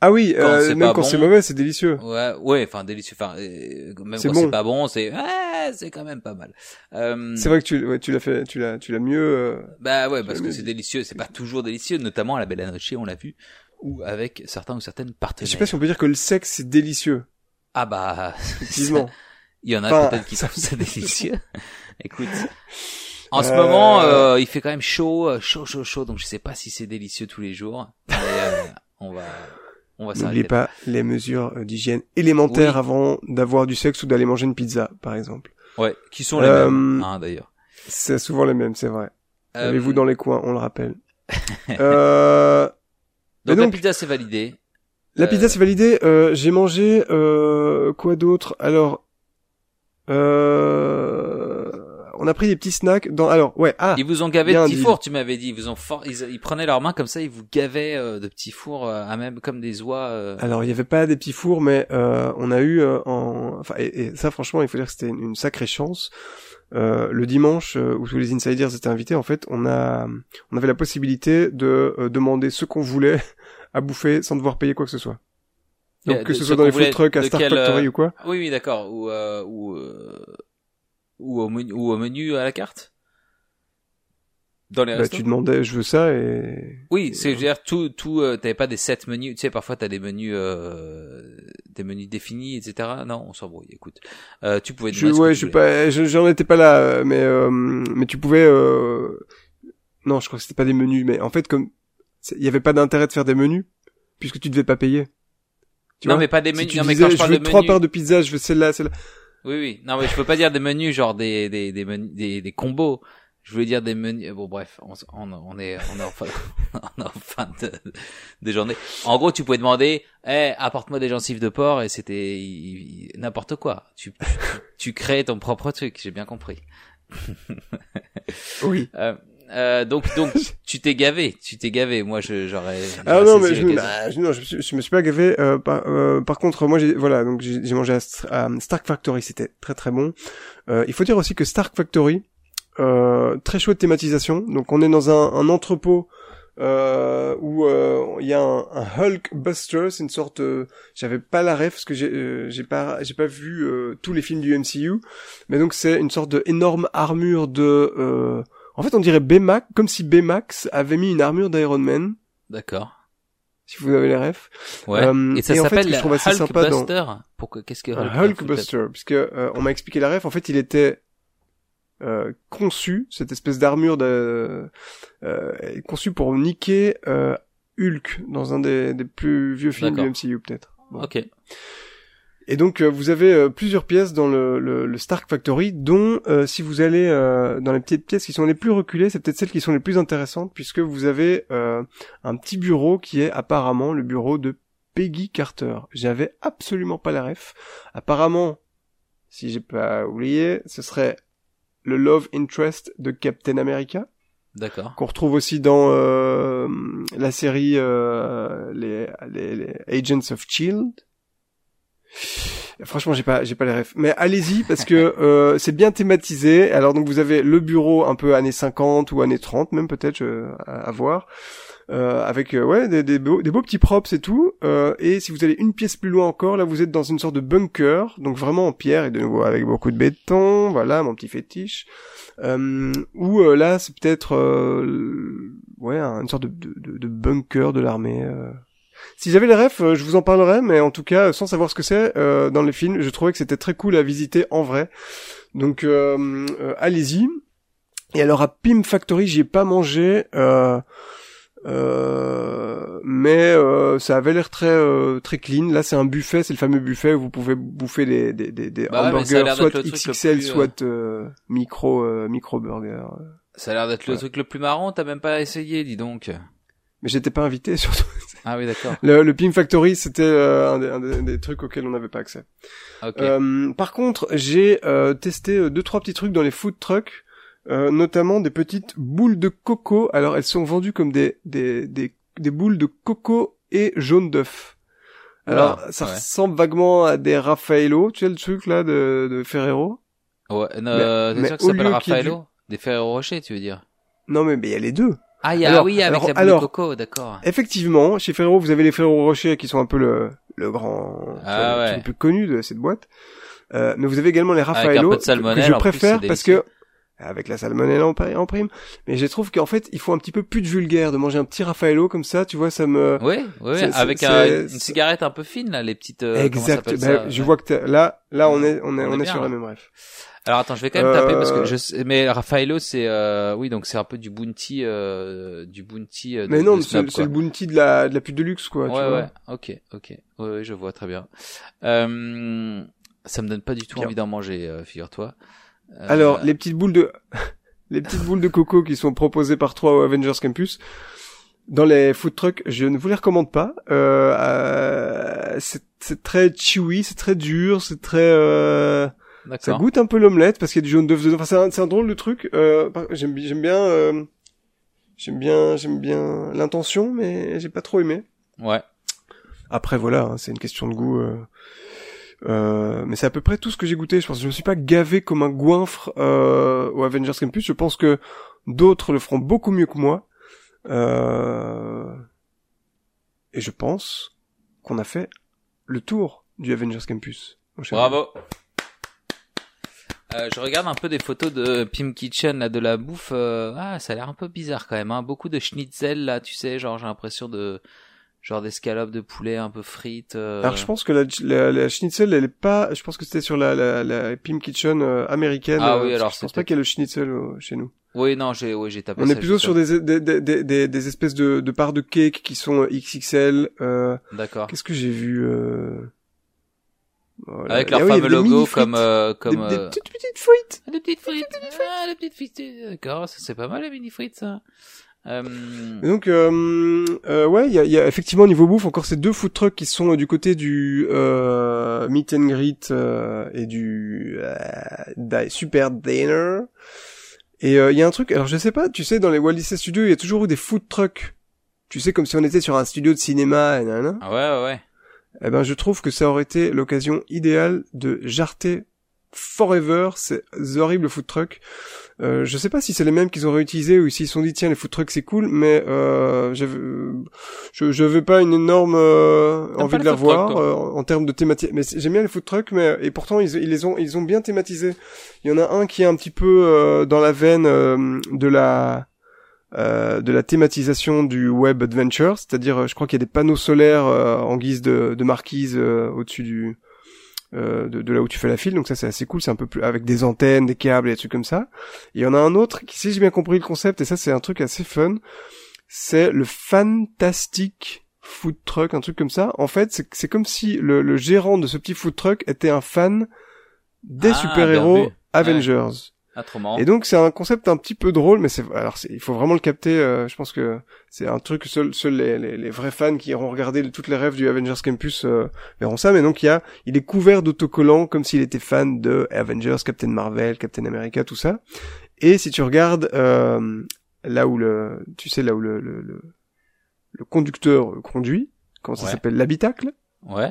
Ah oui, Quand euh, même quand bon. c'est mauvais, c'est délicieux. Ouais, ouais, enfin délicieux. Enfin, euh, même quand bon. c'est pas bon, c'est ouais, c'est quand même pas mal. Euh, C'est vrai que tu, ouais, tu l'as fait, tu l'as, tu l'as mieux. euh, Bah ouais, parce Je que c'est délicieux. C'est pas toujours délicieux, notamment à la Bella Noche, on l'a vu, ou avec certains ou certaines Je partenaires. sais pas si on peut dire que le sexe c'est délicieux. Ah bah. [laughs] Il y en a Enfin, peut-être qui trouvent ça délicieux. [laughs] Écoute. En ce Euh, moment, euh, il fait quand même chaud, euh, chaud, chaud, chaud, donc je sais pas si c'est délicieux tous les jours. Mais euh, [laughs] on va, on va N'oubliez pas les mesures euh, d'hygiène élémentaires Oui. avant d'avoir du sexe ou d'aller manger une pizza, par exemple. Ouais, qui sont les Euh, mêmes, hein, d'ailleurs. C'est souvent les mêmes, c'est vrai. Euh, Avez-vous dans les coins, on le rappelle. [laughs] euh, donc, la pizza c'est validé. la Euh, pizza c'est validé. Euh, J'ai mangé euh, quoi d'autre? Alors, euh, on a pris des petits snacks. Dans alors, ouais. Ah, Ils vous ont gavé de petits fours, tu m'avais dit. Ils vous ont ils, ils prenaient leurs mains comme ça, ils vous gavaient euh, de petits fours euh, à même comme des oies. euh. Alors il y avait pas des petits fours, mais euh, on a eu euh, en, enfin et, et ça franchement il faut dire que c'était une, une sacrée chance. Euh, le dimanche euh, où tous les insiders étaient invités, en fait, on a, on avait la possibilité de euh, demander ce qu'on voulait [laughs] à bouffer sans devoir payer quoi que ce soit. Donc que de- ce soit dans les food trucks à Star quel, Factory ou quoi. Oui, oui, d'accord. Ou euh, ou euh, ou au menu, ou au menu à la carte. Dans les Bah, tu demandais je veux ça et Oui, c'est je veux dire tout tout euh, t'avais pas des sept menus, tu sais parfois t'as des menus euh, des menus définis etc. Non, on s'embrouille. Écoute, euh, tu pouvais je, ouais je pas, je- j'en étais pas là, euh, mais euh, mais tu pouvais. Euh... Non, je crois que c'était pas des menus, mais en fait comme il y avait pas d'intérêt de faire des menus puisque tu devais pas payer. Tu non vois mais pas des Si menus. tu non mais disais, quand je veux de trois menus. parts de pizza, je veux celle-là, celle-là. Oui oui. Non mais je peux pas dire des menus genre des des des menus des, des combos. Je voulais dire des menus. Bon bref, on, on, on est on est en fin [laughs] on est en fin de, de journée. En gros, tu pouvais demander, eh apporte-moi des gencives de porc et c'était n'importe quoi. Tu, tu tu crées ton propre truc. J'ai bien compris. Oui. Euh, euh, donc donc [laughs] tu t'es gavé, tu t'es gavé. Moi je j'aurais. Ah non, mais je, bah, je- non, je, me suis- je me suis pas gavé. Euh, par, euh, par contre, moi, j'ai, voilà, donc j'ai mangé à, Stark Factory, c'était très très bon. Euh, il faut dire aussi que Stark Factory, euh, très chouette thématisation. Donc, on est dans un, un entrepôt euh, où euh, il y a un, un Hulk Buster, c'est une sorte. euh, J'avais pas la ref parce que j'ai euh, j'ai pas j'ai pas vu euh, tous les films du MCU, mais donc c'est une sorte d'énorme armure de. Euh, en fait, on dirait Baymax, comme si Baymax avait mis une armure d'Iron Man D'accord. si vous avez les refs. Ouais. Euh, et ça et en fait, s'appelle que Hulk sympa dans- Buster. Pourquoi Qu'est-ce que Hulk, va Hulk Buster, puisque euh, on m'a expliqué la ref. En fait, il était euh, conçu, cette espèce d'armure de, euh, est conçu pour niquer euh, Hulk dans un des, des plus vieux films du. MCU peut-être. Bon. Ok. Et donc euh, vous avez euh, plusieurs pièces dans le, le, le Stark Factory, dont euh, si vous allez euh, dans les petites pièces qui sont les plus reculées, c'est peut-être celles qui sont les plus intéressantes, puisque vous avez euh, un petit bureau qui est apparemment le bureau de Peggy Carter. J'avais absolument pas la ref. Apparemment, si j'ai pas oublié, ce serait le love interest de Captain America D'accord. qu'on retrouve aussi dans euh, la série euh, les, les, les Agents of Shield. Franchement, j'ai pas, j'ai pas les refs. Mais allez-y parce que [laughs] euh, c'est bien thématisé. Alors donc vous avez le bureau un peu années 50 ou années 30 même peut-être euh, à, voir. Euh, avec euh, ouais des, beaux, des beaux petits props et tout. Et si vous allez une pièce plus loin encore, là vous êtes dans une sorte de bunker, donc vraiment en pierre et de nouveau avec beaucoup de béton. Voilà mon petit fétiche. Ou là c'est peut-être ouais une sorte de bunker de l'armée. Si j'avais les refs, je vous en parlerai, mais en tout cas, sans savoir ce que c'est dans les films, je trouvais que c'était très cool à visiter en vrai. Donc allez-y. Et alors à Pim Factory, j'y ai pas mangé. Euh, euh, mais euh, ça avait l'air très euh, très clean. Là, c'est un buffet, c'est le fameux buffet où vous pouvez bouffer des des des, des Bah hamburgers, soit XXL, plus, euh, soit euh, micro euh, micro burger. Ça a l'air d'être le truc le plus marrant, t'as même pas essayé, dis donc. Mais j'étais pas invité [laughs] surtout. Ah oui, d'accord. Le, le Factory, c'était euh, un, des, un des- des trucs auxquels on n'avait pas accès. Ok. Euh, par contre, j'ai euh, testé deux trois petits trucs dans les food trucks, notamment des petites boules de coco. Alors elles sont vendues comme des des des, des boules de coco et jaune d'œuf. Alors Oula, ça ouais. ressemble vaguement à des Raffaello, tu sais le truc là de, de Ferrero? Ouais, euh, mais t'es sûr que ça s'appelle Raffaello? Des Ferrero Rocher, tu veux dire? Non mais mais il y a les deux. Ah, y a, Alors- oui, avec alors- la alors- de coco, d'accord. Effectivement, chez Ferrero, vous avez les Ferrero Rocher qui sont un peu le le grand Ah le ouais. truc le plus connu de cette boîte. Euh, mais vous avez également les Raffaello que je plus, préfère parce que avec la salmonelle en, pri- en prime, mais je trouve qu'en fait, il faut un petit peu plus de vulgaire de manger un petit Raffaello comme ça, tu vois, ça me Oui, oui, avec un- une cigarette un peu fine, là, les petites, euh, exact. Ben, ça je vois que là là on est on est On on, est est, bien, sur la même ref. Alors attends, je vais quand même taper parce que Euh, je sais, mais Raffaello c'est euh, oui donc c'est un peu du bounty euh, du bounty euh, de, Mais non, de c'est le bounty de la de la pute de luxe quoi, ouais tu vois. ouais, OK, OK. Ouais, ouais, je vois très bien. Euh, ça me donne pas du tout Bien. envie d'en manger, euh, figure-toi. Euh, Alors, les petites boules de [laughs] les petites boules de coco qui sont proposées par trois au Avengers Campus dans les food trucks, je ne vous les recommande pas. Euh, euh, c'est c'est très chewy, c'est très dur, c'est très euh, ça goûte un peu l'omelette parce qu'il y a du jaune d'œuf dedans. Enfin, c'est un, c'est un drôle de truc. Euh, j'aime bi- j'aime bien euh, j'aime bien j'aime bien l'intention, mais j'ai pas trop aimé. Ouais. Après voilà, hein, c'est une question de goût. euh, euh, mais c'est à peu près tout ce que j'ai goûté. Je pense que je me suis pas gavé comme un goinfre euh, au Avengers Campus. Je pense que d'autres le feront beaucoup mieux que moi. Euh, et je pense qu'on a fait le tour du Avengers Campus. mon cher ami. Euh, je regarde un peu des photos de Pim Kitchen là de la bouffe. euh, ah, ça a l'air un peu bizarre quand même. Hein. Beaucoup de schnitzel là, tu sais, genre j'ai l'impression de genre d'escalope de poulet un peu frites. euh. Alors je pense que la, la, la schnitzel, elle est pas. Je pense que c'était sur la, la, la Pim Kitchen euh, américaine. Ah euh, oui, alors je pense pas qu'il y a le schnitzel chez nous. Oui, non, j'ai, oui, j'ai tapé. On ça est plutôt sur des, des, des, des, des, espèces de, de parts de cake qui sont XXL. Euh. D'accord. Qu'est-ce que j'ai vu euh... voilà. Avec leur oui, fameux des logo comme euh, comme des, des euh, petites petites frites. Ah, les petites frites. Ah, petites frites. D'accord, c'est pas mal les mini frites ça. Euh, donc, euh, euh, ouais, il y a, y a effectivement au niveau bouffe encore ces deux food trucks qui sont euh, du côté du euh, meet and greet euh, et du euh, super dinner. Et euh, il y a un truc, alors je sais pas, tu sais, dans les Walt Disney Studios, il y a toujours eu des food trucks. Tu sais, comme si on était sur un studio de cinéma, et ah ouais, ouais, ouais. Eh ben, je trouve que ça aurait été l'occasion idéale de jarter forever ces horribles food trucks. Euh, je sais pas si c'est les mêmes qu'ils ont réutilisés ou s'ils se sont dit tiens les food trucks c'est cool, mais euh, je je veux pas une énorme euh, envie de les la voir euh, en termes de thématique. Mais j'aime bien les food trucks, mais et pourtant ils, ils les ont ils ont bien thématisé. Il y en a un qui est un petit peu euh, dans la veine euh, de la euh, de la thématisation du web adventure, c'est-à-dire euh, je crois qu'il y a des panneaux solaires euh, en guise de, de marquise euh, au-dessus du euh, de, de là où tu fais la file, donc ça c'est assez cool, c'est un peu plus avec des antennes, des câbles et des trucs comme ça. Et il y en a un autre qui, si j'ai bien compris le concept, et ça c'est un truc assez fun, c'est le fantastic food truck, un truc comme ça. En fait, c'est comme si le, le gérant de ce petit food truck était un fan des Ah, super-héros. Avengers. Ah, trop marrant. Et donc c'est un concept un petit peu drôle, mais c'est alors il faut vraiment le capter. euh, je pense que c'est un truc que seuls les, les, les vrais fans qui auront regardé toutes les rêves du Avengers Campus euh, verront ça. Mais donc il y a, il est couvert d'autocollants comme s'il était fan de Avengers, Captain Marvel, Captain America, tout ça. Et si tu regardes euh, là où le, tu sais là où le le, le, le conducteur conduit, comment ça Ouais. s'appelle? L'habitacle? Ouais.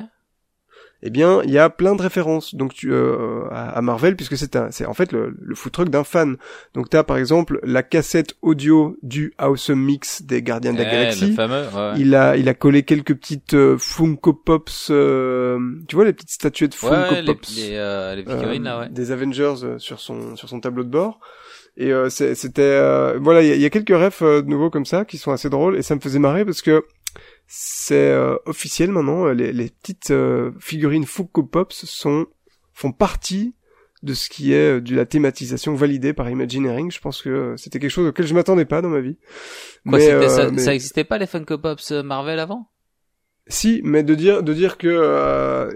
Eh bien, il y a plein de références donc tu, euh, à, Marvel puisque c'est un, c'est en fait le, le food truck d'un fan. Donc t'as par exemple la cassette audio du Awesome Mix des Gardiens de la Eh, Galaxie. le fameux, ouais. Il a, il a collé quelques petites euh, Funko Pops, euh, tu vois les petites statuettes Funko Ouais, Pops les, euh, les euh, là, ouais. des Avengers sur son sur son tableau de bord. Et euh, c'est- c'était euh, voilà, il y, y a quelques refs euh, de nouveau comme ça qui sont assez drôles et ça me faisait marrer parce que c'est euh, officiel maintenant. euh, Les, les petites euh, figurines Funko Pops sont font partie de ce qui est euh, de la thématisation validée par Imagineering. Je pense que euh, c'était quelque chose auquel je m'attendais pas dans ma vie. Quoi, mais, ça, mais- ça existait pas les Funko Pops Marvel avant? Si, mais de dire de dire que euh,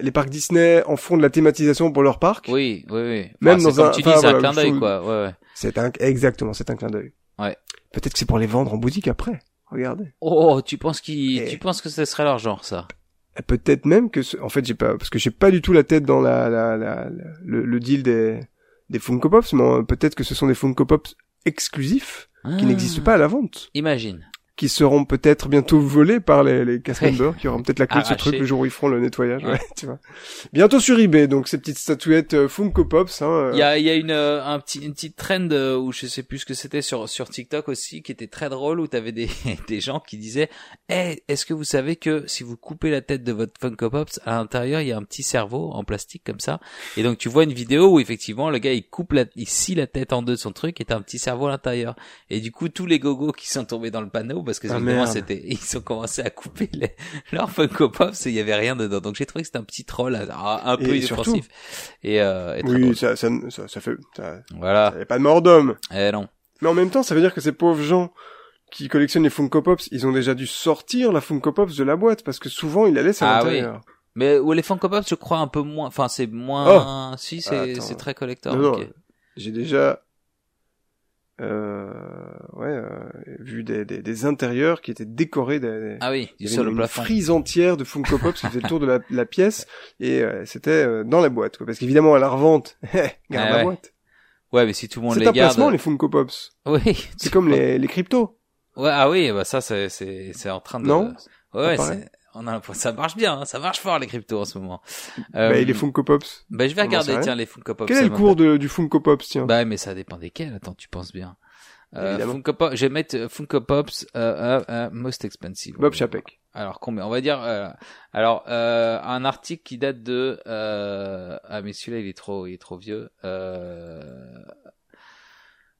les parcs Disney en font de la thématisation pour leurs parcs, Oui, oui, oui. Même dans comme un- tu dis, c'est un clin d'œil, quoi. Ouais, ouais. c'est un exactement, c'est un clin d'œil. Ouais. Peut-être que c'est pour les vendre en boutique après. Regardez. Oh, tu penses qu'il, Et- tu penses que ce serait leur genre, ça? Peut-être même que, ce- en fait, j'ai pas, parce que j'ai pas du tout la tête dans la, la, la, la- le, le deal des, des Funko Pops, mais peut-être que ce sont des Funko Pops exclusifs qui Ah. n'existent pas à la vente, Imagine. Qui seront peut-être bientôt volés par les, les [laughs] members, qui auront peut-être la clé de ce truc le jour où ils feront le nettoyage, Ouais. ouais, tu vois. Bientôt sur eBay, donc ces petites statuettes euh, Funko Pops, hein. euh, Il y a, il y a une, euh, un petit, une petite trend euh, où je sais plus ce que c'était sur, sur TikTok aussi, qui était très drôle, où t'avais des, [laughs] des gens qui disaient, Eh, est-ce que vous savez que si vous coupez la tête de votre Funko Pops, à l'intérieur, il y a un petit cerveau en plastique comme ça? Et donc, tu vois une vidéo où effectivement, le gars, il coupe la, il scie la tête en deux de son truc et t'as un petit cerveau à l'intérieur. Et du coup, tous les gogos qui sont tombés dans le panneau, parce que Ah, ils ont commencé à couper les, [laughs] leurs Funko Pops et il y avait rien dedans. Donc, j'ai trouvé que c'était un petit troll, ah, un peu inoffensif. Et, euh, et oui, ça, ça, ça, ça fait, ça, Voilà. ça y a pas de mort d'homme. Eh non. Mais en même temps, ça veut dire que ces pauvres gens qui collectionnent les Funko Pops, ils ont déjà dû sortir la Funko Pops de la boîte parce que souvent ils la laissent à Ah oui. l'intérieur. Mais ou les Funko Pop, je crois un peu moins. Enfin, c'est moins. si, c'est Attends. c'est très collector. Non. J'ai déjà euh, ouais, euh, vu des, des, des intérieurs qui étaient décorés des, Ah oui, avait le une plafond. frise entière de Funko Pops qui faisait le tour de la, la pièce et euh, c'était euh, dans la boîte quoi. parce qu'évidemment à la revente [laughs] garde Ah la ouais. boîte Ouais, mais si tout le monde c'est les un garde. placement les Funko Pops [laughs] Oui. c'est comme les, les cryptos Ouais, ah oui, bah ça c'est c'est c'est en train de. Non? Ouais, ouais, c'est. On a [laughs] ça marche bien, hein, ça marche fort les cryptos en ce moment. bah, Euh, et les Funko Pops bah, je vais regarder tiens les Funko Pop. quel est le cours de, du Funko Pops tiens? Bah mais ça dépend desquels. Attends, tu penses bien. Euh. Funko Pop, je vais mettre euh, Funko Pops euh, euh, euh, most expensive. Bob Chapek Alors combien On va dire. euh, alors euh, un article qui date de. Euh, ah mais celui-là il est trop, il est trop vieux.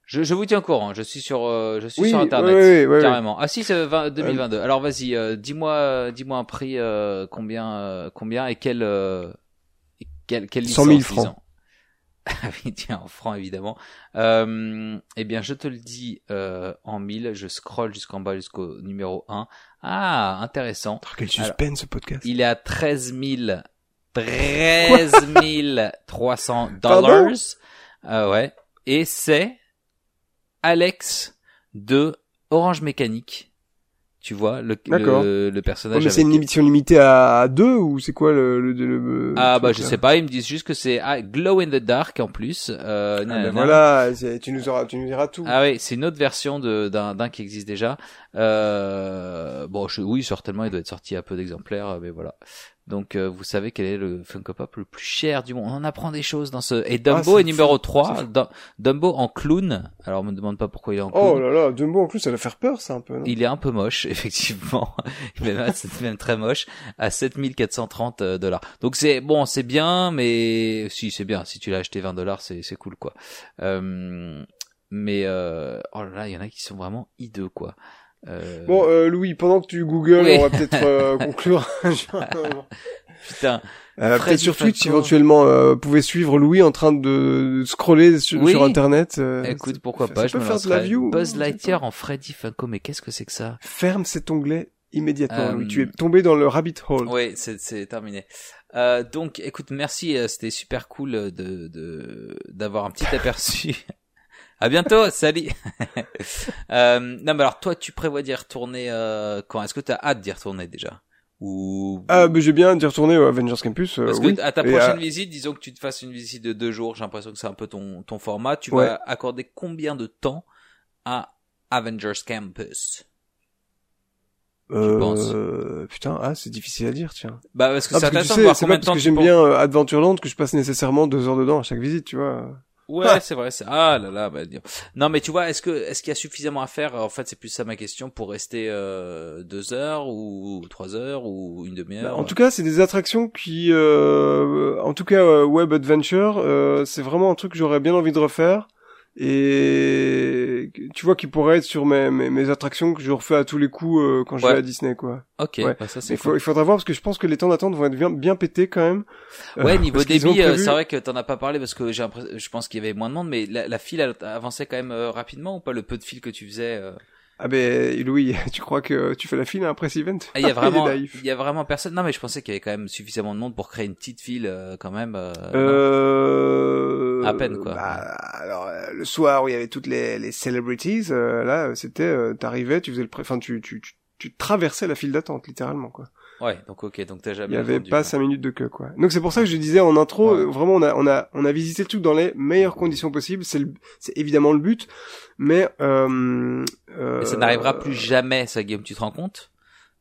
Euh, je, je vous tiens au courant. Je suis sur, euh, je suis oui sur internet. ouais, ouais. Carrément. Ah si, c'est 20 2022. Alors vas-y, euh, dis-moi, euh, dis-moi un prix, euh, combien, euh, combien et quel, euh, quel, quelle 100 000 licence, francs. [laughs] Ah oui, tiens, en francs évidemment. Euh, eh bien, je te le dis euh, en mille. Je scrolle jusqu'en bas jusqu'au numéro 1. Ah, intéressant. Oh, quel suspense ce podcast Il est à 13 000, 13 300 Pardon dollars. Euh, ouais. Et c'est Alex de Orange Mécanique. Tu vois, le, le, le Oh, personnage. mais c'est une émission limitée à, deux ou c'est quoi le, le, le- le- Ah bah je sais pas, ils me disent juste que c'est ah, Glow in the Dark en plus. Euh, Ah, ben voilà, tu nous auras, tu nous diras tout. Ah oui, c'est une autre version de d'un d'un qui existe déjà. Euh, bon, je, oui, certainement, il doit être sorti à peu d'exemplaires, mais voilà. Donc, euh, vous savez quel est le Funko Pop le plus cher du monde. On en apprend des choses dans ce. Et Dumbo Ah, c'est est numéro fou. 3. C'est fou. Dum- Dumbo en clown. Alors, on me demande pas pourquoi il est en clown. Oh là là, Dumbo en plus, ça va faire peur, ça un peu. Non? Il est un peu moche, [laughs] effectivement. Même, c'est même très moche. À 7430 euh, dollars. Donc c'est bon, c'est bien, mais si c'est bien. Si tu l'as acheté 20 dollars, c'est c'est cool quoi. Euh, mais euh... oh là là, il y en a qui sont vraiment hideux quoi. Euh... Bon, euh, Louis, pendant que tu googles, Oui. on va peut-être euh, [laughs] conclure. Putain. Euh, peut-être sur Twitch, éventuellement, euh, vous pouvez suivre Louis en train de, scroller sur, Oui. sur Internet. Écoute, pourquoi pas, je me faire de la view, Buzz Lightyear en Freddy Funko, mais qu'est-ce que c'est que ça? Ferme cet onglet immédiatement, Louis. Tu es tombé dans le rabbit hole. Oui, c'est terminé. Euh, donc, écoute, merci, c'était super cool de de d'avoir un petit [laughs] aperçu. À bientôt, salut. [laughs] euh, non, mais alors toi, tu prévois d'y retourner euh, quand? Est-ce que tu as hâte d'y retourner déjà? Ou Ah, mais j'ai bien d'y retourner au Avengers Campus. euh, parce oui. que à ta prochaine euh, visite, disons que tu te fasses une visite de deux jours, j'ai l'impression que c'est un peu ton ton format. Tu Ouais. vas accorder combien de temps à Avengers Campus? Euh, penses? putain, ah, c'est difficile à dire, tiens. Bah parce que Ah, c'est tu intéressant sais, de voir c'est combien pas parce temps que tu j'aime bien euh, Adventureland que je passe nécessairement deux heures dedans à chaque visite, tu vois. Ouais, Ah. c'est vrai. c'est- Ah là là, bah. Non, mais tu vois, est-ce que est-ce qu'il y a suffisamment à faire? En fait, c'est plus ça ma question pour rester euh, deux heures ou trois heures ou une demi-heure. Bah, en tout cas, c'est des attractions qui, euh, en tout cas, euh, Web Adventure, euh, c'est vraiment un truc que j'aurais bien envie de refaire. Et tu vois, qui pourrait être sur mes, mes, mes attractions que je refais à tous les coups euh, quand je vais à Disney, quoi. ok, ouais. bah, ça il faut, il faudra voir parce que je pense que les temps d'attente vont être bien, bien pétés quand même. Ouais, Euh, niveau débit, euh, prévu- c'est vrai que t'en as pas parlé parce que j'ai l'impression- je pense qu'il y avait moins de monde, mais la, la file avançait quand même rapidement ou pas le peu de file que tu faisais Ah ben Louis, [laughs] tu crois que tu fais la file à un press event? Ah, Il y a [laughs] vraiment, il y a vraiment personne. Non, mais je pensais qu'il y avait quand même suffisamment de monde pour créer une petite file euh, quand même. euh, Euh... À peine, quoi. Bah, alors euh, le soir où il y avait toutes les, les celebrities, là c'était, t'arrivais, tu faisais le, pré... enfin tu, tu, tu, tu traversais la file d'attente littéralement quoi. Ouais, donc ok, donc t'as Il jamais. y avait pas quoi. cinq minutes de queue quoi. Donc c'est pour ça que je disais en intro, Ouais. euh, vraiment on a on a on a visité le truc dans les meilleures conditions possibles. C'est le, c'est évidemment le but, mais euh, euh, Mais ça n'arrivera plus jamais, ça, Guillaume. Tu te rends compte?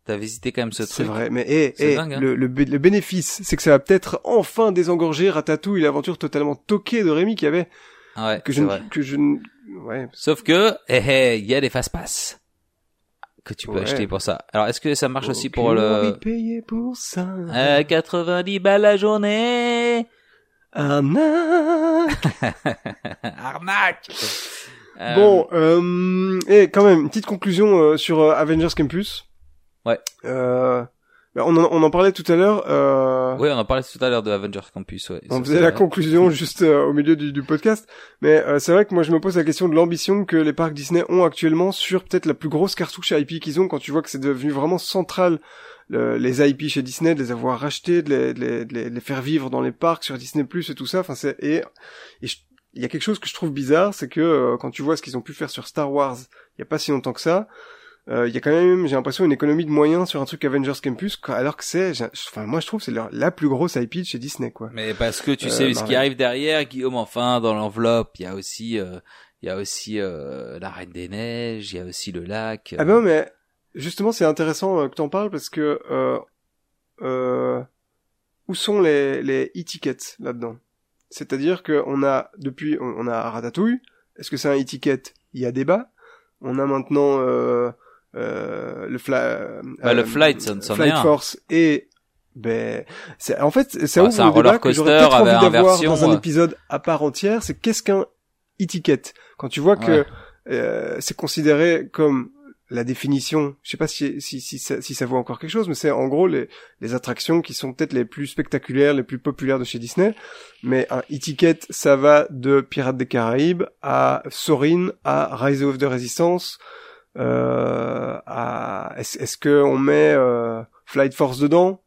T'as visité quand même ce C'est truc. vrai, mais eh, C'est eh, dingue, hein. le, le, bé- le bénéfice, c'est que ça va peut-être enfin désengorger Ratatouille, l'aventure totalement toquée de Rémi qui avait ouais, que je c'est vrai. que je ouais Sauf que, eh, eh, il y a des fast-pass que tu peux Ouais. acheter pour ça. Alors, est-ce que ça marche aussi pour envie le de payer pour ça à 90 balles la journée Arnaque. [laughs] Arnaque Euh, Bon, euh, et quand même, une petite conclusion euh, sur euh, Avengers Campus. Ouais. Euh, on, en, on en parlait tout à l'heure. Euh, Oui, on en parlait tout à l'heure de Avengers Campus. Ouais, On faisait la vrai. conclusion [laughs] juste euh, au milieu du, du podcast, mais euh, c'est vrai que moi je me pose la question de l'ambition que les parcs Disney ont actuellement sur peut-être la plus grosse cartouche IP qu'ils ont quand tu vois que c'est devenu vraiment central le- les IP chez Disney, de les avoir rachetés, de les, de les, de les- de les faire vivre dans les parcs sur Disney Plus et tout ça. Enfin c'est et et je- il y a quelque chose que je trouve bizarre, c'est que euh, quand tu vois ce qu'ils ont pu faire sur Star Wars il y a pas si longtemps que ça. Euh, y a quand même, j'ai l'impression, une économie de moyens sur un truc Avengers Campus, alors que c'est, enfin, moi je trouve c'est la plus grosse IP de chez Disney, quoi. Mais parce que tu Euh, sais ce qui arrive derrière, Guillaume. Enfin, dans l'enveloppe, il y a aussi, euh, il y a aussi euh, la Reine des Neiges, il y a aussi le lac. Ah ben mais justement c'est intéressant euh, que t'en parles parce que euh, euh, où sont les les e-tickets là-dedans? C'est-à-dire que on a depuis on, on a Ratatouille. Est-ce que c'est un e-ticket? Il y a débat. On a maintenant euh, euh, le fla Bah, le euh, Flight, ça Flight. Force et ben c'est en fait ça Ah, ouvre un le débat que j'aurais peut-être envie d'avoir dans un épisode à part entière. C'est qu'est-ce qu'un e-ticket Quand tu vois que Ouais. euh, c'est considéré comme la définition, je sais pas si, si, si, ça, si ça vaut encore quelque chose, mais c'est en gros les, les attractions qui sont peut-être les plus spectaculaires, les plus populaires de chez Disney. Mais un e-ticket, ça va de Pirates des Caraïbes à Sorin, à Rise of the Resistance, euh, à... Est-ce est-ce que on met euh, Flight Force dedans?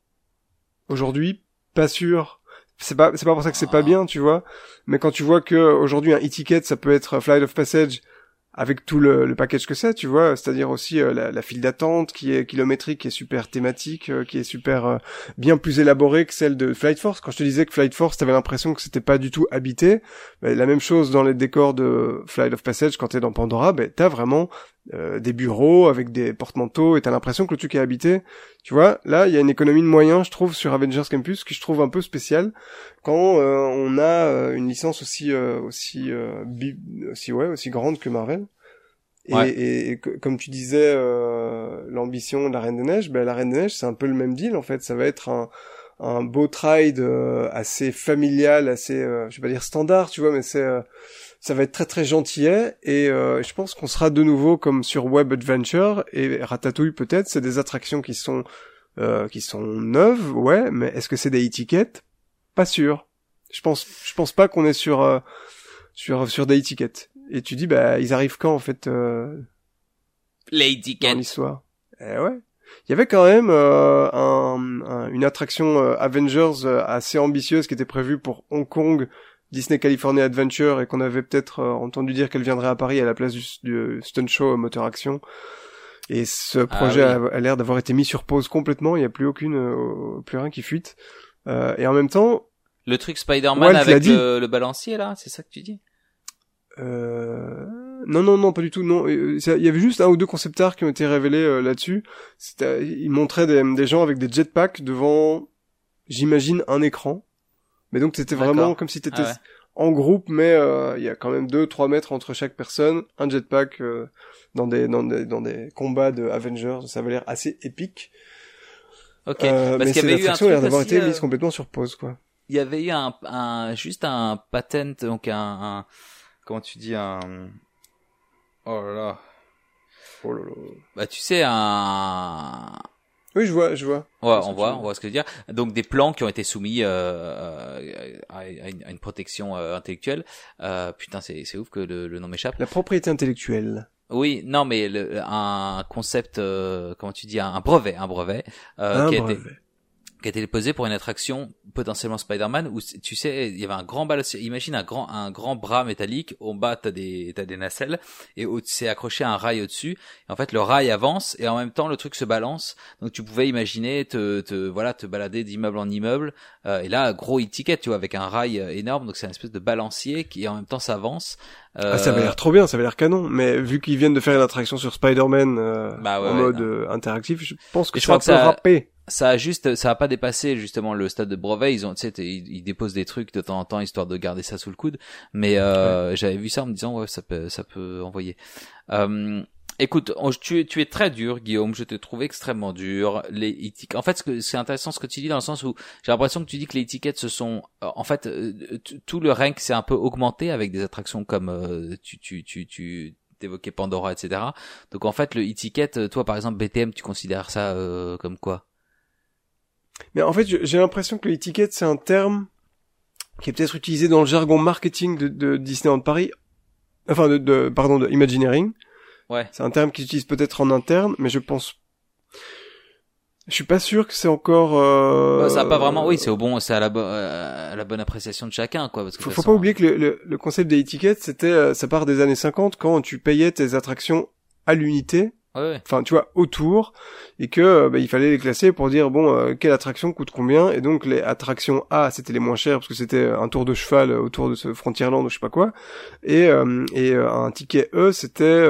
Aujourd'hui, pas sûr. C'est pas, c'est pas pour ça que c'est pas Ah. bien, tu vois. Mais quand tu vois que aujourd'hui un e-ticket, ça peut être Flight of Passage avec tout le, le package que c'est, tu vois, c'est-à-dire aussi euh, la, la file d'attente qui est kilométrique, qui est super thématique, euh, qui est super euh, bien plus élaborée que celle de Flight Force. Quand je te disais que Flight Force, t'avais l'impression que c'était pas du tout habité, ben, la même chose dans les décors de Flight of Passage quand t'es dans Pandora, ben t'as vraiment euh, des bureaux avec des porte-manteaux et t'as l'impression que le truc est habité. Tu vois, là il y a une économie de moyens, je trouve, sur Avengers Campus que je trouve un peu spéciale quand euh, on a euh, une licence aussi euh, aussi euh, bi- aussi ouais aussi grande que Marvel. Et, Ouais. et- et comme tu disais, euh, l'ambition de la Reine des Neiges, ben la Reine des Neiges c'est un peu le même deal en fait. Ça va être un un beau euh, assez familial, assez euh, je vais pas dire standard, tu vois, mais c'est euh, ça va être très très gentillet et euh, je pense qu'on sera de nouveau comme sur Web Adventure et Ratatouille peut-être, c'est des attractions qui sont euh, qui sont neuves, ouais, mais est-ce que c'est des étiquettes? Pas sûr. Je pense je pense pas qu'on est sur euh, sur sur des étiquettes. Et tu dis bah ils arrivent quand en fait euh, Lady dans Ken. l'histoire? Eh ouais. Il y avait quand même euh, un, un- une attraction euh, Avengers euh, assez ambitieuse qui était prévue pour Hong Kong, Disney California Adventure, et qu'on avait peut-être euh, entendu dire qu'elle viendrait à Paris à la place du, du stunt show moteur action. Et ce projet Ah oui. a, a l'air d'avoir été mis sur pause complètement. Il n'y a plus aucune, euh, plus rien qui fuite. Euh, et en même temps, Le truc Spider-Man avec le, le balancier là, c'est ça que tu dis? Euh, Non, non, non, pas du tout. Non, Euh, il y avait juste un ou deux concept art qui ont été révélés euh, là-dessus. Ils montraient des, des gens avec des jetpacks devant, j'imagine, un écran. Mais donc c'était vraiment comme si t'étais Ah ouais. en groupe, mais euh, il y a quand même deux, trois mètres entre chaque personne, un jetpack euh, dans des dans des dans des combats de Avengers. Ça avait l'air assez épique. Ok. Euh, Parce mais un attractions ont l'air d'avoir été euh, mises complètement sur pause, quoi. il y avait eu un, un juste un patent donc un, un comment tu dis un oh là là Oh là là. bah tu sais un Oui, je vois, je vois. ouais on voit on voit ce que je veux dire donc des plans qui ont été soumis euh, euh, à, une, à une protection euh, intellectuelle euh, putain c'est c'est ouf que le, le nom m'échappe La propriété intellectuelle. oui non mais le, un concept euh, comment tu dis un, brevet un brevet euh, un qui a été brevet. Qui a été déposé pour une attraction potentiellement Spider-Man où tu sais il y avait un grand balancier imagine un grand un grand bras métallique au bas t'as des t'as des nacelles et au c'est accroché à un rail au-dessus et en fait le rail avance et en même temps le truc se balance donc tu pouvais imaginer te te voilà te balader d'immeuble en immeuble euh, et là gros étiquette tu vois avec un rail euh, énorme donc c'est une espèce de balancier qui en même temps s'avance euh, Ah, ça avait l'air trop bien, ça avait l'air canon. Mais vu qu'ils viennent de faire une attraction sur Spider-Man euh, Bah ouais, en ouais, mode euh, interactif, je pense que je un crois peu que ça- râpé. Ça a juste ça a pas dépassé justement le stade de brevet ils ont tu sais ils, ils déposent des trucs de temps en temps histoire de garder ça sous le coude. Mais euh, j'avais vu ça en me disant ouais ça peut ça peut envoyer. Euh, écoute on- tu, es- tu es très dur Guillaume. Je te trouve extrêmement dur. Les en fait c'est intéressant ce que tu dis dans le sens où j'ai l'impression que tu dis que les étiquettes se sont euh, en fait euh, tout le rank s'est un peu augmenté avec des attractions comme euh, tu tu tu tu t'évoquais Pandora etc donc en fait le étiquette toi par exemple BTM tu considères ça euh, comme quoi? Mais en fait, j'ai l'impression que l'étiquette, c'est un terme qui est peut-être utilisé dans le jargon marketing de, de Disneyland Paris. Enfin, de, de pardon, de Imagineering. Ouais. C'est un terme qu'ils utilisent peut-être en interne, mais je pense. Je suis pas sûr que c'est encore. Euh... Bah, ça a pas vraiment. Oui, c'est au bon, c'est à la, bo- euh, à la bonne appréciation de chacun, quoi. Parce que Faut, pas oublier que le, le, le concept des étiquettes, c'était, euh, ça part des années 50 quand tu payais tes attractions à l'unité, Enfin tu vois autour, et que euh, bah, il fallait les classer pour dire bon euh, quelle attraction coûte combien, et donc les attractions A c'était les moins chères parce que c'était un tour de cheval euh, autour de ce Frontierland ou je sais pas quoi, et euh, et euh, un ticket E c'était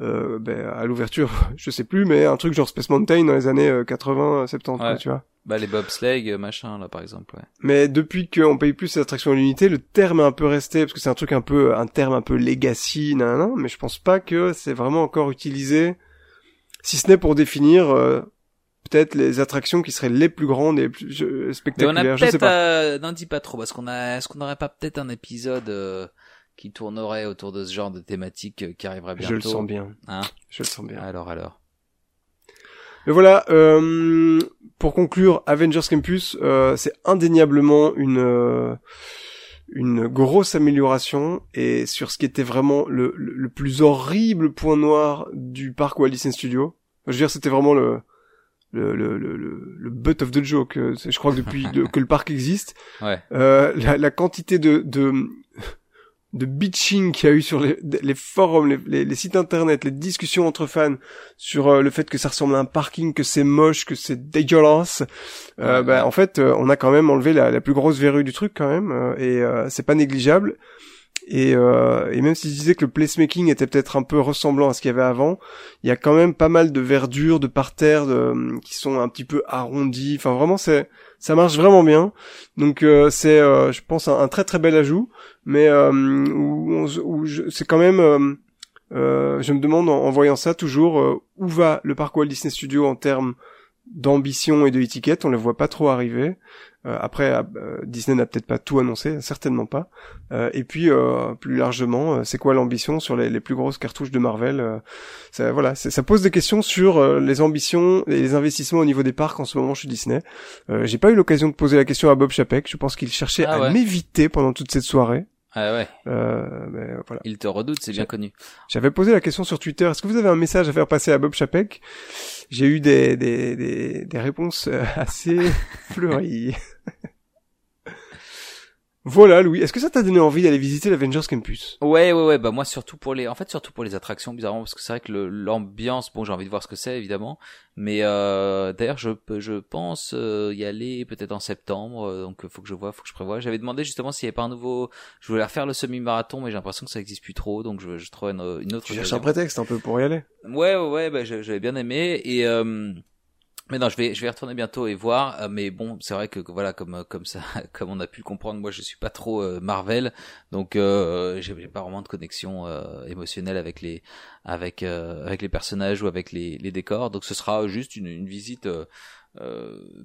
euh, euh, ben, à l'ouverture, [laughs] je sais plus, mais un truc genre Space Mountain dans les années euh, 80, 70, quoi, Ouais. tu vois. Bah, les bobsleigh, euh, machin, là, par exemple, ouais. Mais depuis qu'on paye plus ces attractions à l'unité, le terme est un peu resté parce que c'est un truc un peu, un terme un peu legacy, nan, nan, mais je pense pas que c'est vraiment encore utilisé, si ce n'est pour définir euh, peut-être les attractions qui seraient les plus grandes et les plus je- Mais on a spectaculaires. Peut-être, euh, n'en dis pas trop, parce qu'on a, est-ce qu'on n'aurait pas peut-être un épisode, euh, qui tournerait autour de ce genre de thématique euh, qui arriverait bientôt? Je le sens bien. Hein Je le sens bien. Alors, alors. Mais voilà, euh, pour conclure, Avengers Campus, euh, c'est indéniablement une euh, une grosse amélioration et sur ce qui était vraiment le, le, le plus horrible point noir du parc Walt Disney Studio. Je veux dire, c'était vraiment le le, le, le, le, butt of the joke. euh, Je crois que depuis [laughs] de- que le parc existe, Ouais. euh, la, la quantité de, de, de bitching qu'il y a eu sur les, les forums, les, les, les sites internet, les discussions entre fans sur euh, le fait que ça ressemble à un parking, que c'est moche, que c'est dégueulasse. Euh, bah, en fait, euh, on a quand même enlevé la, la plus grosse verrue du truc quand même, euh, et c'est pas négligeable. Et, et même si je disais que le placemaking était peut-être un peu ressemblant à ce qu'il y avait avant, il y a quand même pas mal de verdure, de parterres de, qui sont un petit peu arrondis. Enfin, vraiment, c'est ça marche vraiment bien. Donc euh, c'est, euh, je pense, un, très très bel ajout, mais euh, où, où c'est quand même. euh, euh, je me demande en, en voyant ça toujours euh, où va le parc Walt Disney Studio en termes d'ambition et de étiquette. On le voit pas trop arriver. Euh, après, euh, Disney n'a peut-être pas tout annoncé, certainement pas. Euh, et puis euh, plus largement, euh, c'est quoi l'ambition sur les, les plus grosses cartouches de Marvel ça, Voilà, ça pose des questions sur les ambitions et les investissements au niveau des parcs en ce moment chez Disney. Euh, J'ai pas eu l'occasion de poser la question à Bob Chapek. Je pense qu'il cherchait Ah à m'éviter pendant toute cette soirée. Ah ouais. Euh, mais voilà. Il te redoute, c'est bien connu. J'avais posé la question sur Twitter. Est-ce que vous avez un message à faire passer à Bob Chapek? J'ai eu des, des, des, des réponses euh, assez [laughs] fleuries. Voilà, Louis. Est-ce que ça t'a donné envie d'aller visiter l'Avengers Campus? Ouais, ouais, ouais. Bah moi surtout pour les, en fait surtout pour les attractions, bizarrement, parce que c'est vrai que l'ambiance, bon, j'ai envie de voir ce que c'est évidemment, mais euh, d'ailleurs je je pense euh, y aller peut-être en septembre, euh, donc faut que je vois, faut que je prévoie. J'avais demandé justement s'il y avait pas un nouveau, je voulais refaire le semi-marathon, mais j'ai l'impression que ça existe plus trop, donc je, je trouve une, une autre. Tu cherches un prétexte un peu pour y aller? Ouais, ouais, ouais. Bah, j'avais bien aimé et. Euh, mais non, je vais, je vais retourner bientôt et voir. Euh, mais bon, c'est vrai que voilà, comme euh, comme ça, [laughs] comme on a pu le comprendre, moi je suis pas trop euh, Marvel, donc euh, j'ai pas vraiment de connexion émotionnelle avec les avec avec les personnages ou avec les, les décors. Donc ce sera juste une, une visite.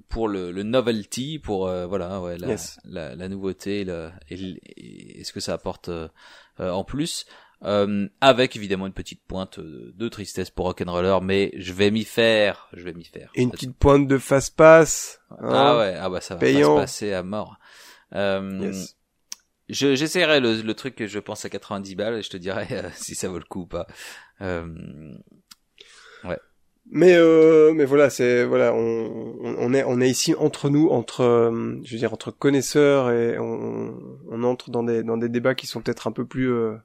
pour le, le novelty, pour voilà, ouais, la, la, la, nouveauté, le, et, et, ce que ça apporte en plus. Euh, avec évidemment une petite pointe de tristesse pour Rock'n'Roller, mais je vais m'y faire, je vais m'y faire. Et une petite pointe de fast pass. Hein, ah ouais, ah bah ça va se passer à mort. Euh, J'essaierai le, le, truc que je pense à 90 balles et je te dirai euh, [laughs] si ça vaut le coup ou pas. Euh, ouais. Mais euh, mais voilà, c'est voilà, on, on est on est ici entre nous, entre euh, je veux dire entre connaisseurs et on, on entre dans des dans des débats qui sont peut-être un peu plus euh,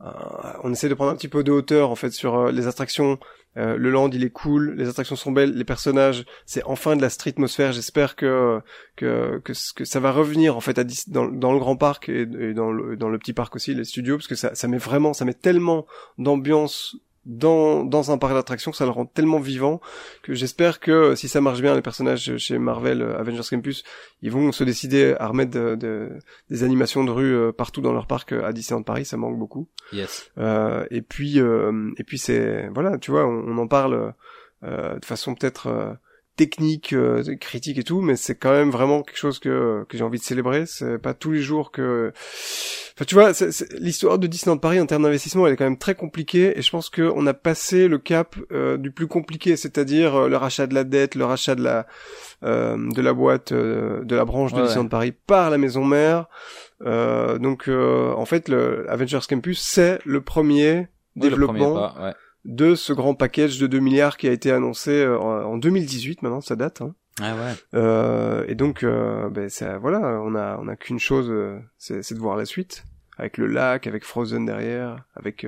on essaie de prendre un petit peu de hauteur en fait sur euh, les attractions. Euh, le land il est cool, les attractions sont belles, les personnages, c'est enfin de la street atmosphère. J'espère que, que que que ça va revenir en fait à, dans, dans le grand parc et, dans le dans le petit parc aussi, les studios, parce que ça ça met vraiment, ça met tellement d'ambiance dans, dans un parc d'attractions, ça le rend tellement vivant que j'espère que si ça marche bien, les personnages chez Marvel euh, Avengers Campus, ils vont se décider à remettre de, des animations de rue euh, partout dans leur parc euh, à Disneyland Paris, ça manque beaucoup. Yes. Euh, et puis et puis c'est voilà, tu vois, on, on en parle de façon peut-être technique, euh, critique et tout, mais c'est quand même vraiment quelque chose que, que j'ai envie de célébrer. C'est pas tous les jours que... Enfin, tu vois, l'histoire de Disneyland Paris en termes d'investissement, elle est quand même très compliquée, et je pense qu'on a passé le cap euh, du plus compliqué, c'est-à-dire euh, le rachat de la dette, le rachat de la de la boîte, de la branche de Disneyland Paris par la maison mère. donc, en fait, le Avengers Campus, c'est le premier développement de ce grand package de 2 milliards qui a été annoncé euh, en 2018 maintenant, ça date. Hein. Ah ouais. Euh, et donc, euh, ben ça, voilà, on a on a qu'une chose, euh, c'est de voir la suite, avec le lac, avec Frozen derrière, avec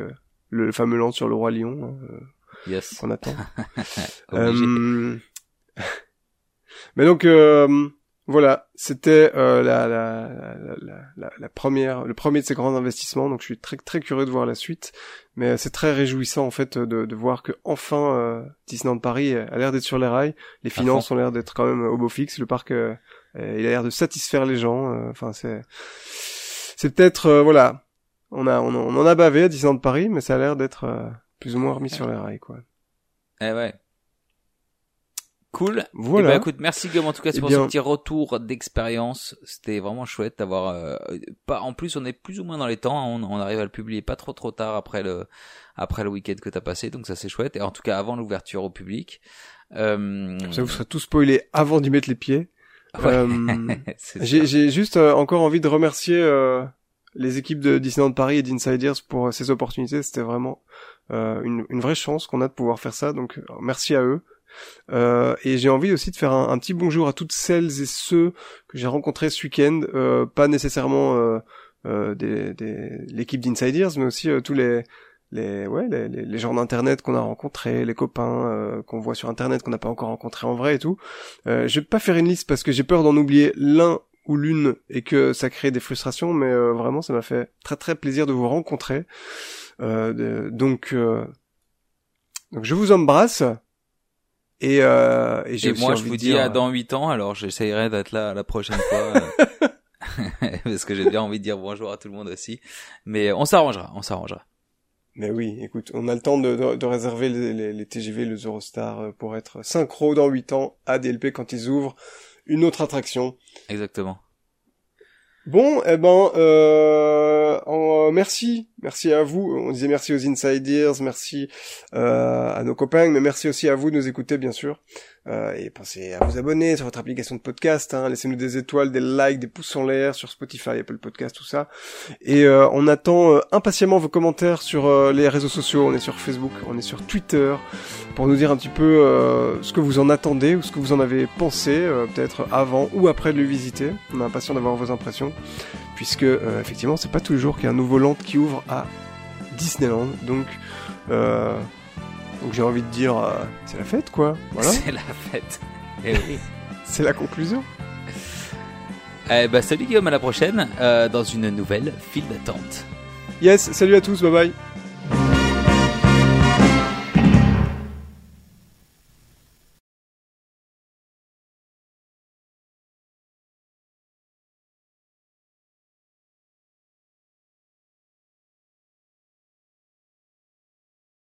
le fameux land sur le roi lion. Hein, yes. Qu'on attend. [laughs] [laughs] mais donc, voilà, c'était euh, la, la, la, la, première, le premier de ces grands investissements. Donc je suis très très curieux de voir la suite, mais c'est très réjouissant en fait de, de voir que enfin euh, Disneyland Paris a l'air d'être sur les rails. Les finances ont l'air d'être quand même au beau fixe. Le parc, euh, il a l'air de satisfaire les gens. Euh, enfin c'est c'est peut-être voilà, on a on, on, en a bavé à Disneyland Paris, mais ça a l'air d'être plus ou moins remis sur les rails quoi. Eh ouais. Cool. Voilà. Eh ben, écoute, merci Guillaume en tout cas eh pour ce petit retour d'expérience. C'était vraiment chouette d'avoir. Euh, pas en plus, on est plus ou moins dans les temps. Hein. On, arrive à le publier pas trop trop tard après le après le week-end que t'as passé, donc ça c'est chouette. Et en tout cas avant l'ouverture au public. Euh... Ça vous sera tout spoilé avant d'y mettre les pieds. [laughs] Euh, [laughs] j'ai juste euh, encore envie de remercier euh, les équipes de Disneyland Paris et d'Insiders pour ces opportunités. C'était vraiment une, une vraie chance qu'on a de pouvoir faire ça. Donc merci à eux. Euh, et j'ai envie aussi de faire un, petit bonjour à toutes celles et ceux que j'ai rencontrés ce week-end, euh, pas nécessairement euh, euh des, des l'équipe d'Insiders, mais aussi tous les les ouais les, les, gens d'internet qu'on a rencontrés, les copains qu'on voit sur internet qu'on n'a pas encore rencontrés en vrai et tout. je vais pas faire une liste parce que j'ai peur d'en oublier l'un ou l'une et que ça crée des frustrations, mais vraiment ça m'a fait très très plaisir de vous rencontrer. donc donc je vous embrasse. Et, euh, et, moi, je vous dis à dans 8 ans, alors j'essayerai d'être là la prochaine fois. Euh, [laughs] [laughs] parce que j'ai bien envie de dire bonjour à tout le monde aussi. Mais on s'arrangera, on s'arrangera. Mais oui, écoute, on a le temps de, de, réserver les, les, TGV, le Eurostar euh, pour être synchro dans 8 ans à DLP quand ils ouvrent une autre attraction. Exactement. Bon, eh ben, euh, en, merci, merci à vous. On disait merci aux insiders, merci euh, à nos copains, mais merci aussi à vous de nous écouter, bien sûr. Euh, et pensez à vous abonner sur votre application de podcast. Hein. Laissez-nous des étoiles, des likes, des pouces en l'air sur Spotify, Apple Podcast, tout ça. Et euh, on attend euh, impatiemment vos commentaires sur euh, les réseaux sociaux. On est sur Facebook, on est sur Twitter, pour nous dire un petit peu euh, ce que vous en attendez ou ce que vous en avez pensé, euh, peut-être avant ou après de le visiter. On est impatient d'avoir vos impressions, puisque effectivement, c'est pas tous les jours qu'il y a un nouveau land qui ouvre à Disneyland. Donc, euh, donc j'ai envie de dire, euh, c'est la fête, quoi. Voilà, C'est la fête. Eh oui. [laughs] c'est la conclusion. Eh bah, salut Guillaume, à la prochaine, euh, dans une nouvelle file d'attente. Yes, salut à tous, bye bye.